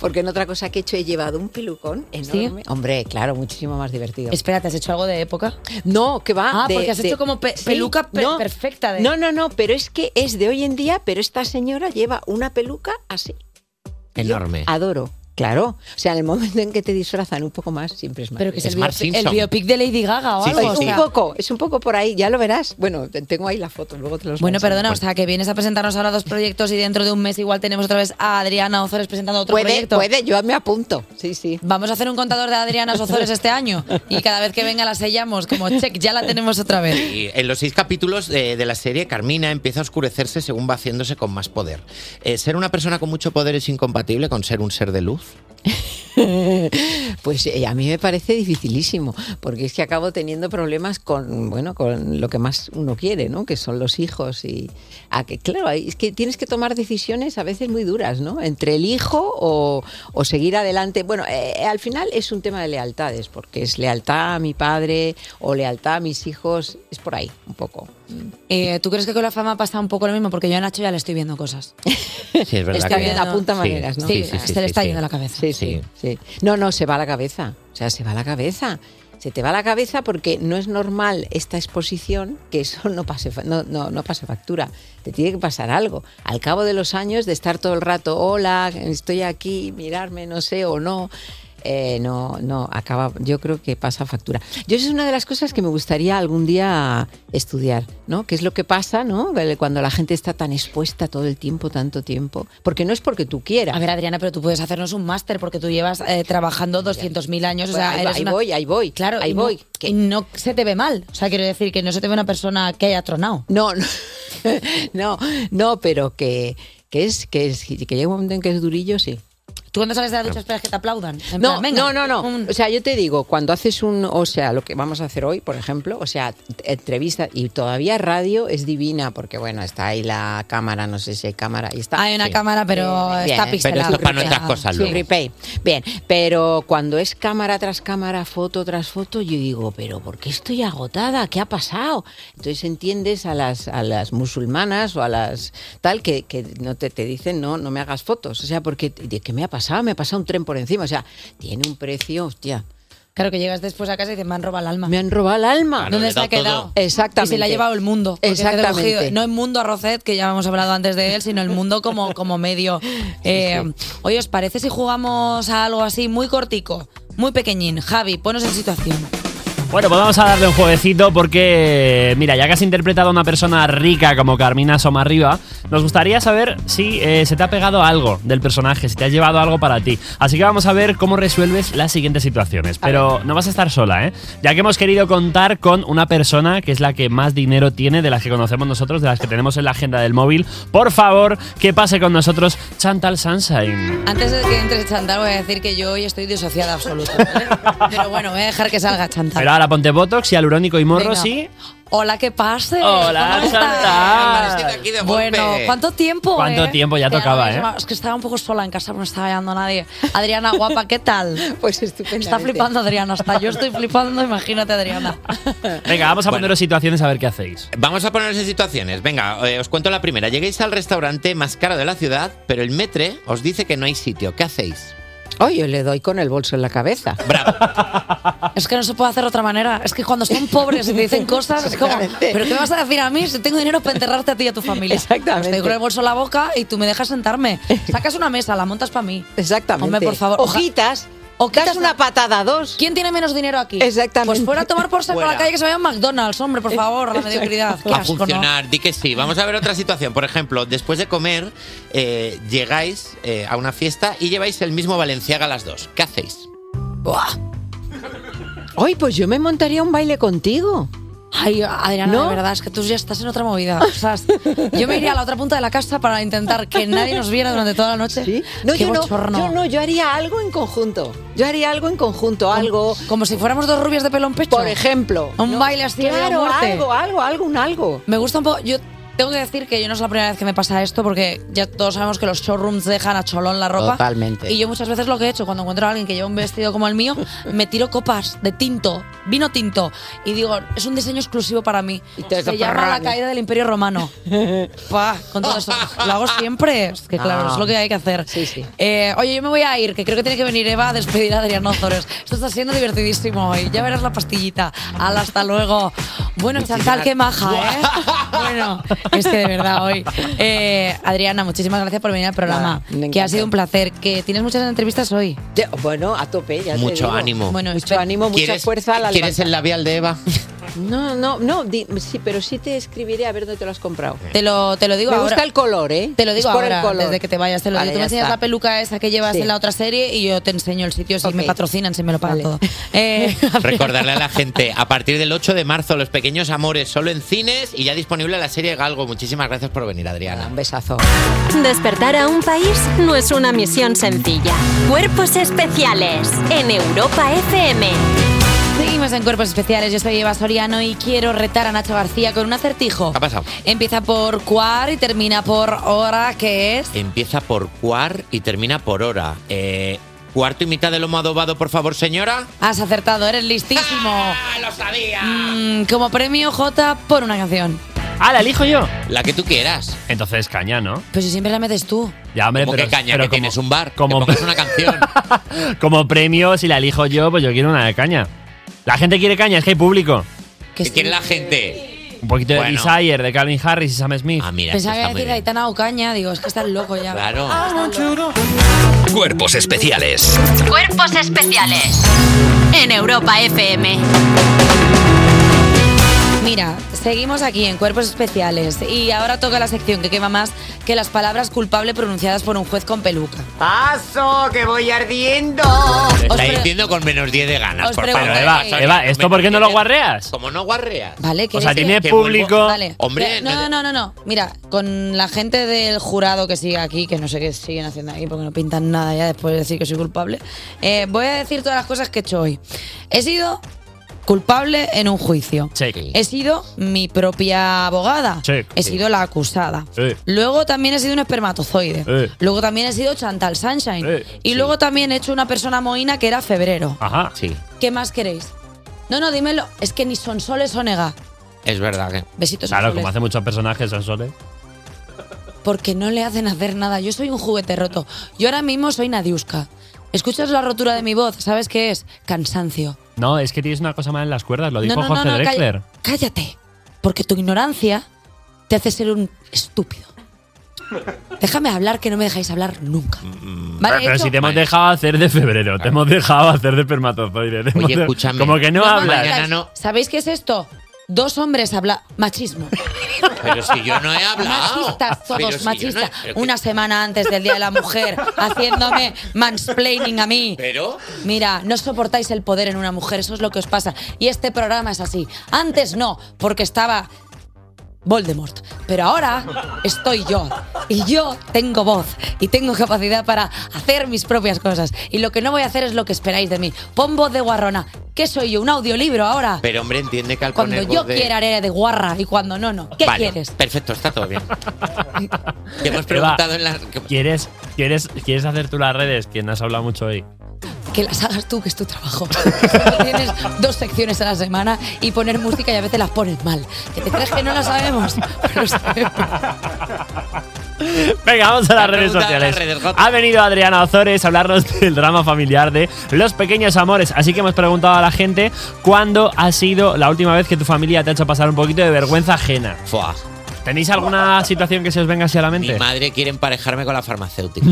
porque en otra cosa que he hecho he llevado un pelucón enorme. Hombre, claro, muchísimo más divertido. Espérate, ¿has hecho algo de época? No, que va. Ah, de- porque has de- hecho como pe- Sí, peluca pe- no, perfecta. De... No, no, no, pero es que es de hoy en día, pero esta señora lleva una peluca así. Enorme. Adoro. Claro, o sea, en el momento en que te disfrazan un poco más, siempre es más. Pero que es el, biopic, el biopic de Lady Gaga o Sí, algo. sí, o sí. sea. Un poco, es un poco por ahí, ya lo verás. Bueno, te- tengo ahí la foto, luego te los Bueno, perdona, o sea, que vienes a presentarnos ahora dos proyectos y dentro de un mes igual tenemos otra vez a Adriana Ozores presentando otro Puede, proyecto. puede, yo me apunto. Sí, sí. Vamos a hacer un contador de Adriana Ozores este año y cada vez que venga la sellamos como check, ya la tenemos otra vez. Y en los seis capítulos de, de la serie, Carmina empieza a oscurecerse según va haciéndose con más poder. Eh, ¿Ser una persona con mucho poder es incompatible con ser un ser de luz? Pues eh, a mí me parece dificilísimo, porque es que acabo teniendo problemas con, bueno, con lo que más uno quiere, ¿no? Que son los hijos y a que claro, es que tienes que tomar decisiones a veces muy duras, ¿no? Entre el hijo o, o seguir adelante. Bueno, eh, al final es un tema de lealtades, porque es lealtad a mi padre o lealtad a mis hijos, es por ahí un poco. Eh, ¿Tú crees que con la fama pasa un poco lo mismo? Porque yo a Nacho ya le estoy viendo cosas. Sí, es verdad Está que bien, apunta maneras, ¿no? Sí, Sí, sí, sí, se le está yendo la cabeza. Sí, sí, sí. No, no, se va a la cabeza. O sea, se va a la cabeza. Se te va a la cabeza porque no es normal esta exposición que eso no pase, no, no, no pase factura. Te tiene que pasar algo. Al cabo de los años de estar todo el rato, hola, estoy aquí, mirarme, no sé, o no. Eh, no, no, acaba, yo creo que pasa factura. Yo eso es una de las cosas que me gustaría algún día estudiar, ¿no? ¿Qué es lo que pasa, ¿no? Cuando la gente está tan expuesta todo el tiempo, tanto tiempo. Porque no es porque tú quieras. A ver, Adriana, pero tú puedes hacernos un máster porque tú llevas eh, trabajando 200.000 años. O sea, Ahí- eres ahí una- voy, ahí voy. Claro, ahí y no- voy. y no se te ve mal. O sea, quiero decir que no se te ve una persona que haya tronado. No, no, no, no, pero que, que es que es que llega un momento en que es durillo, sí. ¿Tú cuando sales de la ducha esperas que te aplaudan? En No, plan, venga, no, no, no. O sea, yo te digo, cuando haces un, o sea, lo que vamos a hacer hoy, por ejemplo, o sea, entrevista y todavía radio es divina porque bueno, está ahí la cámara, no sé si hay cámara y está. Hay una cámara, pero está bien, pixelado. pero esto para nuestras cosas Sí, luego. repay. Bien, pero cuando es cámara tras cámara, foto tras foto, yo digo, pero ¿por qué estoy agotada? ¿Qué ha pasado? Entonces entiendes a las, a las musulmanas o a las tal que, que no te, te dicen, no, no me hagas fotos. O sea, porque ¿de ¿qué me ha pasado? Me ha pasado un tren por encima. O sea, tiene un precio, hostia. Claro que llegas después a casa y dices, me han robado el alma. Me han robado el alma. Claro, ¿Dónde le he se ha dado quedado? todo. Exactamente. Y se la ha llevado el mundo. Exactamente. no el mundo a Rocet, que ya hemos hablado antes de él, sino el mundo como, como medio. Eh, Oye, ¿os parece si jugamos a algo así muy cortico, muy pequeñín? Javi, ponos en situación. Bueno, pues vamos a darle un jueguecito porque, mira, ya que has interpretado a una persona rica como Carmina Somarriba, nos gustaría saber si eh, se te ha pegado algo del personaje, si te has llevado algo para ti. Así que vamos a ver cómo resuelves las siguientes situaciones. Pero no vas a estar sola, ¿eh? Ya que hemos querido contar con una persona que es la que más dinero tiene de las que conocemos nosotros, de las que tenemos en la agenda del móvil. Por favor, que pase con nosotros Chantal Sunshine. Antes de que entres Chantal, voy a decir que yo hoy estoy disociada absoluta. ¿vale? Pero bueno, voy a dejar que salga Chantal. Pero ahora ponte Botox y alurónico y morro, Venga. sí. Hola, ¿qué pase? Hola, ¿Cómo estás? Chantal. Bueno, ¿cuánto tiempo? ¿Cuánto eh? tiempo? Ya Te tocaba, ¿eh? Es que estaba un poco sola en casa, no estaba llamando a nadie. Adriana, guapa, ¿qué tal? Pues estupendo. Está flipando Adriana, hasta yo estoy flipando, imagínate Adriana. Venga, vamos a poneros situaciones a ver qué hacéis. Vamos a ponernos en situaciones. Venga, eh, os cuento la primera. Lleguéis al restaurante más caro de la ciudad, pero el metre os dice que no hay sitio. ¿Qué hacéis? Oye, yo le doy con el bolso en la cabeza. Es que no se puede hacer de otra manera. Es que cuando son pobres y te dicen cosas, es como, ¿pero qué vas a decir a mí si tengo dinero para enterrarte a ti y a tu familia? Exactamente. Te doy con el bolso en la boca y tú me dejas sentarme. Sacas una mesa, la montas para mí. Exactamente. Hombre, por favor. Hojitas. Hojitas das una patada, dos. ¿Quién tiene menos dinero aquí? Exactamente. Pues fuera a tomar por saco a la calle que se vaya a un McDonald's, hombre, por favor, la mediocridad. Qué a asco, ¿no? funcionar, di que sí. Vamos a ver otra situación. Por ejemplo, después de comer, eh, llegáis eh, a una fiesta y lleváis el mismo Valenciaga las dos. ¿Qué hacéis? Ay, pues yo me montaría un baile contigo. Ay, Adriana, ¿No? de verdad, es que tú ya estás en otra movida. O sea, yo me iría a la otra punta de la casa para intentar que nadie nos viera durante toda la noche. No, Qué yo no, yo no, yo haría algo en conjunto. Yo haría algo en conjunto, algo. Como si fuéramos dos rubias de pelo en pecho. Por ejemplo. Un ¿no? baile así de Claro, muerte. algo, algo, algo, un algo. Me gusta un poco. Yo tengo que decir que yo no es la primera vez que me pasa esto porque ya todos sabemos que los showrooms dejan a cholón la ropa. Totalmente. Y yo muchas veces lo que he hecho cuando encuentro a alguien que lleva un vestido como el mío, me tiro copas de tinto, vino tinto. Y digo, es un diseño exclusivo para mí. te Se llama La caída del Imperio Romano. Pa, con todo eso. Lo hago siempre. Es que claro, Ah. es lo que hay que hacer. Eh, oye, yo me voy a ir, que creo que tiene que venir Eva a despedir a Adrián Ozores. Esto está siendo divertidísimo hoy. Ya verás la pastillita. Hala, hasta luego. Bueno, Chantal, qué maja, ¿eh? Bueno, es que de verdad hoy. Eh, Adriana, muchísimas gracias por venir al programa. Nada, que ha sido un placer. Que tienes muchas entrevistas hoy. bueno, a tope, ya te Mucho digo. ánimo. Bueno, Mucho ánimo, mucha ¿Quieres- fuerza a la ¿Quieres el labial de Eva? No, no, no, di- sí, pero sí te escribiré a ver dónde te lo has comprado. Te lo, te lo digo Me ahora. gusta el color, ¿eh? Te lo digo Es por ahora, el color. desde que te vayas. Te lo Vale, digo. Tú me enseñas está. la peluca esa que llevas Sí. en la otra serie y yo te enseño el sitio si me patrocinan, si me lo pagan Vale. todo. Eh, Recordarle a la gente, a partir del 8 de marzo, Los Pequeños Amores solo en cines y ya disponible la serie Galgo. Muchísimas gracias por venir, Adriana. Un besazo. Despertar a un país no es una misión sencilla. Cuerpos especiales en Europa FM. Seguimos en Cuerpos Especiales. Yo soy Eva Soriano y quiero retar a Nacho García con un acertijo. ¿Qué ha pasado? Empieza por cuar y termina por hora, que es. Empieza por cuar y termina por hora. Eh, cuarto y mitad de lomo adobado, por favor, señora. Has acertado, eres listísimo. ¡Ah, lo sabía! Mm, como premio J por una canción. Ah, la elijo yo. La que tú quieras. Entonces caña, ¿no? Pues si siempre la metes tú. Ya, hombre, ¿Cómo pero, que caña? pero que como, tienes un bar. como- que pongas una canción. como premio, si la elijo yo, pues yo quiero una de caña. La gente quiere caña, es que hay público. ¿Qué quiere la gente? Un poquito de Bueno. Desire, de Calvin Harris y Sam Smith. Ah, mira, Pensaba que iba a decir Aitana Ocaña. Digo, es que estás loco ya. Claro. Cuerpos especiales. Cuerpos especiales en Europa FM. Mira, seguimos aquí en Cuerpos Especiales y ahora toca la sección que quema más que las palabras culpable pronunciadas por un juez con peluca. ¡Paso, que voy ardiendo! Te está diciendo con menos 10 de ganas, os por pregunto- favor. Eva, Eva, Eva, ¿esto por qué no lo guarreas? Como no guarreas. Vale, O sea, ¿queréis tiene que- público. Vale. Hombre, no, no, no, no. Mira, con la gente del jurado que sigue aquí, que no sé qué siguen haciendo aquí porque no pintan nada ya después de decir que soy culpable, eh, voy a decir todas las cosas que he hecho hoy. He sido culpable en un juicio. He sido mi propia abogada. Check. He sido la acusada. Eh. Luego también he sido un espermatozoide. Eh. Luego también he sido Chantal Sunshine. Eh. Y luego también he hecho una persona moína que era febrero. Ajá. Sí. ¿Qué más queréis? No, no, dímelo. Es que ni son soles o nega. Es verdad que. Besitos Claro, como hace muchos personajes en Sole. Porque no le hacen hacer nada. Yo soy un juguete roto. Yo ahora mismo soy Nadiuska. ¿Escuchas la rotura de mi voz? ¿Sabes qué es? Cansancio. No, es que tienes una cosa mal en las cuerdas, lo dijo no, no, Jorge no, no, Drexler. cállate. Porque tu ignorancia te hace ser un estúpido. Déjame hablar que no me dejáis hablar nunca. Mm, Vale, pero si te hemos dejado hacer de febrero, te hemos dejado hacer de espermatozoide. Oye, escúchame. Como que no, No, hablas. Mañana no. ¿Sabéis qué es esto? Dos hombres habla machismo. Pero si yo no he hablado. Machistas, todos si machistas. no he- pero que- Una semana antes del Día de la Mujer, haciéndome mansplaining a mí. Pero. Mira, no soportáis el poder en una mujer, eso es lo que os pasa. Y este programa es así. Antes no, porque estaba Voldemort. Pero ahora estoy yo. Y yo tengo voz y tengo capacidad para hacer mis propias cosas. Y lo que no voy a hacer es lo que esperáis de mí. Pon voz de guarrona. ¿Qué soy yo? ¿Un audiolibro ahora? Pero hombre, entiende que al Cuando poner yo voz de- quiera haré de guarra y cuando no, no. ¿Qué Vale, quieres? Perfecto, está todo bien. Te hemos Eva, preguntado en las. ¿quieres, quieres, ¿Quieres hacer tú las redes? Que no has hablado mucho hoy. Que las hagas tú, que es tu trabajo. Tienes dos secciones a la semana y poner música y a veces las pones mal. ¿Que te crees que no lo sabemos? Pero sabemos. Venga, vamos a las redes sociales. las redes, Jota. Ha venido Adriana Ozores a hablarnos del drama familiar de los pequeños amores. Así que hemos preguntado a la gente cuándo ha sido la última vez que tu familia te ha hecho pasar un poquito de vergüenza ajena. Fua. ¿Tenéis alguna situación que se os venga así a la mente? Mi madre quiere emparejarme con la farmacéutica.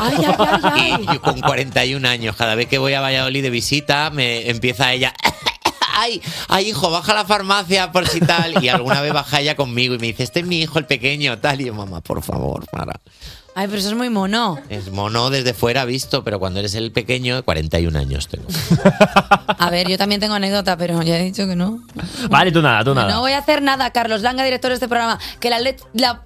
Ay, ay, ay, ay. Y yo con 41 años, cada vez que voy a Valladolid de visita, me empieza ella. Ay, ay, hijo, baja a la farmacia por si tal. Y alguna vez baja ella conmigo y me dice, este es mi hijo, el pequeño, tal. Y yo, mamá, por favor, para. Ay, pero eso es muy mono. Es mono desde fuera visto, pero cuando eres el pequeño, 41 años tengo. A ver, yo también tengo anécdota, pero ya he dicho que no. Vale, tú nada, tú nada. No voy a hacer nada, Carlos Langa, director de este programa. Que la, la,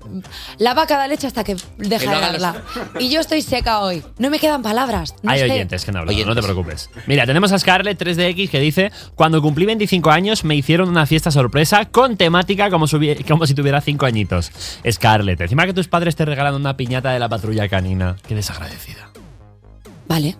la vaca da leche hasta que deja Que de darla. Y yo estoy seca hoy. No me quedan palabras. No Hay sé. oyentes que no hablan, no te preocupes. Mira, tenemos a Scarlett 3DX que dice: Cuando cumplí 25 años me hicieron una fiesta sorpresa con temática como, subi- como si tuviera 5 añitos. Scarlett, encima que tus padres te regalan una piñata de la patrulla canina. Qué desagradecida. Vale.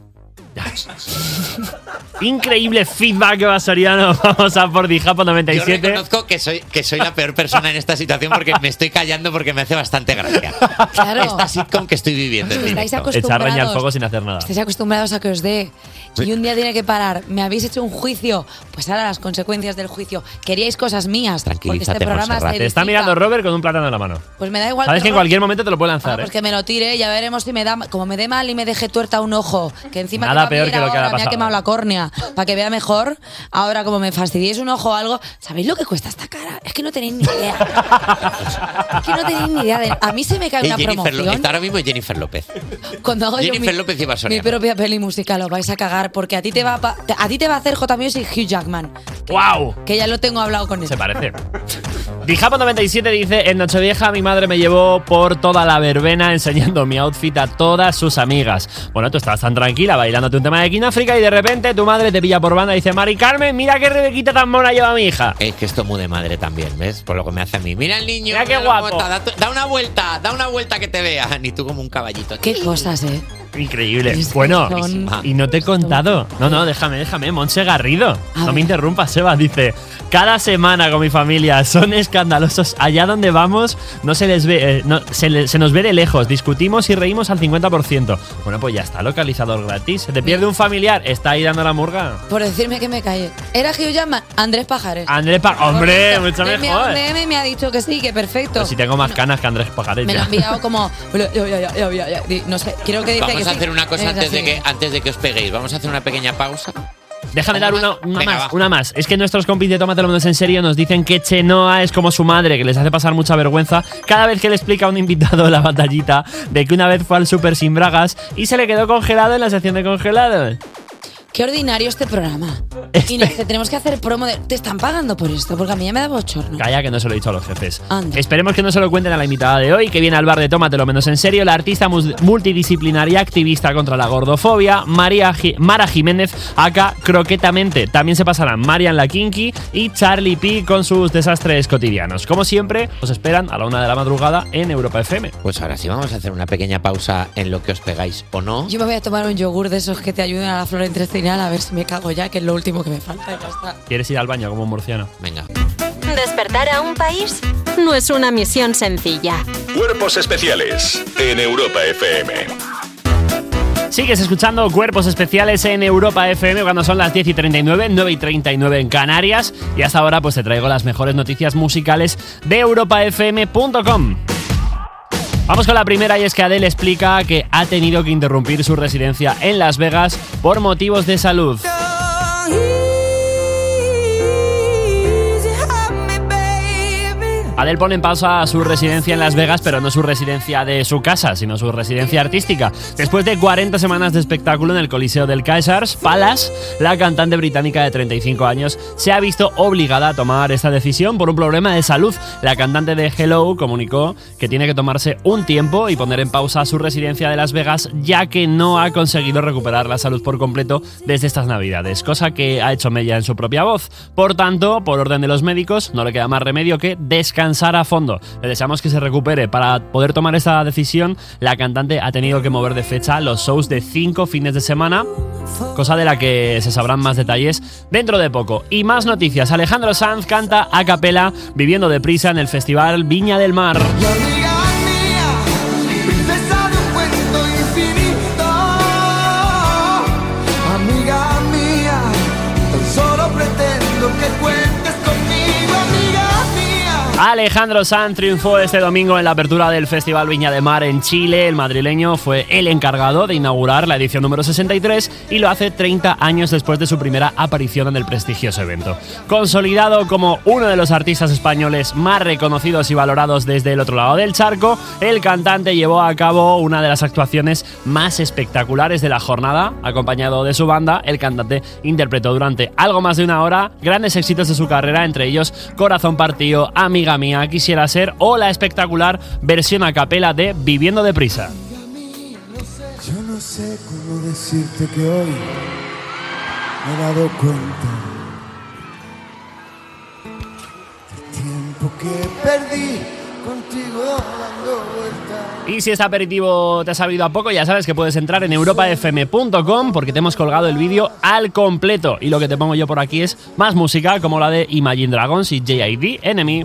Increíble feedback vasoriano. Vamos a por Dijapo Yo 97. reconozco que soy, que soy la peor persona en esta situación porque me estoy callando porque me hace bastante gracia. Claro. Esta sitcom que estoy viviendo en Estáis. Echar leña al fuego sin hacer nada. Estáis acostumbrados a que os dé. Y un día tiene que parar. Me habéis hecho un juicio. Pues ahora las consecuencias del juicio. Queríais cosas mías. Porque este programa se Te está mirando Robert con un plátano en la mano. Pues me da igual. Sabes que en cualquier momento te lo puede Ah, lanzar, pues ¿eh? que me lo tire, ya veremos si me da. Como me dé mal y me deje tuerta un ojo, que encima Nada peor que lo que ahora, ha me ha pasado. quemado la córnea. Para que vea mejor, ahora como me fastidiéis un ojo o algo, ¿sabéis lo que cuesta esta cara? Es que no tenéis ni idea. es que no tenéis ni idea. De... A mí se me cae Eh, una Jennifer Lo- promoción. está ahora mismo Jennifer López. Cuando hago yo Jennifer mi, López y mi propia peli musical, os vais a cagar porque a ti te va a, pa- a ti te va a hacer J Music Hugh Jackman, ¡Wow! que ya lo tengo hablado con él. Se parece. Dijapo97 dice: En Nochevieja mi madre me llevó por toda la verbena enseñando mi outfit a todas sus amigas. Bueno, tú estabas tan tranquila bailándote un tema de África y de repente tu madre te pilla por banda y dice: Mari Carmen, mira qué rebequita tan mona lleva mi hija. Es que esto es muy de madre también, ¿ves? Por lo que me hace a mí. Mira el niño. Mira qué guapo. da, da una vuelta, da una vuelta que te vean. Y tú como un caballito. Qué cosas, eh. Increíble. Es que Bueno, son- y no te he contado. No, no, déjame, déjame. Monse Garrido. A no ver. me interrumpas, Seba. Dice: Cada semana con mi familia son escandalosos. Allá donde vamos, no se les ve, eh, no, se, le- se nos ve de lejos. Discutimos y reímos al 50%. Bueno, pues ya está, localizador gratis. Se te pierde un familiar, está ahí dando la murga. Por decirme que me calle. ¿Era Hugh Jackman? Andrés Pajares. Andrés Pa- Hombre, Bonito. mucho Me- me- mejor. Me, me- me ha dicho que sí, que perfecto. Pero si tengo más canas que Andrés Pajares. Me lo ha enviado como. No sé, creo que dice Vamos que a hacer una cosa Es antes de, que, antes de que os peguéis. Vamos a hacer una pequeña pausa. Déjame dar una, una Venga, más, va. una más. Es que nuestros compis de Tómatelo Menos en Serio nos dicen que Chenoa es como su madre, que les hace pasar mucha vergüenza cada vez que le explica a un invitado la batallita de que una vez fue al super sin bragas y se le quedó congelado en la sección de congelados. Qué ordinario este programa. Inés, te tenemos que hacer promo de. ¿Te están pagando por esto? Porque a mí ya me da bochorno. Calla que no se lo he dicho a los jefes. Anda. Esperemos que no se lo cuenten a la invitada de hoy, que viene al bar de Tómatelo Menos en Serio, la artista multidisciplinaria activista contra la gordofobia, María Mara Jiménez, acá croquetamente. También se pasarán Marian la Kinky y Charlie P con sus desastres cotidianos. Como siempre, os esperan a la una de la madrugada en Europa FM. Pues ahora sí vamos a hacer una pequeña pausa en lo que os pegáis o no. Yo me voy a tomar un yogur de esos que te ayuden a la flora intestinal a ver si me cago ya, que es lo último que me falta. y ya está. ¿Quieres ir al baño como un murciano? Venga. Despertar a un país no es una misión sencilla. Cuerpos especiales en Europa FM. Sigues escuchando Cuerpos Especiales en Europa FM cuando son las 10 y 39, 9 y 39 en Canarias. Y hasta ahora pues te traigo las mejores noticias musicales de europafm.com. Vamos con la primera y es que Adele explica que ha tenido que interrumpir su residencia en Las Vegas por motivos de salud. Adele pone en pausa su residencia en Las Vegas, pero no su residencia de su casa, sino su residencia artística. Después de 40 semanas de espectáculo en el Coliseo del Caesars Palace, la cantante británica de 35 años se ha visto obligada a tomar esta decisión por un problema de salud. La cantante de Hello comunicó que tiene que tomarse un tiempo y poner en pausa su residencia de Las Vegas, ya que no ha conseguido recuperar la salud por completo desde estas navidades, cosa que ha hecho mella en su propia voz. Por tanto, por orden de los médicos, no le queda más remedio que descansar a fondo. Le deseamos que se recupere. Para poder tomar esta decisión, la cantante ha tenido que mover de fecha los shows de cinco fines de semana, cosa de la que se sabrán más detalles dentro de poco. Y más noticias. Alejandro Sanz canta a capela viviendo deprisa en el festival Viña del Mar. Alejandro Sanz triunfó este domingo en la apertura del Festival Viña de Mar en Chile. El madrileño fue el encargado de inaugurar la edición número 63 y lo hace 30 años después de su primera aparición en el prestigioso evento. Consolidado como uno de los artistas españoles más reconocidos y valorados desde el otro lado del charco, el cantante llevó a cabo una de las actuaciones más espectaculares de la jornada. Acompañado de su banda, el cantante interpretó durante algo más de una hora grandes éxitos de su carrera, entre ellos Corazón Partido, Amiga Mía, Quisiera Ser o la espectacular versión a capela de Viviendo deprisa. Yo no sé cómo decirte que hoy me he dado cuenta del tiempo que perdí. Y si este aperitivo te ha sabido a poco, ya sabes que puedes entrar en europafm.com porque te hemos colgado el vídeo al completo. Y lo que te pongo yo por aquí es más música como la de Imagine Dragons y JID Enemy.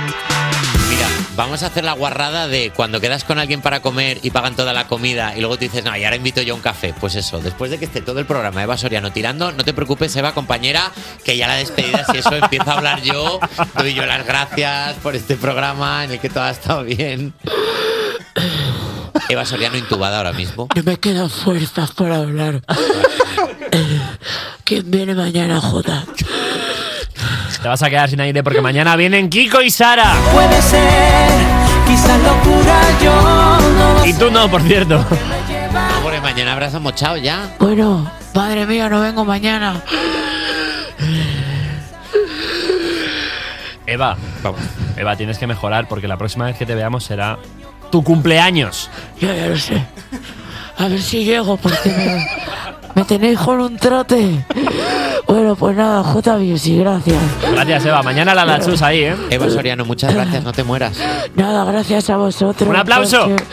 Vamos a hacer la guarrada de cuando quedas con alguien para comer y pagan toda la comida y luego te dices, no, y ahora invito yo a un café. Pues eso, después de que esté todo el programa Eva Soriano tirando, no te preocupes, Eva, compañera, que ya la despedida, si eso empiezo a hablar yo, doy yo las gracias por este programa en el que todo ha estado bien. Eva Soriano intubada ahora mismo. No me quedan fuerzas para hablar. ¿Quién viene mañana, Jota? Te vas a quedar sin aire porque mañana vienen Kiko y Sara. Puede ser, quizás locura yo no Y tú no, por cierto. No, porque mañana habrás amochado ya. Bueno, madre mía, no vengo mañana. Eva, Eva, tienes que mejorar porque la próxima vez que te veamos será tu cumpleaños. Ya, ya lo sé. A ver si llego, porque me, me tenéis con un trote. Bueno, pues nada, J. sí, gracias. Gracias, Eva. Mañana la Lachus ahí, ¿eh? Eva Soriano, muchas gracias, no te mueras. Nada, gracias a vosotros. Un aplauso. porque-